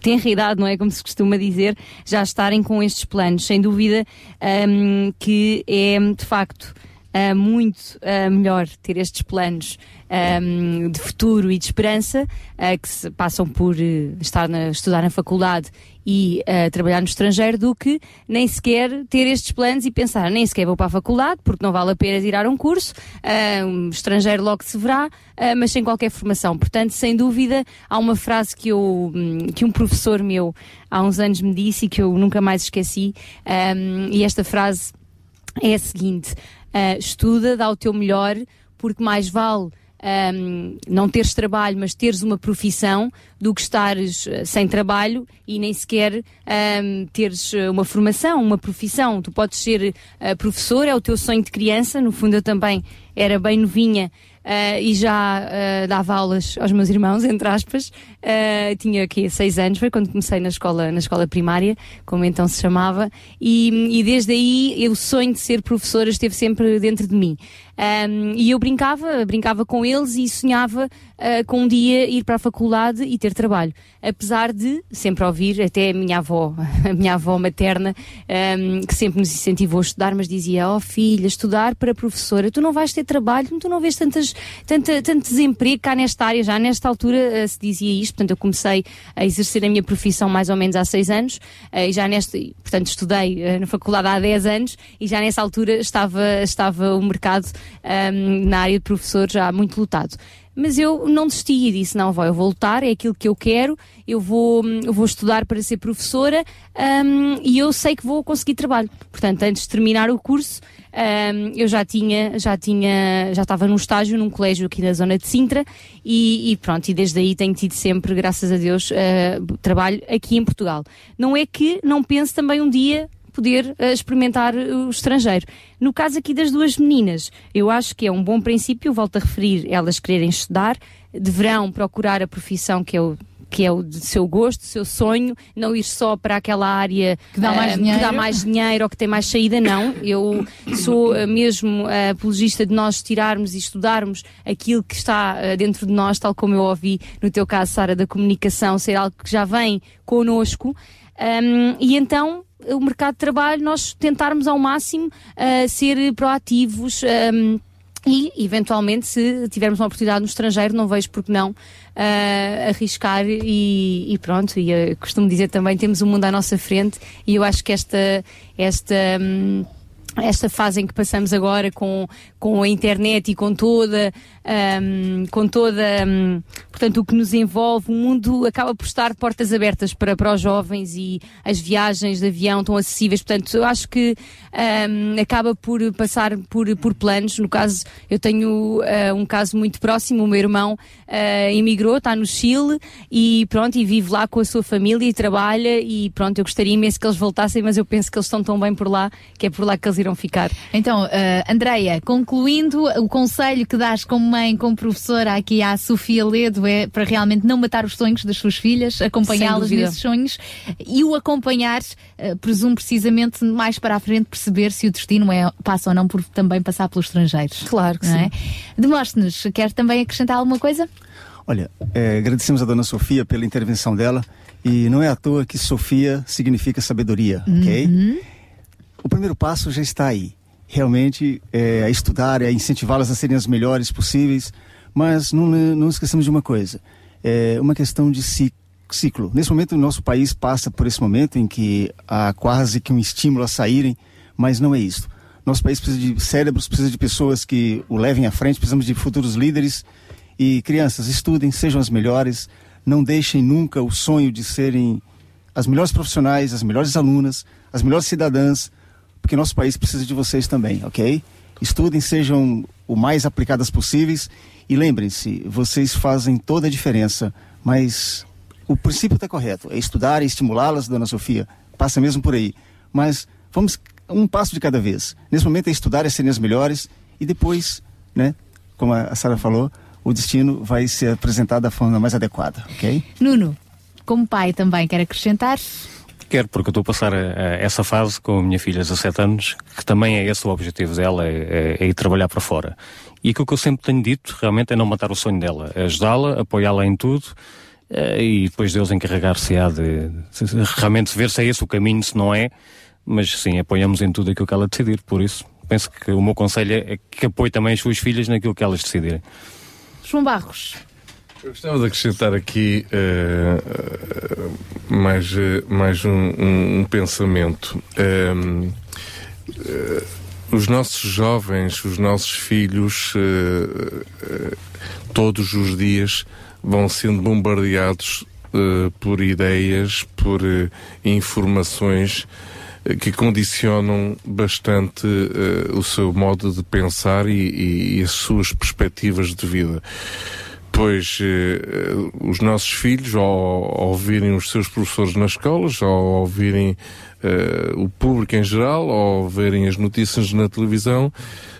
tenra idade, não é? Como se costuma dizer, já estarem com estes planos. Sem dúvida ahm, que é, de facto, ah, muito ah, melhor ter estes planos ahm, de futuro e de esperança ah, que se passam por eh, estar na, estudar na faculdade e ah, trabalhar no estrangeiro do que nem sequer ter estes planos e pensar nem sequer vou para a faculdade porque não vale a pena tirar um curso, ah, um estrangeiro logo se verá, ah, mas sem qualquer formação. Portanto, sem dúvida, há uma frase que, eu, hum, que um professor meu há uns anos me disse e que eu nunca mais esqueci, ahm, e esta frase é a seguinte: ah, estuda, dá o teu melhor, porque mais vale ahm, não teres trabalho, mas teres uma profissão, do que estares ah, sem trabalho e nem sequer ahm, teres ah, uma formação, uma profissão. Tu podes ser ah, professor, é o teu sonho de criança. No fundo, eu também era bem novinha. Ah, e já ah, dava aulas aos meus irmãos, entre aspas. Ah, tinha aqui seis anos, foi quando comecei na escola, na escola primária, como então se chamava, e, e desde aí o sonho de ser professora esteve sempre dentro de mim. Ahm, e eu brincava, brincava com eles e sonhava ah, com um dia ir para a faculdade e ter trabalho. Apesar de sempre ouvir, até a minha avó, a minha avó materna, ahm, que sempre nos incentivou a estudar, mas dizia: Oh filha, estudar para professora, tu não vais ter trabalho, tu não vês tantas, tanta, tanto desemprego cá nesta área. Já nesta altura ah, se dizia isto, portanto, eu comecei a exercer a minha profissão mais ou menos há seis anos, ah, e já neste, portanto, estudei na faculdade há 10 anos, e já nessa altura estava, estava o mercado ahm, na área de professor já muito lotado. Mas eu não desisti e disse: não, vou, eu vou lutar, é aquilo que eu quero, eu vou, eu vou estudar para ser professora ahm, e eu sei que vou conseguir trabalho. Portanto, antes de terminar o curso, ahm, eu já tinha, já tinha, já estava num estágio num colégio aqui na zona de Sintra e, e pronto, e desde aí tenho tido sempre, graças a Deus, ah, trabalho aqui em Portugal. Não é que não pense também um dia poder eh, experimentar o estrangeiro. No caso aqui das duas meninas, eu acho que é um bom princípio, volto a referir, elas quererem estudar, deverão procurar a profissão que é o que é o de seu gosto, seu sonho, não ir só para aquela área Que dá mais eh, dinheiro. que dá mais dinheiro ou que tem mais saída, não. Eu sou eh, mesmo eh, apologista de nós tirarmos e estudarmos aquilo que está eh, dentro de nós, tal como eu ouvi no teu caso, Sara, da comunicação, ser algo que já vem connosco. Um, e então o mercado de trabalho nós tentarmos ao máximo uh, ser proativos um, e eventualmente se tivermos uma oportunidade no estrangeiro não vejo porque não uh, arriscar e, e pronto. E costumo dizer também temos o mundo à nossa frente e eu acho que esta esta hum, esta fase em que passamos agora com, com a internet e com toda, hum, com toda, hum, portanto, o que nos envolve, o mundo acaba por estar portas abertas para, para os jovens e as viagens de avião estão acessíveis. Portanto, eu acho que hum, acaba por passar por, por planos. No caso, eu tenho ah, um caso muito próximo, o meu irmão ah, emigrou, está no Chile e pronto, e vive lá com a sua família e trabalha e pronto, eu gostaria imenso que eles voltassem, mas eu penso que eles estão tão bem por lá que é por lá que eles irão ficar. Então, eh, Andreia, concluindo, o conselho que dás como mãe, como professora aqui à Sofia Ledo é para realmente não matar os sonhos das suas filhas, acompanhá-las nesses sonhos e o acompanhar, eh, presumo precisamente mais para a frente perceber se o destino é, passa ou não por também passar pelos estrangeiros. Claro que não sim. É? Demóstenes, quer também acrescentar alguma coisa? Olha, é, agradecemos a dona Sofia pela intervenção dela e não é à toa que Sofia significa sabedoria, ok? O primeiro passo já está aí. Realmente é estudar, é incentivá-las a serem as melhores possíveis, mas não, não esqueçamos de uma coisa. É uma questão de ciclo. Nesse momento, o nosso país passa por esse momento em que há quase que um estímulo a saírem, mas não é isso. Nosso país precisa de cérebros, precisa de pessoas que o levem à frente, precisamos de futuros líderes. E crianças, estudem, sejam as melhores, não deixem nunca o sonho de serem as melhores profissionais, as melhores alunas, as melhores cidadãs, porque nosso país precisa de vocês também, ok? Estudem, sejam o mais aplicadas possíveis e lembrem-se, vocês fazem toda a diferença, mas o princípio está correto, é estudar e estimulá-las, dona Sofia, passa mesmo por aí. Mas vamos um passo de cada vez. Nesse momento é estudar e serem as melhores e depois, né, como a Sara falou, o destino vai ser apresentado da forma mais adequada, ok? Nuno, como pai também quer acrescentar? Quero, porque eu estou a passar a- a essa fase com a minha filha, 17 anos, que também é esse o objetivo dela, é, é- é ir trabalhar para fora. E aquilo que eu sempre tenho dito, realmente, é não matar o sonho dela, é ajudá-la, apoiá-la em tudo, eh, e depois Deus encarregar-se-á de, de- de realmente ver se é esse o caminho, se não é, mas sim, apoiamos em tudo aquilo que ela decidir, por isso, penso que o meu conselho é que apoie também as suas filhas naquilo que elas decidirem. João Barros. Eu gostava de acrescentar aqui eh, eh, mais, eh, mais um, um- um pensamento. Ehm, eh, os nossos jovens, os nossos filhos, todos os dias vão sendo bombardeados por ideias, por informações que condicionam bastante o seu modo de pensar e, e- e as suas perspectivas de vida pois eh, eh, os nossos filhos, ao, ao ouvirem os seus professores nas escolas, ao ouvirem eh, o público em geral, ao verem as notícias na televisão,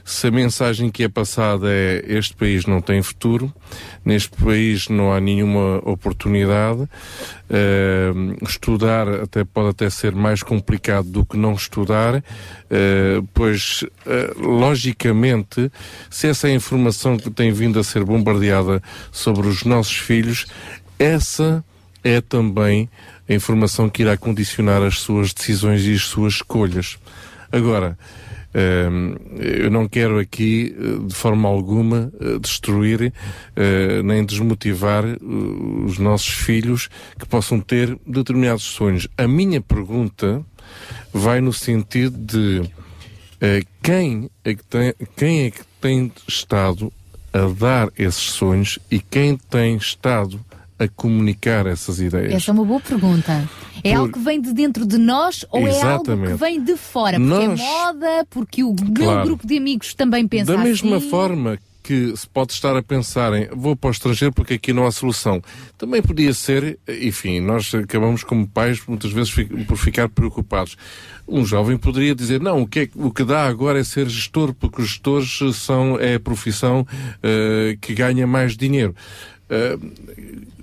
se a mensagem que é passada é este país não tem futuro, neste país não há nenhuma oportunidade, eh, estudar até pode até ser mais complicado do que não estudar, eh, pois eh, logicamente se essa é informação que tem vindo a ser bombardeada sobre os nossos filhos, essa é também a informação que irá condicionar as suas decisões e as suas escolhas. Agora, Hum, eu não quero aqui, eh, de forma alguma, eh, destruir eh, nem desmotivar os nossos filhos que possam ter determinados sonhos. A minha pergunta vai no sentido de quem, é que tem, quem é que tem estado a dar esses sonhos e quem tem estado a comunicar essas ideias. Essa é uma boa pergunta. É Por- algo que vem de dentro de nós ou é algo Exatamente. que vem de fora? Porque Nós- é moda, porque o meu Claro. grupo de amigos também pensa Da mesma assim. forma que se pode estar a pensar em vou para o estrangeiro porque aqui não há solução. Também podia ser, enfim, nós acabamos como pais muitas vezes por ficar preocupados. Um jovem poderia dizer, não, o que, é- o que dá agora é ser gestor, porque os gestores são, é a profissão eh, que ganha mais dinheiro. Eh,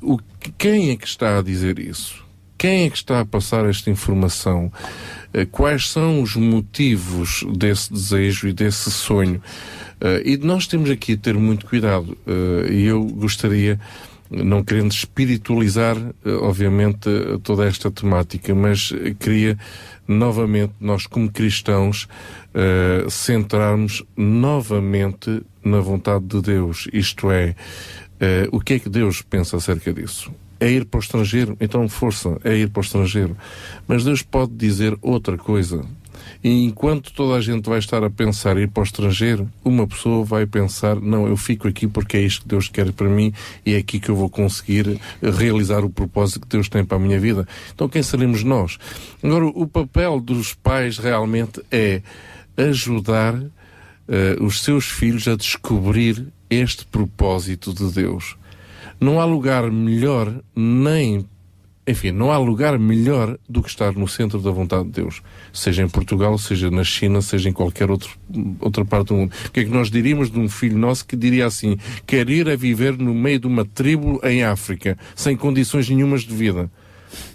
o, quem é que está a dizer isso? Quem é que está a passar esta informação? Eh, Quais são os motivos desse desejo e desse sonho? Eh, e nós temos aqui a ter muito cuidado. E eu gostaria, não querendo espiritualizar, obviamente, toda esta temática, mas queria novamente, nós como cristãos, centrarmos novamente na vontade de Deus. Isto é, eh, o que é que Deus pensa acerca disso? É ir para o estrangeiro? Então, força, é ir para o estrangeiro. Mas Deus pode dizer outra coisa. E enquanto toda a gente vai estar a pensar ir para o estrangeiro, uma pessoa vai pensar: não, eu fico aqui porque é isto que Deus quer para mim e é aqui que eu vou conseguir realizar o propósito que Deus tem para a minha vida. Então, quem seremos nós? Agora, o papel dos pais realmente é ajudar eh, os seus filhos a descobrir este propósito de Deus. Não há lugar melhor, nem. Enfim, não há lugar melhor do que estar no centro da vontade de Deus. Seja em Portugal, seja na China, seja em qualquer outro, outra parte do mundo. O que é que nós diríamos de um filho nosso que diria assim: quer ir a viver no meio de uma tribo em África, sem condições nenhumas de vida?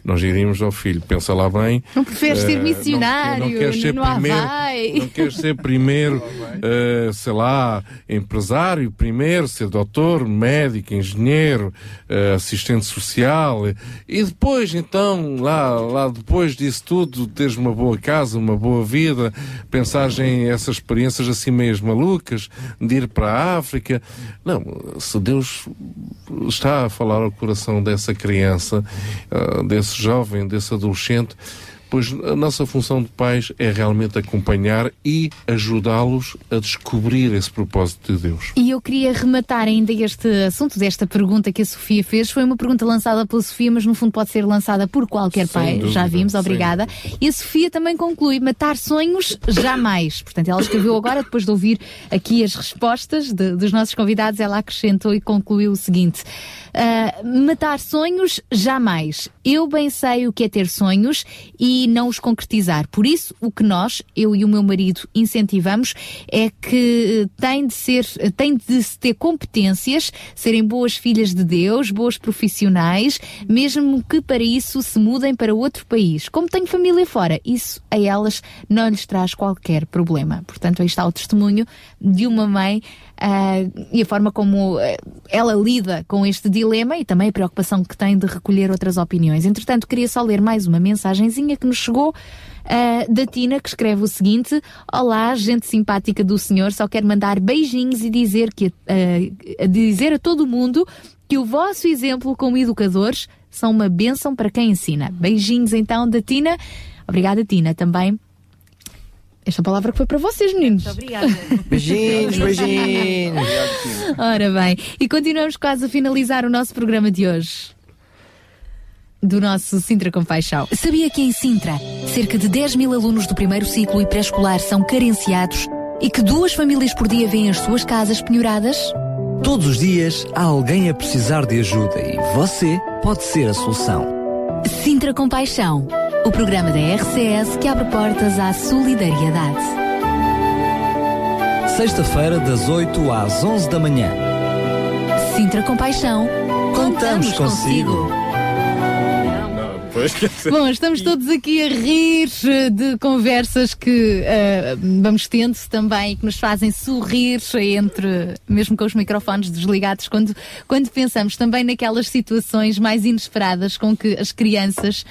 Nós diríamos ao filho: pensa lá bem. Não preferes ser eh, não- missionário não, queres ser primeiro, Havaí? não queres ser primeiro, eh, sei lá, empresário, primeiro, ser doutor, médico, engenheiro, eh, assistente social, e depois, então, lá, lá depois disso tudo, teres uma boa casa, uma boa vida, pensares em essas experiências assim meias malucas, de ir para a África. Não, se Deus está a falar ao coração dessa criança, ah, desse jovem, desse adolescente, pois a nossa função de pais é realmente acompanhar e ajudá-los a descobrir esse propósito de Deus. E eu queria rematar ainda este assunto desta pergunta que a Sofia fez. Foi uma pergunta lançada pela Sofia, mas no fundo pode ser lançada por qualquer Sem pai. dúvida, Já vimos, obrigada. E a Sofia também conclui: matar sonhos jamais. Portanto, ela escreveu agora, depois de ouvir aqui as respostas de- dos nossos convidados, ela acrescentou e concluiu o seguinte: ah, matar sonhos jamais. Eu bem sei o que é ter sonhos e não os concretizar. Por isso, o que nós, eu e o meu marido, incentivamos é que eh, tem de ser, eh, tem de se ter competências, serem boas filhas de Deus, boas profissionais, mesmo que para isso se mudem para outro país. Como tenho família fora, isso a elas não lhes traz qualquer problema. Portanto, aí está o testemunho de uma mãe ah, e a forma como eh, ela lida com este dilema e também a preocupação que tem de recolher outras opiniões. Entretanto, queria só ler mais uma mensagenzinha que nos chegou ah, da Tina, que escreve o seguinte: Olá, gente simpática do Senhor, só quero mandar beijinhos e dizer, que, ah, a dizer a todo mundo que o vosso exemplo como educadores são uma bênção para quem ensina. Beijinhos então da Tina. Obrigada, Tina, também. Esta palavra que foi para vocês, meninos. obrigada. Beijinhos, beijinhos. Ora bem, e continuamos quase a finalizar o nosso programa de hoje. Do nosso Sintra Compaixão. Sabia que em Sintra, cerca de 10 mil alunos do primeiro ciclo e pré-escolar são carenciados e que duas famílias por dia vêm as suas casas penhoradas? Todos os dias há alguém a precisar de ajuda e você pode ser a solução. Sintra Compaixão, o programa da RCS que abre portas à solidariedade. Sexta-feira, das 8 às 11 da manhã. Sintra Compaixão, contamos consigo. Bom, estamos todos aqui a rir eh, de conversas que eh, vamos tendo também, que nos fazem sorrir entre, mesmo com os microfones desligados, quando, quando pensamos também naquelas situações mais inesperadas com que as crianças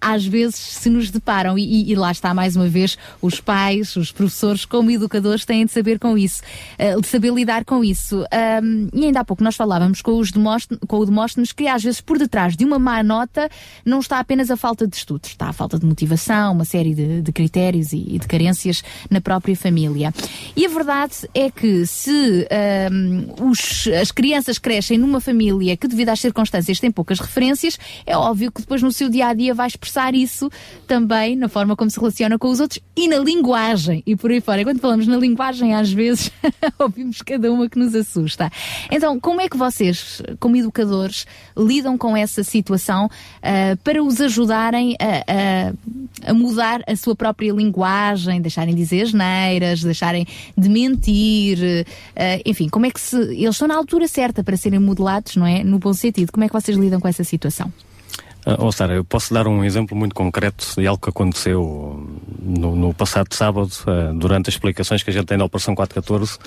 às vezes se nos deparam. E, e- lá está mais uma vez, os pais, os professores, como educadores, têm de saber com isso, ah, de saber lidar com isso. E ainda há pouco nós falávamos com, os com o Demóstenes que às vezes por detrás de uma má nota não está apenas a falta de estudos, está a falta de motivação, uma série de, de critérios e, e de carências na própria família. E a verdade é que se ahm, os- as crianças crescem numa família que devido às circunstâncias tem poucas referências, é óbvio que depois no seu dia a dia vai expressar isso também na forma como se relaciona com os outros e na linguagem e por aí fora. Quando falamos na linguagem, às vezes ouvimos cada uma que nos assusta. Então, como é que vocês, como educadores, lidam com essa situação ah, para os ajudarem a, a- a mudar a sua própria linguagem, deixarem de dizer asneiras, deixarem de mentir, ah, enfim, como é que se. Eles estão na altura certa para serem modelados, não é? No bom sentido. Como é que vocês lidam com essa situação? Ah, oh, Sara, eu posso dar um exemplo muito concreto de algo que aconteceu no, no passado sábado, ah, durante as explicações que a gente tem da Operação 414,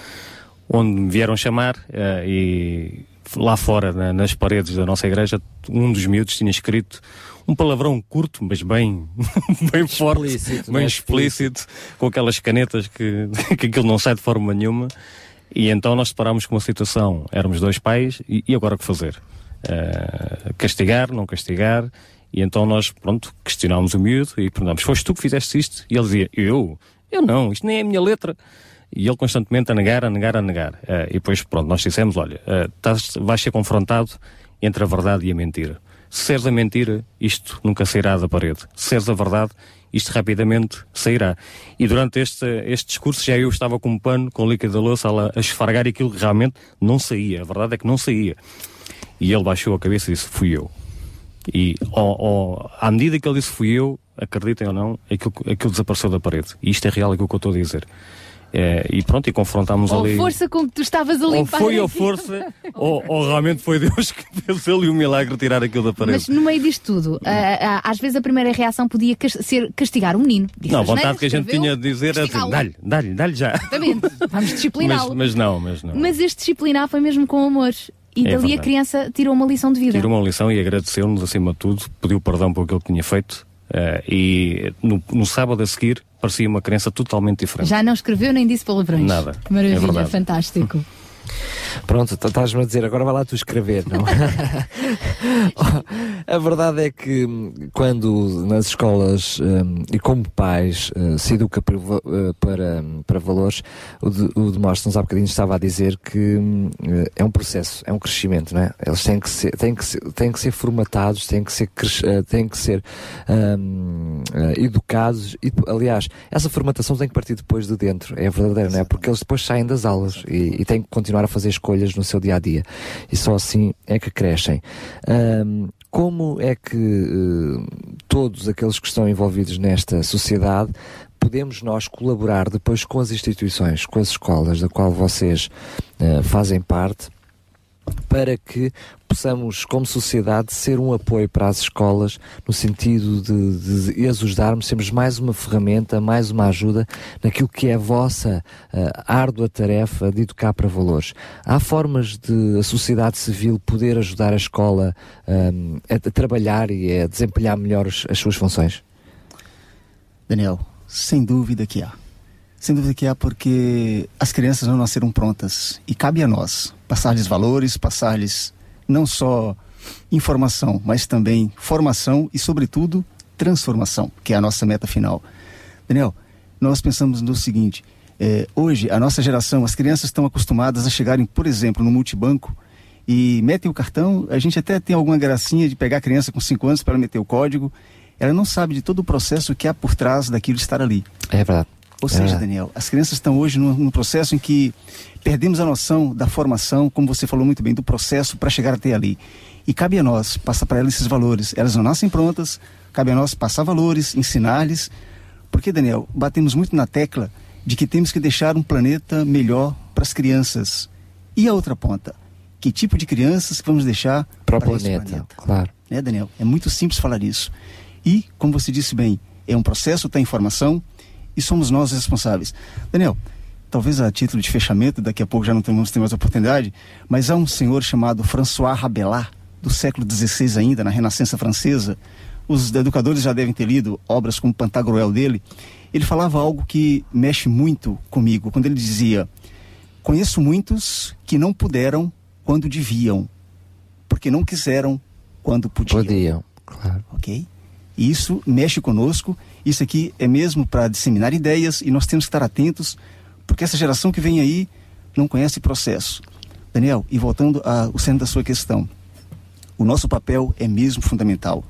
onde me vieram chamar ah, e lá fora, na- nas paredes da nossa igreja, um dos miúdos tinha escrito um palavrão curto, mas bem, bem forte, Explícito, bem não é? explícito, com aquelas canetas que, que aquilo não sai de forma nenhuma. E então nós deparámos com uma situação, éramos dois pais, e, e agora o que fazer? Eh, castigar, não castigar, e então nós, pronto, questionámos o miúdo e perguntámos, foste tu que fizeste isto? E ele dizia, eu? Eu não, isto nem é a minha letra. E ele constantemente a negar, a negar, a negar. Eh, e depois, pronto, nós dissemos, olha, eh, estás- vais ser confrontado entre a verdade e a mentira. Se seres a mentira, isto nunca sairá da parede. Se seres a verdade, isto rapidamente sairá. E durante este, este discurso já eu estava com um pano, com líquido da louça, a, a esfargar aquilo que realmente não saía. A verdade é que não saía. E ele baixou a cabeça e disse, fui eu. E ao- ao- à medida que ele disse fui eu, acreditem ou não, aquilo, aquilo desapareceu da parede. E isto é real aquilo que eu estou a dizer. É, e pronto, e confrontámos Ou ali. a força com que tu estavas a ou limpar. foi a força, ou, ou realmente foi Deus que fez ali o milagre tirar aquilo da parede. Mas no meio disto tudo, ah, às vezes a primeira reação podia cas- ser castigar o menino. Não, a vontade que a gente tinha de dizer era castigá-lo. dá-lhe, dá-lhe, dá-lhe já. Exatamente. Vamos Mas, discipliná-lo. mas não, mas não. Mas este disciplinar foi mesmo com amor. E É dali a verdade. criança tirou uma lição de vida. Tirou uma lição e agradeceu-nos acima de tudo, pediu perdão por aquilo que tinha feito. eh, e no, no sábado a seguir parecia uma criança totalmente diferente. Já não escreveu nem disse palavrões. Nada. É Maravilha, verdade. fantástico. Pronto, então estás-me a dizer, agora vai lá tu escrever, não? a verdade é que hum, quando nas escolas hum, e como pais eh, se educa para, va- eh, para, para valores, o, de, o Demóstenes há bocadinho estava a dizer que hum, eh, é um processo, é um crescimento, não é? Eles têm que ser, têm que ser, têm que ser formatados, têm que ser, eh, têm que ser hum, eh, educados e, aliás, essa formatação tem que partir depois de dentro, é verdadeiro, não é? Porque eles depois saem das aulas e, e têm que continuar a fazer escolhas no seu dia a dia e só assim é que crescem. Hum, como é que eh, todos aqueles que estão envolvidos nesta sociedade podemos nós colaborar depois com as instituições, com as escolas da qual vocês eh, fazem parte? Para que possamos, como sociedade, ser um apoio para as escolas no sentido de, de, as darmos, sermos mais uma ferramenta, mais uma ajuda naquilo que é a vossa eh, árdua tarefa de educar para valores. Há formas de a sociedade civil poder ajudar a escola ehm, a, a trabalhar e a desempenhar melhor as, as suas funções? Daniel, sem dúvida que há. Sem dúvida que há, porque as crianças não nasceram prontas e cabe a nós passar-lhes valores, passar-lhes não só informação, mas também formação e, sobretudo, transformação, que é a nossa meta final. Daniel, nós pensamos no seguinte: eh, hoje, a nossa geração, as crianças estão acostumadas a chegarem, por exemplo, no multibanco e metem o cartão. A gente até tem alguma gracinha de pegar a criança com 5 anos para meter o código. Ela não sabe de todo o processo que há por trás daquilo de estar ali. É verdade. Ou É seja, verdade. Daniel, as crianças estão hoje num, num processo em que perdemos a noção da formação, como você falou muito bem, do processo para chegar até ali. E cabe a nós passar para elas esses valores. Elas não nascem prontas, cabe a nós passar valores, ensinar-lhes. Porque, Daniel, batemos muito na tecla de que temos que deixar um planeta melhor para as crianças. E a outra ponta? Que tipo de crianças que vamos deixar Para o esse planeta, claro. né, Daniel? É muito simples falar isso. E, como você disse bem, é um processo, tem informação e somos nós os responsáveis. Daniel, talvez a título de fechamento, daqui a pouco já não temos mais oportunidade, mas há um senhor chamado François Rabelais, do século XVI ainda, na Renascença Francesa. Os educadores já devem ter lido obras como Pantagruel dele. Ele falava algo que mexe muito comigo, quando ele dizia: Conheço muitos que não puderam quando deviam, porque não quiseram quando podiam. Podiam, claro. Ok? E isso mexe conosco. Isso aqui é mesmo para disseminar ideias e nós temos que estar atentos, porque essa geração que vem aí não conhece processo. Daniel, e voltando ao centro da sua questão, o nosso papel é mesmo fundamental.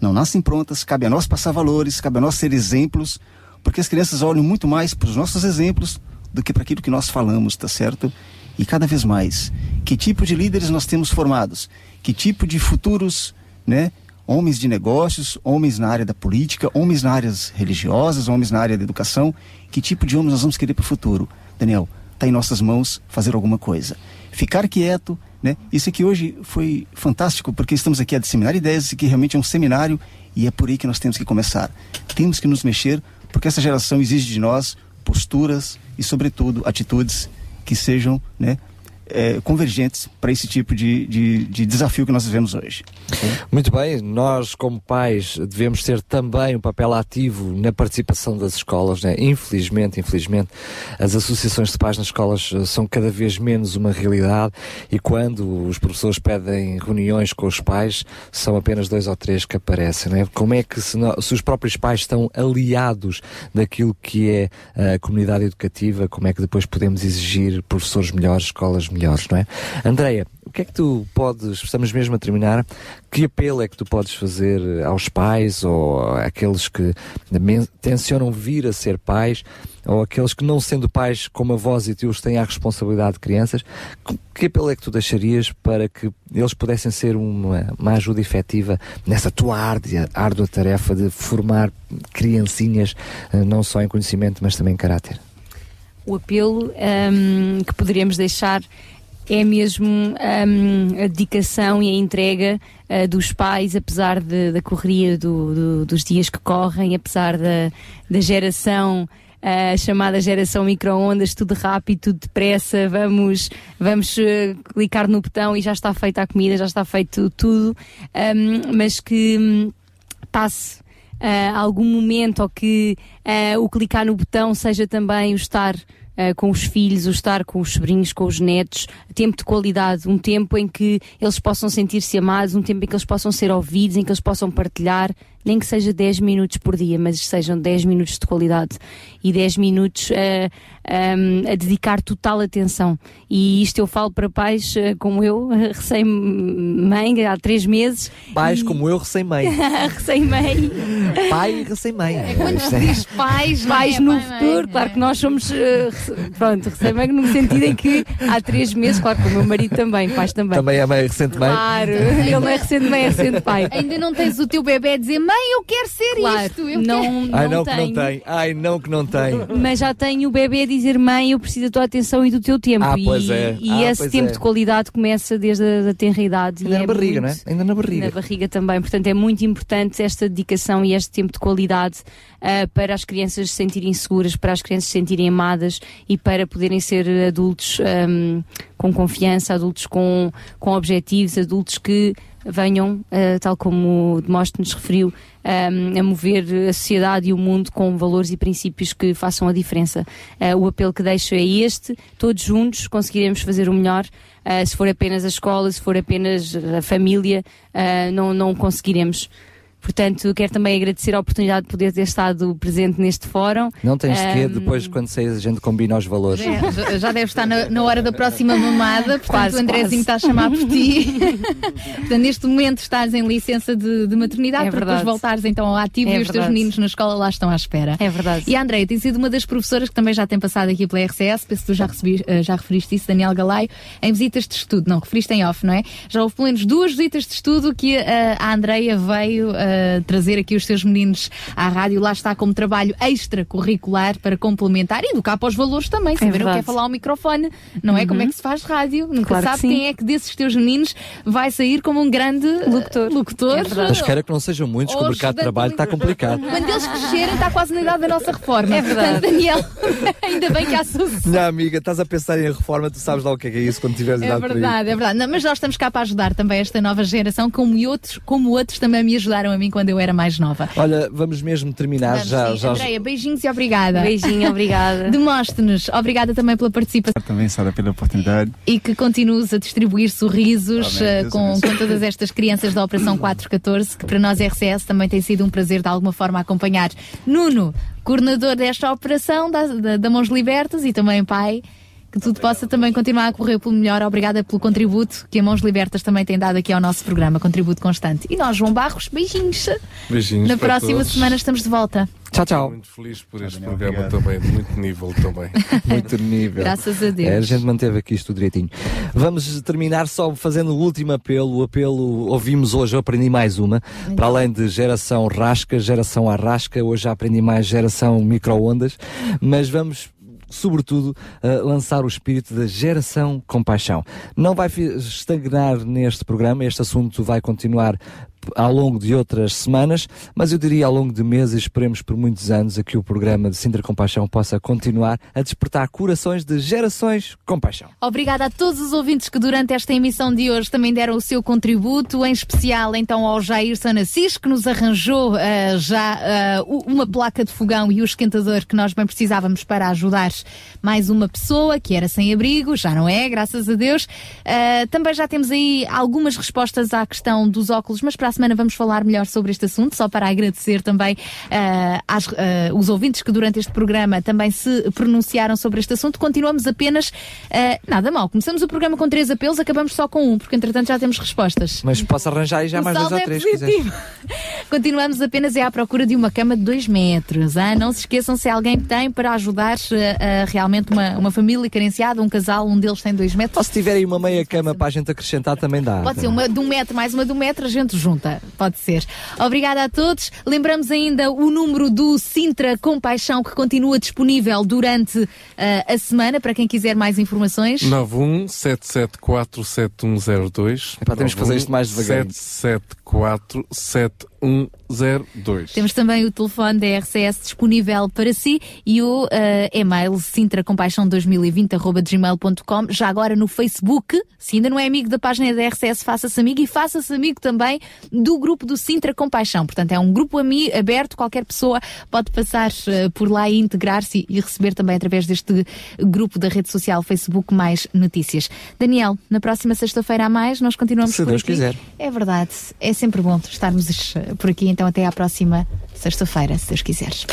Não nascem prontas, cabe a nós passar valores, cabe a nós ser exemplos, porque as crianças olham muito mais para os nossos exemplos do que para aquilo que nós falamos, tá certo? E cada vez mais, que tipo de líderes nós temos formados? Que tipo de futuros, né? Homens de negócios, homens na área da política, homens na áreas religiosas, homens na área da educação. Que tipo de homens nós vamos querer para o futuro? Daniel, está em nossas mãos fazer alguma coisa. Ficar quieto, né? Isso aqui hoje foi fantástico porque estamos aqui a disseminar ideias, isso aqui realmente é um seminário e é por aí que nós temos que começar. Temos que nos mexer porque essa geração exige de nós posturas e, sobretudo, atitudes que sejam, né, eh, convergentes para esse tipo de, de, de desafio que nós vivemos hoje. Muito bem, nós como pais devemos ter também um papel ativo na participação das escolas, né? infelizmente, infelizmente, as associações de pais nas escolas eh, são cada vez menos uma realidade e quando os professores pedem reuniões com os pais, são apenas dois ou três que aparecem. Né? Como é que se, nó- se os próprios pais estão aliados daquilo que é a comunidade educativa, como é que depois podemos exigir professores melhores, escolas melhores, não é? Andreia, o que é que tu podes, estamos mesmo a terminar, que apelo é que tu podes fazer aos pais ou àqueles que tencionam vir a ser pais ou aqueles que não sendo pais como avós e tios têm a responsabilidade de crianças, que- apelo é que tu deixarias para que eles pudessem ser uma, uma ajuda efetiva nessa tua árdua, árdua tarefa de formar criancinhas eh, não só em conhecimento mas também em caráter? o apelo hum, que poderíamos deixar é mesmo hum, a dedicação e a entrega ah, dos pais, apesar de- da correria do- do- dos dias que correm, apesar da, da geração. ah, chamada geração micro-ondas, tudo rápido, tudo depressa, vamos, vamos ah, clicar no botão e já está feita a comida, já está feito tudo, hum, mas que hum, passe algum momento ou que o clicar no botão seja também o estar ah, com os filhos, o estar com os sobrinhos, com os netos, tempo de qualidade, um tempo em que eles possam sentir-se amados, um tempo em que eles possam ser ouvidos, em que eles possam partilhar, nem que seja 10 minutos por dia, mas sejam 10 minutos de qualidade e 10 minutos ah, ahm, a dedicar total atenção. E isto eu falo para pais ah, como eu, recém-mãe, há 3 meses. Pais como eu, recém-mãe. recém-mãe. Pai e recém-mãe. É quando se diz pais, pais no futuro, claro que nós somos, eh, pronto, recém-mãe no sentido em que há três meses, claro que o meu marido também, pais também. Também é mãe recente mãe. Claro, ele não é recente mãe, é recente pai. Ainda não tens o teu bebê a dizer, mãe, eu quero ser Claro, isto. Eu não, quero... Ai não não que não tem. Ai não que não tem. Mas já tenho o bebê a dizer, mãe, eu preciso da tua atenção e do teu tempo. Ah, e pois é. e Ah, esse pois tempo é. de qualidade começa desde a da tenra idade. Ainda e na é barriga, muito- não é? Ainda na barriga. Na barriga também. Portanto, é muito importante esta dedicação e este tempo de qualidade ah, para as crianças se sentirem seguras, para as crianças se sentirem amadas e para poderem ser adultos ahm, com confiança, adultos com, com objetivos, adultos que venham, ah, tal como Demóstenes referiu, ahm, a mover a sociedade e o mundo com valores e princípios que façam a diferença. Ah, o apelo que deixo é este, todos juntos conseguiremos fazer o melhor. Ah, se for apenas a escola, se for apenas a família, não, não conseguiremos. Portanto, quero também agradecer a oportunidade de poder ter estado presente neste fórum. Não tens de quê, Ahm, depois quando sair a gente combina os valores. É, já- deve estar na, na hora da próxima mamada, portanto Quase, o Andrezinho quase. está a chamar por ti. portanto, neste momento estás em licença de, de maternidade É para depois voltares então ao ativo É e os teus meninos na escola lá estão à espera. É verdade. E a Andreia, tem sido uma das professoras que também já tem passado aqui pela RCS, penso que tu já, recebi, eh, já referiste isso, Daniel Galaio, em visitas de estudo, não, referiste em off, não é? Já houve pelo menos duas visitas de estudo que eh, a Andreia veio trazer aqui os seus meninos à rádio, lá está como trabalho extracurricular para complementar e educar para os valores também, saber o que é verdade. falar ao microfone, não é? Uhum. Como é que se faz rádio, nunca Claro que sabe sim. quem é que desses teus meninos vai sair como um grande locutor. locutor. Mas quero que não sejam muitos, que o mercado de trabalho está complicado. Quando eles crescerem, está quase na idade da nossa reforma. É verdade. Portanto, Daniel, ainda bem que há sucesso. Minha amiga, estás a pensar em reforma, tu sabes lá o que é, que é isso quando tiveres É idade para verdade, é verdade. Não, mas nós estamos cá para ajudar também esta nova geração, como outros, como outros também me ajudaram a mim quando eu era mais nova. Olha, vamos mesmo terminar Vamos, já. sim. já Andreia, beijinhos e obrigada. Beijinho, obrigada. Demóstenes, obrigada também pela participação Também, Sara, pela oportunidade. e que continues a distribuir sorrisos Amém. eh, com, com todas estas crianças da Operação 414, que para nós RCS também tem sido um prazer de alguma forma acompanhar. Nuno, coordenador desta operação da, da, da Mãos Libertas e também pai. Que tudo possa também continuar a correr pelo melhor. Obrigada pelo contributo que a Mãos Libertas também tem dado aqui ao nosso programa, contributo constante. E nós, João Barros, beijinhos. Beijinhos Na próxima todos. semana estamos de volta. Tchau, tchau. Muito feliz por este programa também, de muito nível também. Muito nível. Graças a Deus. É, a gente manteve aqui isto direitinho. Vamos terminar só fazendo o último apelo. O apelo ouvimos hoje, eu aprendi mais uma. Para além de geração rasca, geração arrasca, hoje já aprendi mais geração micro-ondas. Mas vamos sobretudo, uh, lançar o espírito da geração compaixão. Não vai estagnar neste programa, este assunto vai continuar ao longo de outras semanas, mas eu diria ao longo de meses, esperemos por muitos anos, a que o programa de Sintra Compaixão possa continuar a despertar corações de gerações compaixão. Obrigada a todos os ouvintes que durante esta emissão de hoje também deram o seu contributo, em especial então ao Jairson Assis, que nos arranjou ah, já ah, u- uma placa de fogão e o esquentador que nós bem precisávamos para ajudar mais uma pessoa que era sem abrigo, já não é, graças a Deus. Ah, também já temos aí algumas respostas à questão dos óculos, mas para a semana vamos falar melhor sobre este assunto, só para agradecer também ah, às, ah, os ouvintes que durante este programa também se pronunciaram sobre este assunto. Continuamos apenas, ah, nada mal, começamos o programa com três apelos, acabamos só com um, porque entretanto já temos respostas. Mas posso arranjar aí já O mais dois saldo ou é três, positivo. Continuamos apenas é à procura de uma cama de 2 metros. ah? Não se esqueçam se alguém tem para ajudar realmente uma, uma família carenciada, um casal, um deles tem 2 metros. Ou se tiverem uma meia cama para a gente acrescentar, também dá. Pode ser uma de um metro mais uma de um metro, a gente junta. Pode ser. Obrigada a todos. Lembramos ainda o número do Sintra Compaixão que continua disponível durante ah, a semana para quem quiser mais informações. 91-774-7102. Epá, temos que fazer isto mais devagarinho. 774-7102. 102. Temos também o telefone da RCS disponível para si e o eh, e-mail sintracompaixão2020.gmail.com já agora no Facebook, se ainda não é amigo da página da RCS, faça-se amigo e faça-se amigo também do grupo do Sintra Compaixão. Portanto, é um grupo ami- aberto, qualquer pessoa pode passar eh, por lá e integrar-se e receber também através deste grupo da rede social Facebook mais notícias. Daniel, na próxima sexta-feira a mais, nós continuamos Se por Deus aqui. quiser. É verdade, é sempre bom estarmos eh, por aqui, então até à próxima sexta-feira, se Deus quiseres.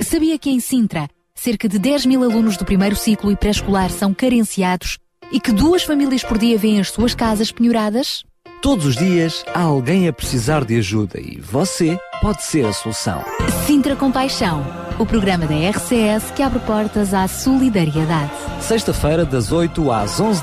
Sabia que em Sintra, cerca de 10 mil alunos do primeiro ciclo e pré-escolar são carenciados e que duas famílias por dia vêm as suas casas penhoradas? Todos os dias há alguém a precisar de ajuda e você pode ser a solução. Sintra Compaixão, o programa da RCS que abre portas à solidariedade. Sexta-feira, das 8 às 11 da